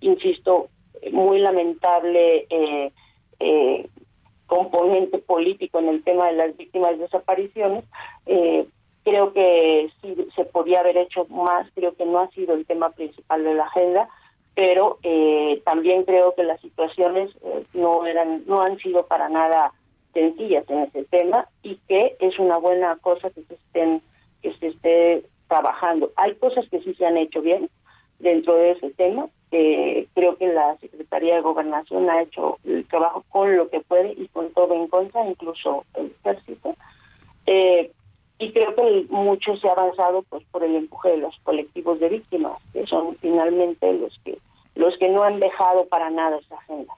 insisto, muy lamentable eh, eh, componente político en el tema de las víctimas de desapariciones. Eh, creo que sí se podía haber hecho más, creo que no ha sido el tema principal de la agenda, pero eh, también creo que las situaciones eh, no eran, no han sido para nada sencillas en ese tema y que es una buena cosa que se estén, que se esté trabajando. Hay cosas que sí se han hecho bien dentro de ese tema, eh, creo que la Secretaría de Gobernación ha hecho el trabajo con lo que puede y con todo en contra, incluso el ejército. Eh, y creo que mucho se ha avanzado pues por el empuje de los colectivos de víctimas, que son finalmente los que los que no han dejado para nada esa agenda.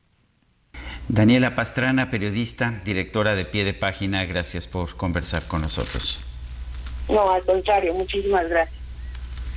Daniela Pastrana, periodista, directora de Pie de Página, gracias por conversar con nosotros. No, al contrario, muchísimas gracias.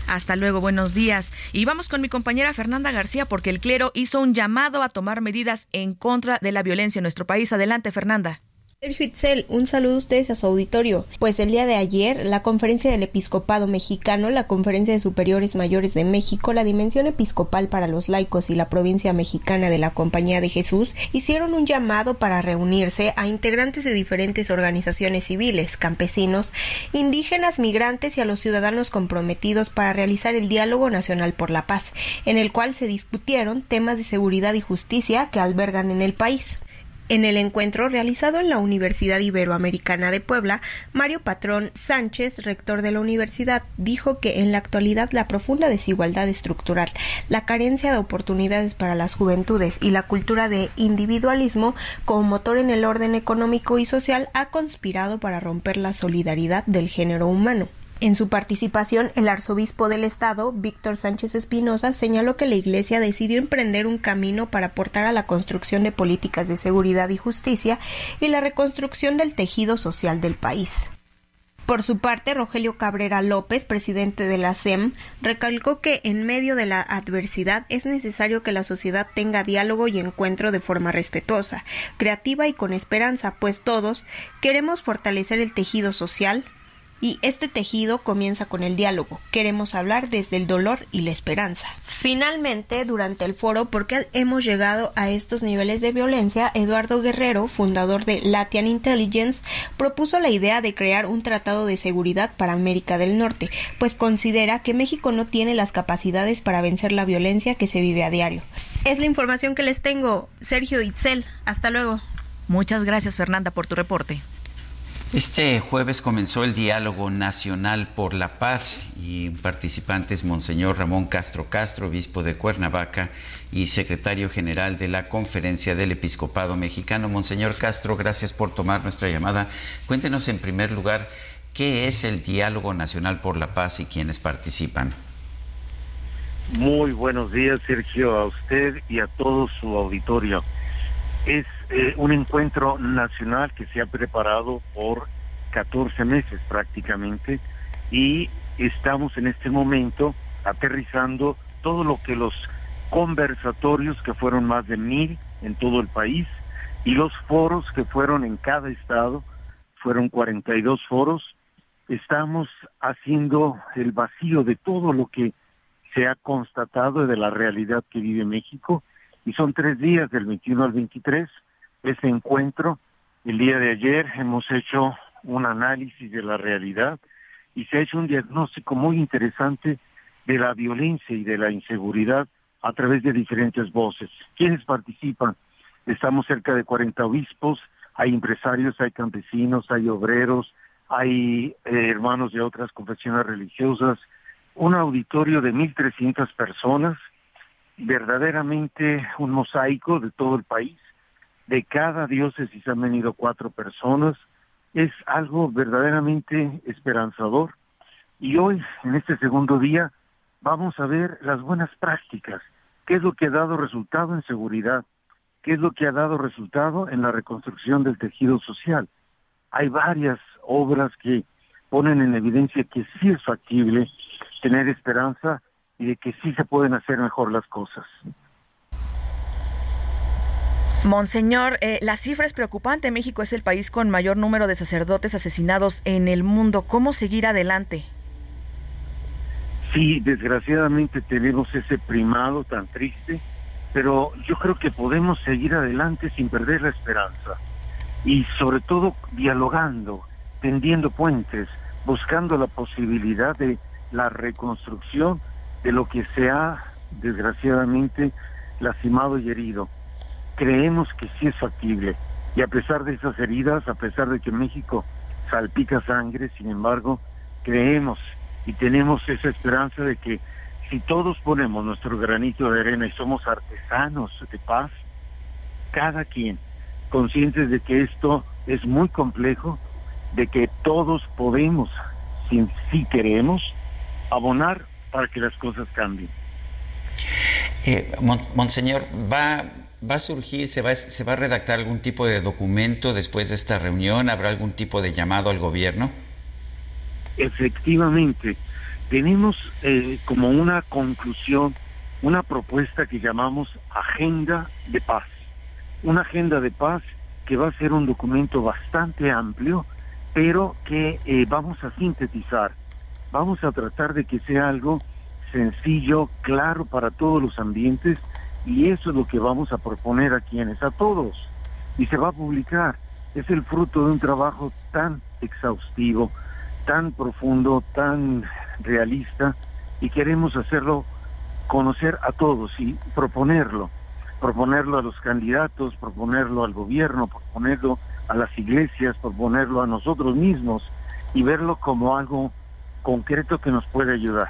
Hasta luego, buenos días. Y vamos con mi compañera Fernanda García porque el clero hizo un llamado a tomar medidas en contra de la violencia en nuestro país. Adelante, Fernanda. Sergio Itzel, un saludo a ustedes a su auditorio. Pues el día de ayer, la Conferencia del Episcopado Mexicano, la Conferencia de Superiores Mayores de México, la Dimensión Episcopal para los Laicos y la Provincia Mexicana de la Compañía de Jesús hicieron un llamado para reunirse a integrantes de diferentes organizaciones civiles, campesinos, indígenas, migrantes y a los ciudadanos comprometidos para realizar el Diálogo Nacional por la Paz, en el cual se discutieron temas de seguridad y justicia que albergan en el país. En el encuentro realizado en la Universidad Iberoamericana de Puebla, Mario Patrón Sánchez, rector de la universidad, dijo que en la actualidad la profunda desigualdad estructural, la carencia de oportunidades para las juventudes y la cultura de individualismo como motor en el orden económico y social ha conspirado para romper la solidaridad del género humano. En su participación, el arzobispo del estado, Víctor Sánchez Espinosa, señaló que la Iglesia decidió emprender un camino para aportar a la construcción de políticas de seguridad y justicia y la reconstrucción del tejido social del país. Por su parte, Rogelio Cabrera López, presidente de la SEM, recalcó que en medio de la adversidad es necesario que la sociedad tenga diálogo y encuentro de forma respetuosa, creativa y con esperanza, pues todos queremos fortalecer el tejido social, y este tejido comienza con el diálogo. Queremos hablar desde el dolor y la esperanza. Finalmente, durante el foro ¿Por qué hemos llegado a estos niveles de violencia? Eduardo Guerrero, fundador de Latian Intelligence, propuso la idea de crear un tratado de seguridad para América del Norte, pues considera que México no tiene las capacidades para vencer la violencia que se vive a diario. Es la información que les tengo. Sergio Itzel, hasta luego. Muchas gracias Fernanda por tu reporte. Este jueves comenzó el diálogo nacional por la paz y participantes Monseñor Ramón Castro Castro, obispo de Cuernavaca y secretario general de la Conferencia del Episcopado Mexicano. Monseñor Castro, gracias por tomar nuestra llamada. Cuéntenos en primer lugar qué es el diálogo nacional por la paz y quiénes participan. Muy buenos días, Sergio, a usted y a todo su auditorio. Es eh, un encuentro nacional que se ha preparado por 14 meses prácticamente y estamos en este momento aterrizando todo lo que los conversatorios, que fueron más de mil en todo el país, y los foros que fueron en cada estado, fueron 42 foros, estamos haciendo el vacío de todo lo que se ha constatado de la realidad que vive México, y son tres días del 21 al 23, este encuentro. El día de ayer hemos hecho un análisis de la realidad y se ha hecho un diagnóstico muy interesante de la violencia y de la inseguridad a través de diferentes voces. ¿Quiénes participan? Estamos cerca de 40 obispos, hay empresarios, hay campesinos, hay obreros, hay eh, hermanos de otras confesiones religiosas, un auditorio de 1.300 personas, verdaderamente un mosaico de todo el país, de cada diócesis han venido cuatro personas. Es algo verdaderamente esperanzador. Y hoy, en este segundo día, vamos a ver las buenas prácticas. ¿Qué es lo que ha dado resultado en seguridad? ¿Qué es lo que ha dado resultado en la reconstrucción del tejido social? Hay varias obras que ponen en evidencia que sí es factible tener esperanza y de que sí se pueden hacer mejor las cosas. Monseñor, eh, la cifra es preocupante. México es el país con mayor número de sacerdotes asesinados en el mundo. ¿Cómo seguir adelante? Sí, desgraciadamente tenemos ese primado tan triste, pero yo creo que podemos seguir adelante sin perder la esperanza y sobre todo dialogando, tendiendo puentes, buscando la posibilidad de la reconstrucción de lo que se ha desgraciadamente lastimado y herido creemos que sí es factible. Y a pesar de esas heridas, a pesar de que México salpica sangre, sin embargo, creemos y tenemos esa esperanza de que si todos ponemos nuestro granito de arena y somos artesanos de paz, cada quien conscientes de que esto es muy complejo, de que todos podemos, si, si queremos, abonar para que las cosas cambien. Eh, monseñor, ¿va, ¿va a surgir, se va, se va a redactar algún tipo de documento después de esta reunión? ¿Habrá algún tipo de llamado al gobierno? Efectivamente, tenemos eh, como una conclusión, una propuesta que llamamos Agenda de Paz. Una agenda de paz que va a ser un documento bastante amplio, pero que eh, vamos a sintetizar. Vamos a tratar de que sea algo sencillo, claro para todos los ambientes, y eso es lo que vamos a proponer a quienes, a todos. Y se va a publicar. Es el fruto de un trabajo tan exhaustivo, tan profundo, tan realista, y queremos hacerlo conocer a todos y proponerlo proponerlo a los candidatos, proponerlo al gobierno, proponerlo a las iglesias, proponerlo a nosotros mismos y verlo como algo concreto que nos puede ayudar.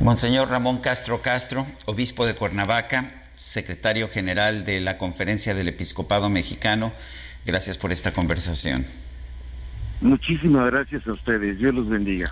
Monseñor Ramón Castro Castro, obispo de Cuernavaca, secretario general de la Conferencia del Episcopado Mexicano, gracias por esta conversación. Muchísimas gracias a ustedes, Dios los bendiga.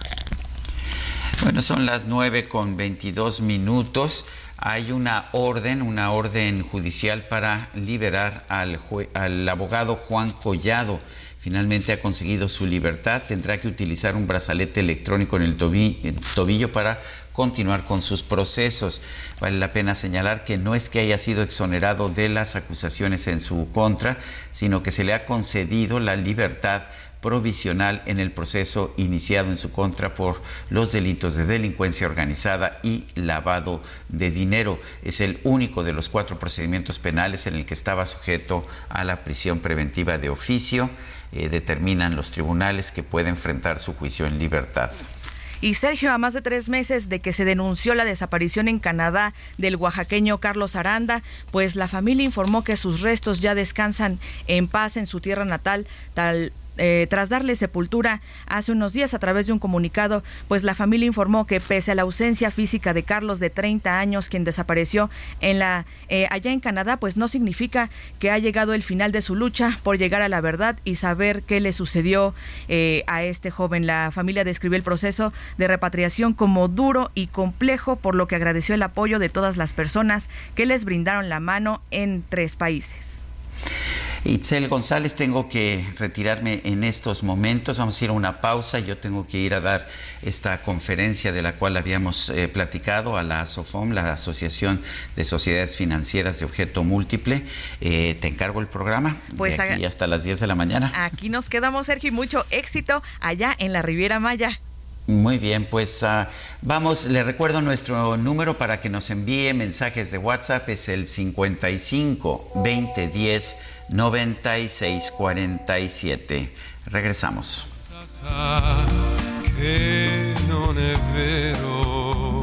Bueno, son las nueve con veintidós minutos hay una orden, una orden judicial para liberar al, al abogado Juan Collado finalmente ha conseguido su libertad, tendrá que utilizar un brazalete electrónico en el, tobillo para continuar con sus procesos. Vale la pena señalar que no es que haya sido exonerado de las acusaciones en su contra, sino que se le ha concedido la libertad provisional en el proceso iniciado en su contra por los delitos de delincuencia organizada y lavado de dinero. Es el único de los cuatro procedimientos penales en el que estaba sujeto a la prisión preventiva de oficio. Eh, determinan los tribunales que puede enfrentar su juicio en libertad. Y Sergio, a más de tres meses de que se denunció la desaparición en Canadá del oaxaqueño Carlos Aranda, pues la familia informó que sus restos ya descansan en paz en su tierra natal, tal eh, tras darle sepultura hace unos días a través de un comunicado, pues la familia informó que pese a la ausencia física de Carlos de 30 años, quien desapareció en la eh, allá en Canadá, pues no significa que ha llegado el final de su lucha por llegar a la verdad y saber qué le sucedió eh, a este joven. La familia describió el proceso de repatriación como duro y complejo, por lo que agradeció el apoyo de todas las personas que les brindaron la mano en tres países. Itzel González, tengo que retirarme en estos momentos. Vamos a ir a una pausa. Yo tengo que ir a dar esta conferencia de la cual habíamos eh, platicado a la ASOFOM, la Asociación de Sociedades Financieras de Objeto Múltiple. Eh, te encargo el programa. Pues aquí hasta las 10 de la mañana. Aquí nos quedamos, Sergio, y mucho éxito allá en la Riviera Maya. Muy bien, pues uh, vamos, le recuerdo nuestro número para que nos envíe mensajes de WhatsApp, es el 55 20 10 96 47. Regresamos. Che non è vero.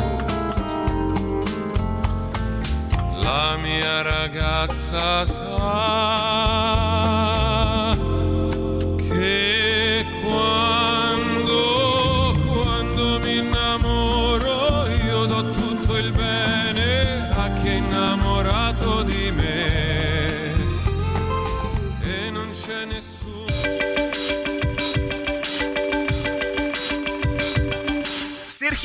La mia ragazza sa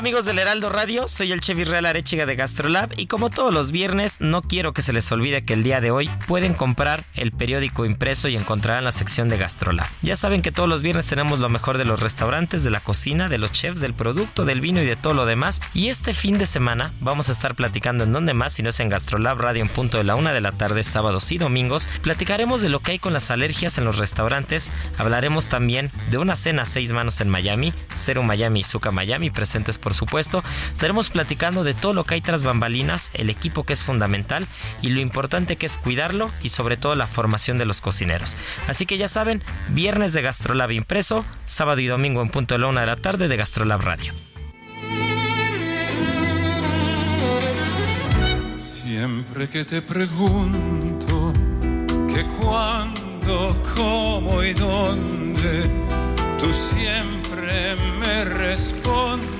Amigos del Heraldo Radio? Soy el Chevy Real Arechiga de Gastrolab y como todos los viernes no quiero que se les olvide que el día de hoy pueden comprar el periódico impreso y encontrarán la sección de Gastrolab. Ya saben que todos los viernes tenemos lo mejor de los restaurantes, de la cocina, de los chefs, del producto, del vino y de todo lo demás. Y este fin de semana vamos a estar platicando en donde más si no es en Gastrolab Radio en punto de la una de la tarde, sábados y domingos. Platicaremos de lo que hay con las alergias en los restaurantes. Hablaremos también de una cena a seis manos en Miami, Cero Miami y Zuka Miami presentes por supuesto. Estaremos platicando de todo lo que hay tras bambalinas, el equipo que es fundamental y lo importante que es cuidarlo y sobre todo la formación de los cocineros. Así que ya saben, viernes de Gastrolab impreso, sábado y domingo en punto de la una de la tarde de Gastrolab Radio. Siempre que te pregunto que cuándo, cómo y dónde, tú siempre me respondes,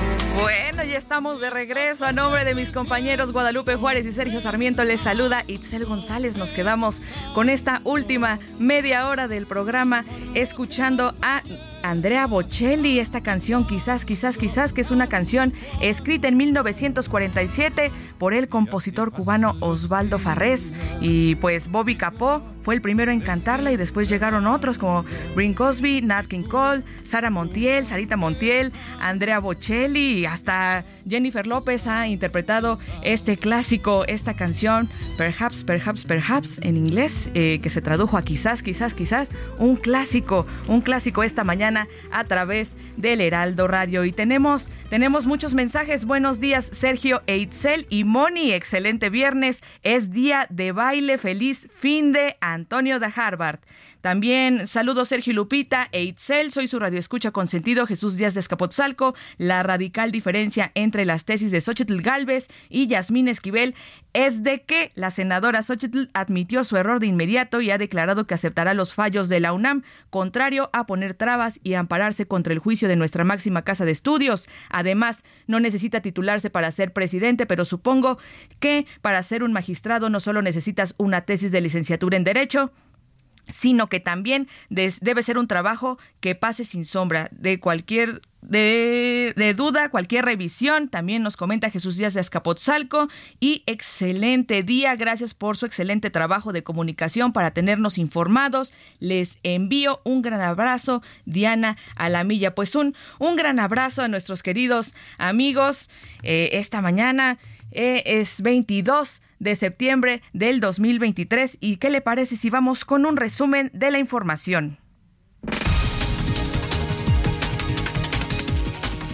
Bueno, ya estamos de regreso. A nombre de mis compañeros Guadalupe Juárez y Sergio Sarmiento les saluda Itzel González. Nos quedamos con esta última media hora del programa escuchando a Andrea Bocelli, esta canción quizás, quizás, quizás, que es una canción escrita en 1947 por el compositor cubano Osvaldo Farrés. Y pues Bobby Capó fue el primero en cantarla y después llegaron otros como Brin Cosby, Nat King Cole, Sara Montiel, Sarita Montiel, Andrea Bocelli y hasta Jennifer López ha interpretado este clásico, esta canción Perhaps, Perhaps, Perhaps en inglés, eh, que se tradujo a quizás, quizás, quizás, un clásico, un clásico esta mañana a través del Heraldo Radio. Y tenemos, tenemos muchos mensajes. Buenos días, Sergio Eitzel y Moni. Excelente viernes. Es día de baile. Feliz fin de Antonio de Harvard. También saludo Sergio Lupita e Itzel, soy su radioescucha con sentido Jesús Díaz de Escapotzalco. La radical diferencia entre las tesis de Xochitl Galvez y Yasmín Esquivel es de que la senadora Xochitl admitió su error de inmediato y ha declarado que aceptará los fallos de la UNAM, contrario a poner trabas y ampararse contra el juicio de nuestra máxima casa de estudios. Además, no necesita titularse para ser presidente, pero supongo que para ser un magistrado no solo necesitas una tesis de licenciatura en Derecho, sino que también debe ser un trabajo que pase sin sombra de cualquier de, duda, cualquier revisión. También nos comenta Jesús Díaz de Escapotzalco. Y excelente día. Gracias por su excelente trabajo de comunicación para tenernos informados. Les envío un gran abrazo, Diana Alamilla. Pues un, un gran abrazo a nuestros queridos amigos. Eh, esta mañana eh, es 22 de septiembre del 2023. ¿Y qué le parece si vamos con un resumen de la información?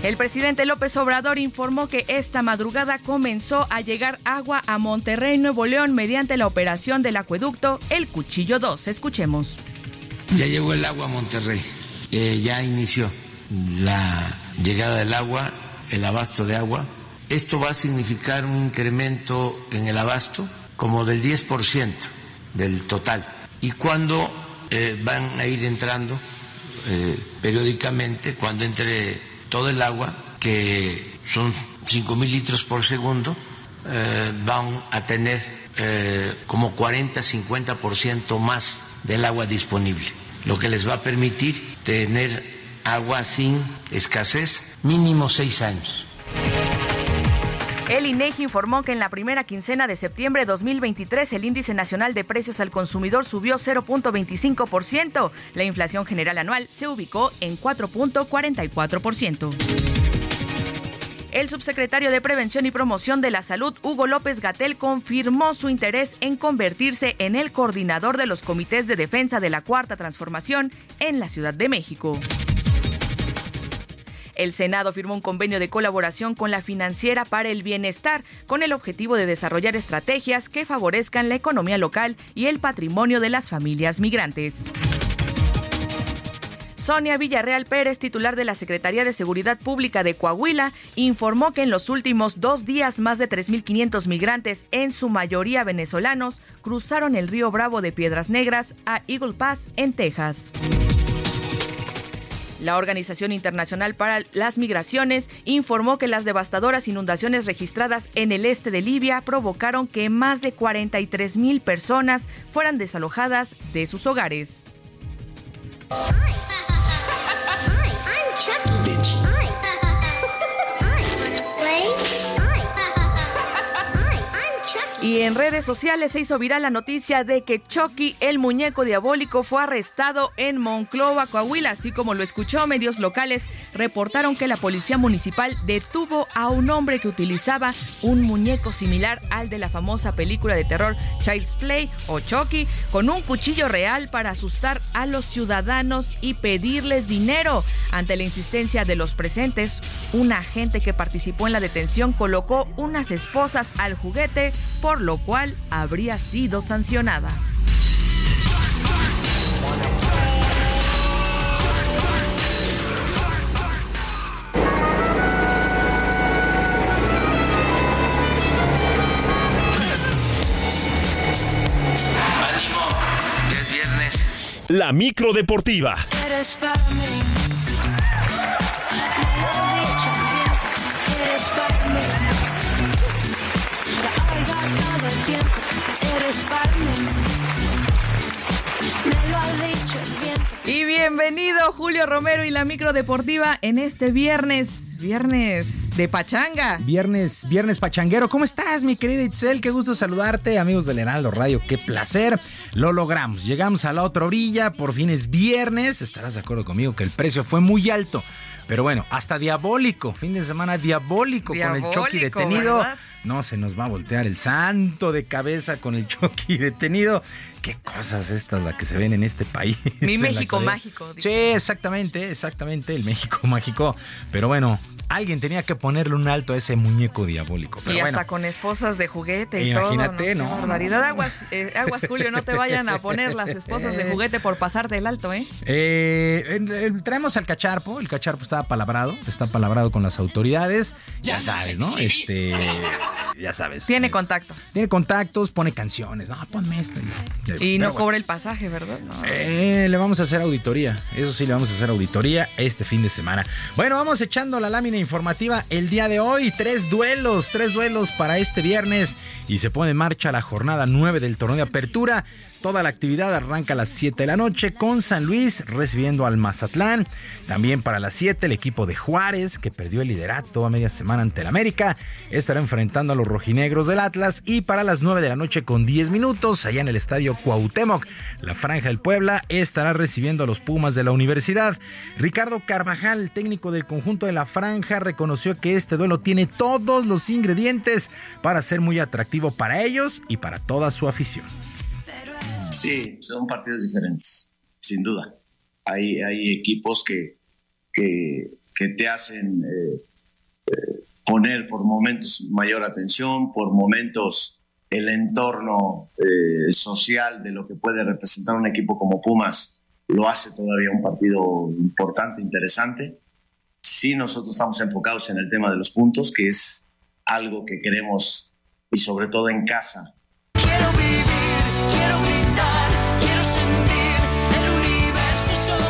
El presidente López Obrador informó que esta madrugada comenzó a llegar agua a Monterrey, Nuevo León, mediante la operación del acueducto El Cuchillo 2. Escuchemos. Ya llegó el agua a Monterrey, eh, ya inició la llegada del agua, el abasto de agua esto va a significar un incremento en el abasto como del 10% del total. Y cuando eh, van a ir entrando eh, periódicamente, cuando entre todo el agua, que son 5 mil litros por segundo, eh, van a tener como 40-50% más del agua disponible, lo que les va a permitir tener agua sin escasez mínimo seis años. El INEGI informó que en la primera quincena de septiembre de 2023 el índice nacional de precios al consumidor subió 0.25%. La inflación general anual se ubicó en 4.44%. El subsecretario de Prevención y Promoción de la Salud, Hugo López Gatel, confirmó su interés en convertirse en el coordinador de los comités de defensa de la Cuarta Transformación en la Ciudad de México. El Senado firmó un convenio de colaboración con la financiera para el bienestar, con el objetivo de desarrollar estrategias que favorezcan la economía local y el patrimonio de las familias migrantes. Sonia Villarreal Pérez, titular de la Secretaría de Seguridad Pública de Coahuila, informó que en los últimos dos días más de 3.500 migrantes, en su mayoría venezolanos, cruzaron el río Bravo de Piedras Negras a Eagle Pass, en Texas. La Organización Internacional para las Migraciones informó que las devastadoras inundaciones registradas en el este de Libia provocaron que más de 43 mil personas fueran desalojadas de sus hogares. Y en redes sociales se hizo viral la noticia de que Chucky, el muñeco diabólico, fue arrestado en Monclova, Coahuila. Así como lo escuchó, medios locales reportaron que la policía municipal detuvo a un hombre que utilizaba un muñeco similar al de la famosa película de terror Child's Play o Chucky, con un cuchillo real para asustar a los ciudadanos y pedirles dinero. Ante la insistencia de los presentes, un agente que participó en la detención colocó unas esposas al juguete por lo cual habría sido sancionada. Ánimo, ya es viernes. La micro deportiva. Eres para mí. Y bienvenido Julio Romero y la micro deportiva en este viernes, viernes de pachanga. Viernes, viernes pachanguero. ¿Cómo estás, mi querida Itzel? Qué gusto saludarte, amigos del Heraldo Radio. Qué placer. Lo logramos. Llegamos a la otra orilla. Por fin es viernes. Estarás de acuerdo conmigo que el precio fue muy alto. Pero bueno, hasta diabólico. Fin de semana diabólico, con el Chucky Diabólico, detenido. ¿verdad? No se nos va a voltear el santo de cabeza con el Chucky detenido. Qué cosas estas las que se ven en este país. Mi México mágico. Sí, exactamente, exactamente, el México mágico. Pero bueno, alguien tenía que ponerle un alto a ese muñeco diabólico. Pero y bueno, hasta con esposas de juguete y Imagínate, todo. ¿no? Qué barbaridad. Aguas, eh, aguas, Julio, no te vayan a poner las esposas de juguete por pasar del alto, ¿eh? Eh, en- en- traemos al cacharpo, el cacharpo está palabrado, está palabrado con las autoridades, ya sabes, ¿no? Este, ya sabes. Tiene contactos. Tiene contactos, pone canciones, no, ponme esto. Y no cobra el pasaje, ¿verdad? No. Eh, le vamos a hacer auditoría. Eso sí, le vamos a hacer auditoría este fin de semana. Bueno, vamos echando la lámina informativa el día de hoy. Tres duelos, tres duelos para este viernes. Y se pone en marcha la jornada 9 del torneo de apertura. Toda la actividad arranca a las 7 de la noche con San Luis recibiendo al Mazatlán. También para las 7 el equipo de Juárez, que perdió el liderato a media semana ante el América, estará enfrentando a los rojinegros del Atlas. Y para las 9 de la noche con 10 minutos, allá en el estadio Cuauhtémoc, la Franja del Puebla estará recibiendo a los Pumas de la Universidad. Ricardo Carvajal, técnico del conjunto de la Franja, reconoció que este duelo tiene todos los ingredientes para ser muy atractivo para ellos y para toda su afición. Sí, son partidos diferentes, sin duda. Hay, hay equipos que, que, que te hacen eh, eh, poner por momentos mayor atención, por momentos el entorno eh, social de lo que puede representar un equipo como Pumas lo hace todavía un partido importante, interesante. Sí, nosotros estamos enfocados en el tema de los puntos, que es algo que queremos, y sobre todo en casa, Quiero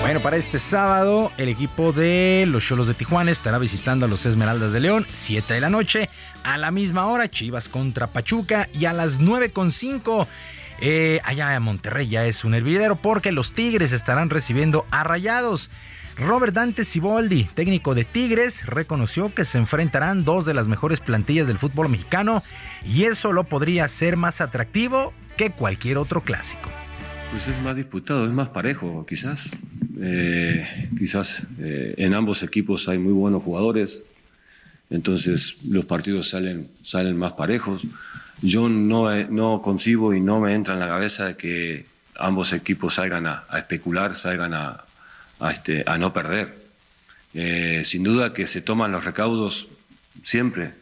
Bueno, para este sábado, el equipo de los Cholos de Tijuana estará visitando a los Esmeraldas de León, 7 de la noche. A la misma hora, Chivas contra Pachuca. Y a las 9.5, eh, allá en Monterrey ya es un hervidero porque los Tigres estarán recibiendo a Rayados. Robert Dante Siboldi, técnico de Tigres, reconoció que se enfrentarán dos de las mejores plantillas del fútbol mexicano y eso lo podría hacer más atractivo que cualquier otro clásico. Pues es más disputado, es más parejo, quizás. Eh, quizás eh, en ambos equipos hay muy buenos jugadores, entonces los partidos salen, salen más parejos. Yo no, eh, no concibo y no me entra en la cabeza que ambos equipos salgan a, especular, salgan a, este, a no perder. Sin duda que se toman los recaudos siempre,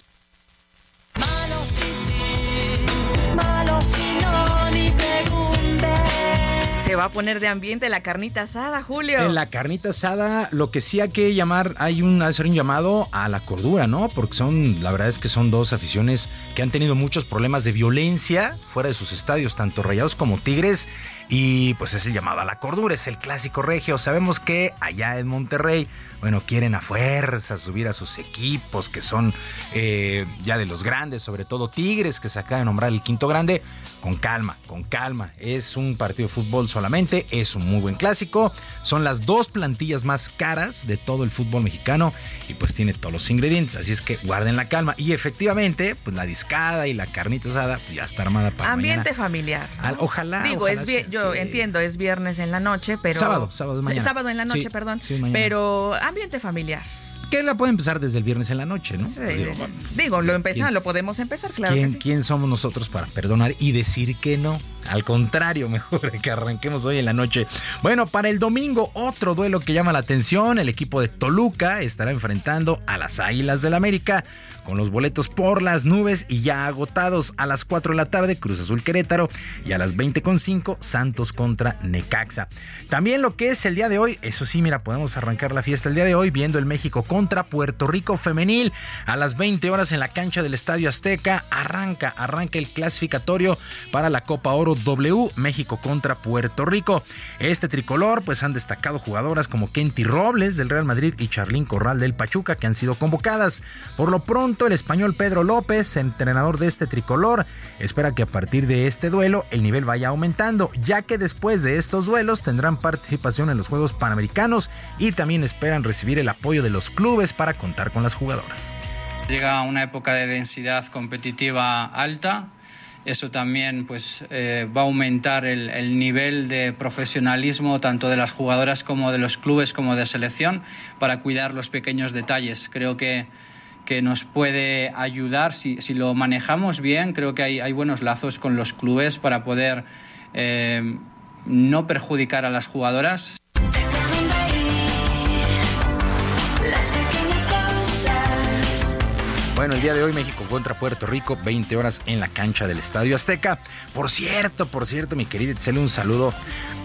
va a poner de ambiente la carnita asada, Julio. En la carnita asada, lo que sí hay que llamar, hay un, hacer un llamado a la cordura, ¿no? Porque son, la verdad es que son dos aficiones que han tenido muchos problemas de violencia fuera de sus estadios, tanto Rayados como Tigres. Y pues es el llamado a la cordura, es el clásico regio. Sabemos que allá en Monterrey, bueno, quieren a fuerza subir a sus equipos, que son eh, ya de los grandes, sobre todo Tigres, que se acaba de nombrar el quinto grande. Con calma, con calma. Es un partido de fútbol solamente, es un muy buen clásico. Son las dos plantillas más caras de todo el fútbol mexicano y pues tiene todos los ingredientes. Así es que guarden la calma. Y efectivamente, pues la discada y la carnita asada pues, ya está armada para Ambiente familiar. Ojalá. Digo, ojalá es bien, yo entiendo, es viernes en la noche, pero. Sábado, sábado mañana. Sábado en la noche, Sí, perdón. sí, pero ambiente familiar. Que la puede empezar desde el viernes en la noche, ¿no? Sí, digo, lo empezamos, ¿quién- lo podemos empezar, claro ¿quién, que sí. quién somos nosotros para perdonar y decir que no? Al contrario, mejor que arranquemos hoy en la noche. Bueno, para el domingo, otro duelo que llama la atención. El equipo de Toluca estará enfrentando a las Águilas del América con los boletos por las nubes y ya agotados a las 4 de la tarde, Cruz Azul Querétaro y a las 20.5 Santos contra Necaxa. También lo que es el día de hoy, eso sí, mira, podemos arrancar la fiesta el día de hoy viendo el México contra Puerto Rico femenil a las 20 horas en la cancha del Estadio Azteca. Arranca, arranca el clasificatorio para la Copa Oro W México contra Puerto Rico. Este tricolor, pues han destacado jugadoras como Kenty Robles del Real Madrid y Charlín Corral del Pachuca que han sido convocadas. Por lo pronto, el español Pedro López, entrenador de este tricolor, espera que a partir de este duelo el nivel vaya aumentando, ya que después de estos duelos tendrán participación en los Juegos Panamericanos y también esperan recibir el apoyo de los clubes para contar con las jugadoras. Llega una época de densidad competitiva alta. Eso también pues, eh, va a aumentar el, el nivel de profesionalismo tanto de las jugadoras como de los clubes como de selección para cuidar los pequeños detalles. Creo que, que nos puede ayudar si, si lo manejamos bien. Creo que hay, hay buenos lazos con los clubes para poder eh, no perjudicar a las jugadoras. Bueno, el día de hoy México contra Puerto Rico, 20 horas en la cancha del Estadio Azteca. Por cierto, por cierto, mi querida Itzel, un saludo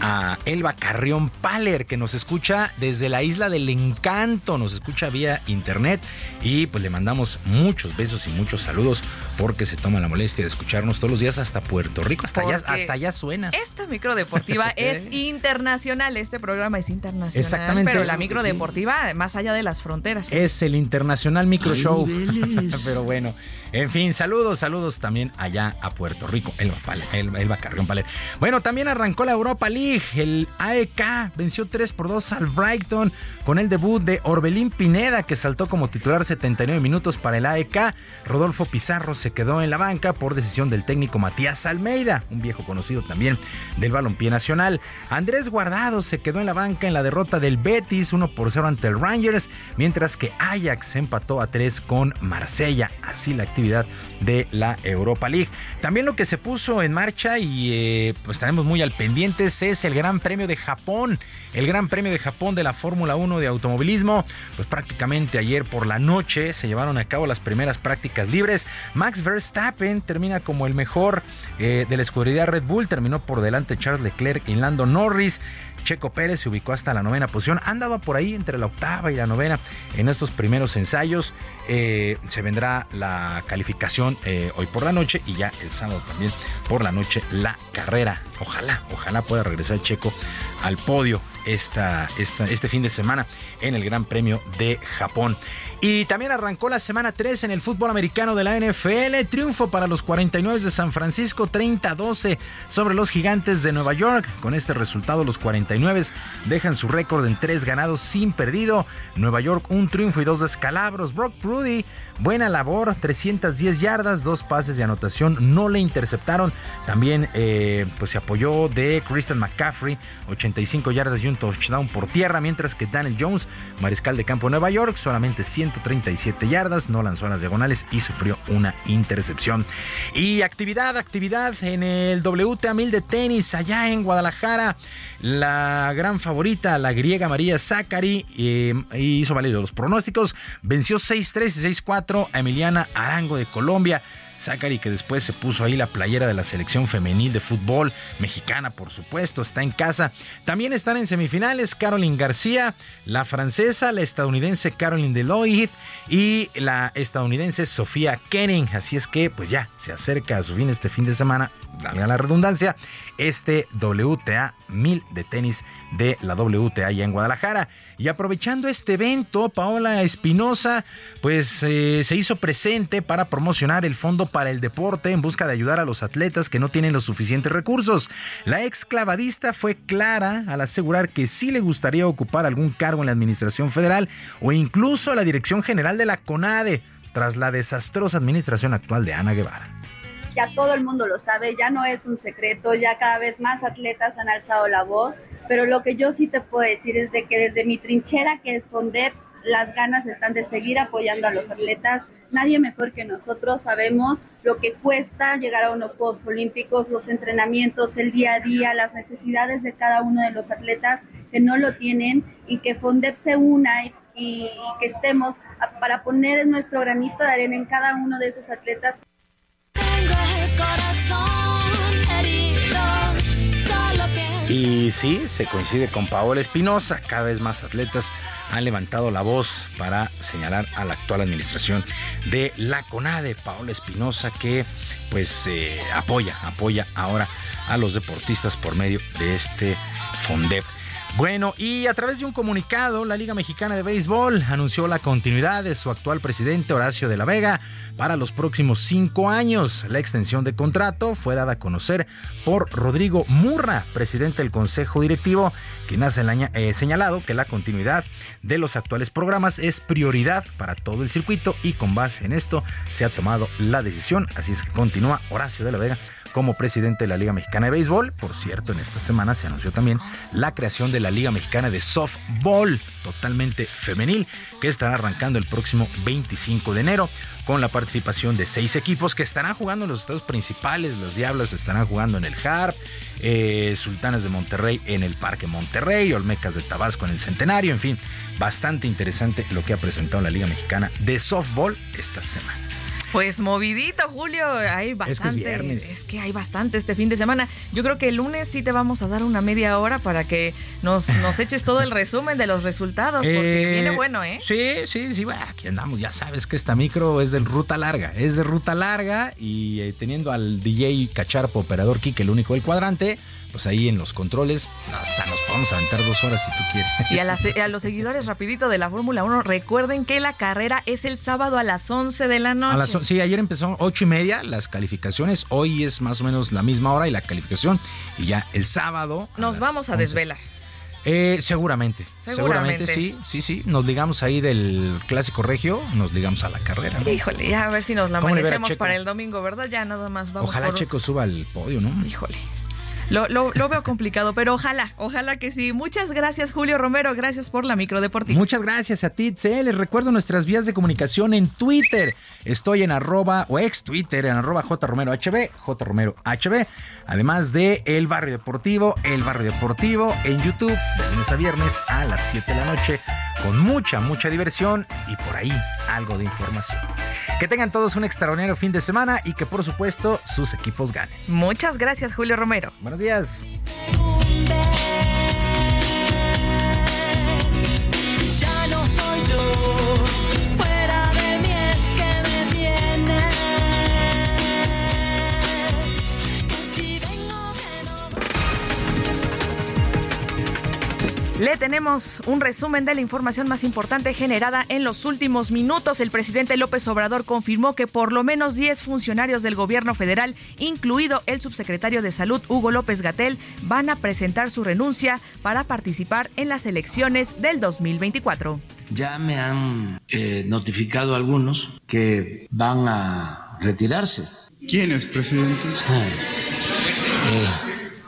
a Elba Carrión Paler, que nos escucha desde la isla del encanto, nos escucha vía internet y pues le mandamos muchos besos y muchos saludos porque se toma la molestia de escucharnos todos los días hasta Puerto Rico, hasta allá, Porque hasta allá suena. Esta micro deportiva es internacional, este programa es internacional. Exactamente. Pero la micro deportiva, más allá de las fronteras. Es el Internacional Micro Show. Pero bueno, en fin, saludos, saludos también allá a Puerto Rico. Pale- Elba, Elba Carrión Paler. Bueno, también arrancó la Europa League. El AEK venció 3 por 2 al Brighton con el debut de Orbelín Pineda, que saltó como titular 79 minutos para el AEK. Rodolfo Pizarro se quedó en la banca por decisión del técnico Matías Almeida, un viejo conocido también del balompié nacional. Andrés Guardado se quedó en la banca en la derrota del Betis 1 por 0 ante el Rangers, mientras que Ajax empató a 3 con Marsella. Así la actividad de la Europa League. También lo que se puso en marcha y eh, pues estaremos muy al pendientes es el Gran Premio de Japón. El Gran Premio de Japón de la Fórmula 1 de automovilismo. Pues prácticamente ayer por la noche se llevaron a cabo las primeras prácticas libres. Max Verstappen termina como el mejor eh, de la escudería Red Bull. Terminó por delante Charles Leclerc y Lando Norris. Checo Pérez se ubicó hasta la novena posición. Han dado por ahí entre la octava y la novena en estos primeros ensayos. Eh, se vendrá la calificación eh, hoy por la noche y ya el sábado también por la noche la carrera. Ojalá, ojalá pueda regresar Checo al podio esta, este fin de semana en el Gran Premio de Japón. Y también arrancó la semana 3 en el fútbol americano de la NFL. Triunfo para los 49 de San Francisco, 30-12 sobre los gigantes de Nueva York. Con este resultado, los 49 dejan su récord en 3 ganados sin perdido. Nueva York, un triunfo y dos descalabros. Brock Prudy, buena labor, 310 yardas, dos pases de anotación, no le interceptaron. También eh, pues se apoyó de Christian McCaffrey, 85 yardas y un touchdown por tierra, mientras que Daniel Jones, mariscal de campo de Nueva York, solamente 137 yardas, no lanzó a las diagonales y sufrió una intercepción. Y actividad, actividad en el WTA 1000 de tenis allá en Guadalajara. La gran favorita, la griega María Zachary, eh, hizo valer los pronósticos. Venció 6-3 y 6-4 a Emiliana Arango de Colombia. Zachary que después se puso ahí la playera de la selección femenil de fútbol mexicana, por supuesto, está en casa. También están en semifinales Caroline García, la francesa, la estadounidense Caroline Deloitte y la estadounidense Sofía Kenning. Así es que, pues ya, se acerca a su fin este fin de semana, valga la redundancia, este WTA 1000 de tenis de la WTA ya en Guadalajara. Y aprovechando este evento, Paola Espinosa pues eh, se hizo presente para promocionar el Fondo para el Deporte en busca de ayudar a los atletas que no tienen los suficientes recursos. La ex clavadista fue clara al asegurar que sí le gustaría ocupar algún cargo en la administración federal o incluso la dirección general de la CONADE tras la desastrosa administración actual de Ana Guevara ya todo el mundo lo sabe, ya no es un secreto, ya cada vez más atletas han alzado la voz, pero lo que yo sí te puedo decir es de que desde mi trinchera que es FONDEP, las ganas están de seguir apoyando a los atletas. Nadie mejor que nosotros sabemos lo que cuesta llegar a unos Juegos Olímpicos, los entrenamientos, el día a día, las necesidades de cada uno de los atletas que no lo tienen y que FONDEP se una y, y que estemos para poner nuestro granito de arena en cada uno de esos atletas y sí, se coincide con Paola Espinosa. Cada vez más atletas han levantado la voz para señalar a la actual administración de la CONADE, Paola Espinosa, que pues eh, apoya, apoya ahora a los deportistas por medio de este FONDEP. Bueno, y a través de un comunicado, la Liga Mexicana de Béisbol anunció la continuidad de su actual presidente Horacio de la Vega para los próximos cinco años. La extensión de contrato fue dada a conocer por Rodrigo Murra, presidente del Consejo Directivo, quien ha eh, señalado que la continuidad de los actuales programas es prioridad para todo el circuito y con base en esto se ha tomado la decisión. Así es que continúa Horacio de la Vega como presidente de la Liga Mexicana de Béisbol. Por cierto, en esta semana se anunció también la creación de la Liga Mexicana de Softball, totalmente femenil, que estará arrancando el próximo 25 de enero con la participación de seis equipos que estarán jugando en los estados principales. Las Diablas estarán jugando en el HARP, eh, Sultanes de Monterrey en el Parque Monterrey, Olmecas de Tabasco en el Centenario, en fin, bastante interesante lo que ha presentado la Liga Mexicana de Softball esta semana. Pues movidito, Julio. Hay bastante. Es que, hay bastante este fin de semana. Yo creo que el lunes sí te vamos a dar una media hora para que nos, nos eches todo el resumen de los resultados, porque eh, viene bueno, ¿eh? Sí, sí, sí. Bueno, aquí andamos. Ya sabes que esta micro es de ruta larga. Es de ruta larga y eh, teniendo al DJ Cacharpo, operador Kike, el único del cuadrante pues ahí en los controles hasta nos podemos aventar dos horas si tú quieres. Y a, los seguidores rapidito de la Fórmula 1, recuerden que la carrera es el sábado a las 11 de la noche. sí, ayer empezó ocho y media las calificaciones, hoy es más o menos la misma hora y la calificación y ya el sábado... Nos vamos a desvelar. Eh, seguramente, seguramente, sí, sí, sí. Nos ligamos ahí del clásico regio, nos ligamos a la carrera. Híjole, ya a ver si nos la amanecemos para el domingo, ¿verdad? Ya nada más vamos. Ojalá Checo suba al podio, ¿no? Híjole. Lo, lo, veo complicado, pero ojalá, ojalá que sí. Muchas gracias, Julio Romero. Gracias por la micro deportiva. Muchas gracias a ti, Les recuerdo nuestras vías de comunicación en Twitter. Estoy en arroba o ex Twitter en arroba jromerohb, jromerohb. Además de El Barrio Deportivo, El Barrio Deportivo en YouTube, de lunes a viernes a las 7 de la noche, con mucha, mucha diversión y por ahí algo de información. Que tengan todos un extraordinario fin de semana y que por supuesto sus equipos ganen. Muchas gracias, Julio Romero. Buenos días. Ya no soy yo. Le tenemos un resumen de la información más importante generada en los últimos minutos. El presidente López Obrador confirmó que por lo menos 10 funcionarios del gobierno federal, incluido el subsecretario de Salud Hugo López Gatel, van a presentar su renuncia para participar en las elecciones del 2024. Ya me han eh, notificado algunos que van a retirarse. ¿Quiénes, presidente? Eh,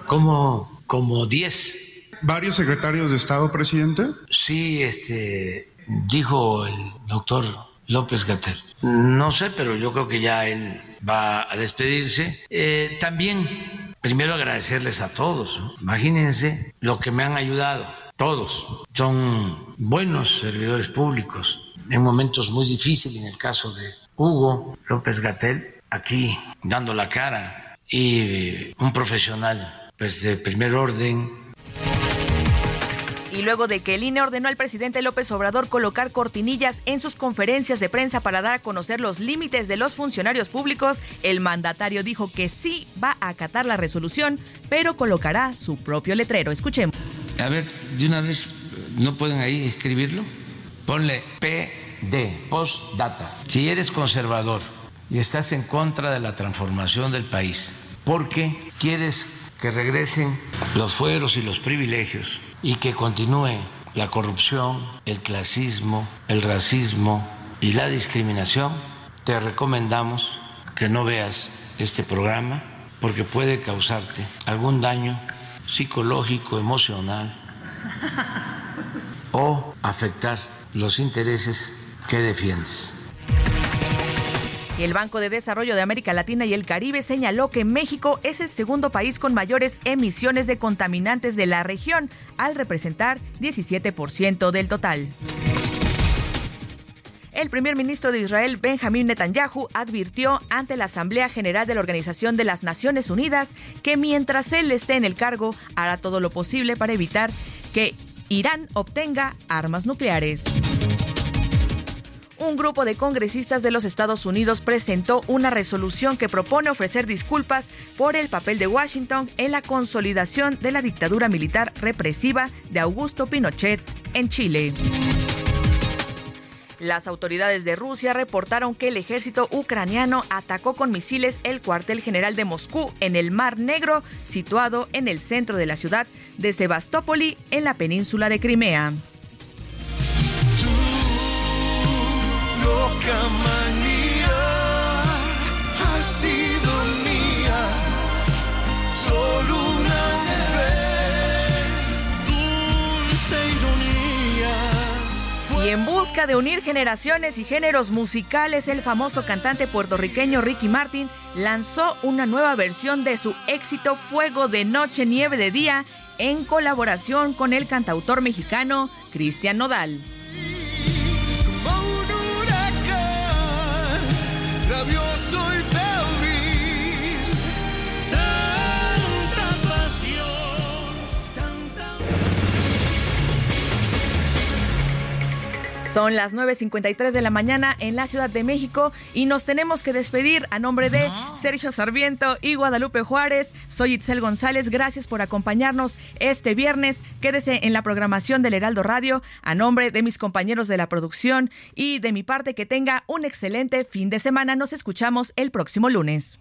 como, como 10 varios secretarios de Estado, presidente? Sí, este, dijo el doctor López Gatel. No sé, pero yo creo que ya él va a despedirse. Eh, también, primero agradecerles a todos. Imagínense lo que me han ayudado. Todos son buenos servidores públicos en momentos muy difíciles, en el caso de Hugo López Gatel, aquí dando la cara y un profesional pues de primer orden y luego de que el INE ordenó al presidente López Obrador colocar cortinillas en sus conferencias de prensa para dar a conocer los límites de los funcionarios públicos, el mandatario dijo que sí va a acatar la resolución, pero colocará su propio letrero. Escuchemos. A ver, de una vez, ¿no pueden ahí escribirlo? Ponle PD, postdata. Si eres conservador y estás en contra de la transformación del país, porque quieres que regresen los fueros y los privilegios y que continúe la corrupción, el clasismo, el racismo y la discriminación, te recomendamos que no veas este programa porque puede causarte algún daño psicológico, emocional o afectar los intereses que defiendes. El Banco de Desarrollo de América Latina y el Caribe señaló que México es el segundo país con mayores emisiones de contaminantes de la región, al representar 17% del total. El primer ministro de Israel, Benjamín Netanyahu, advirtió ante la Asamblea General de la Organización de las Naciones Unidas que mientras él esté en el cargo, hará todo lo posible para evitar que Irán obtenga armas nucleares un grupo de congresistas de los Estados Unidos presentó una resolución que propone ofrecer disculpas por el papel de Washington en la consolidación de la dictadura militar represiva de Augusto Pinochet en Chile. Las autoridades de Rusia reportaron que el ejército ucraniano atacó con misiles el cuartel general de Moscú en el Mar Negro, situado en el centro de la ciudad de Sebastopoli, en la península de Crimea. Loca manía ha sido mía solo una vez dulce ironía y en busca de unir generaciones y géneros musicales, el famoso cantante puertorriqueño Ricky Martin lanzó una nueva versión de su éxito Fuego de Noche, Nieve de Día en colaboración con el cantautor mexicano Cristian Nodal. avión. Son las 9.53 de la mañana en la Ciudad de México y nos tenemos que despedir a nombre de Sergio Sarmiento y Guadalupe Juárez. Soy Itzel González, gracias por acompañarnos este viernes. Quédese en la programación del Heraldo Radio a nombre de mis compañeros de la producción y de mi parte que tenga un excelente fin de semana. Nos escuchamos el próximo lunes.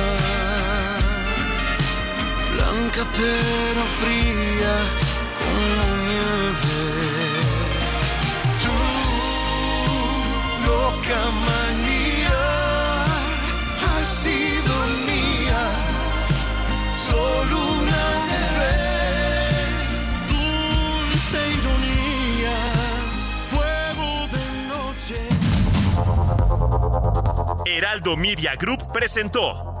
blanca pero fría como nieve. Tu loca manía ha sido mía, solo una vez, dulce ironía, fuego de noche. Heraldo Media Group presentó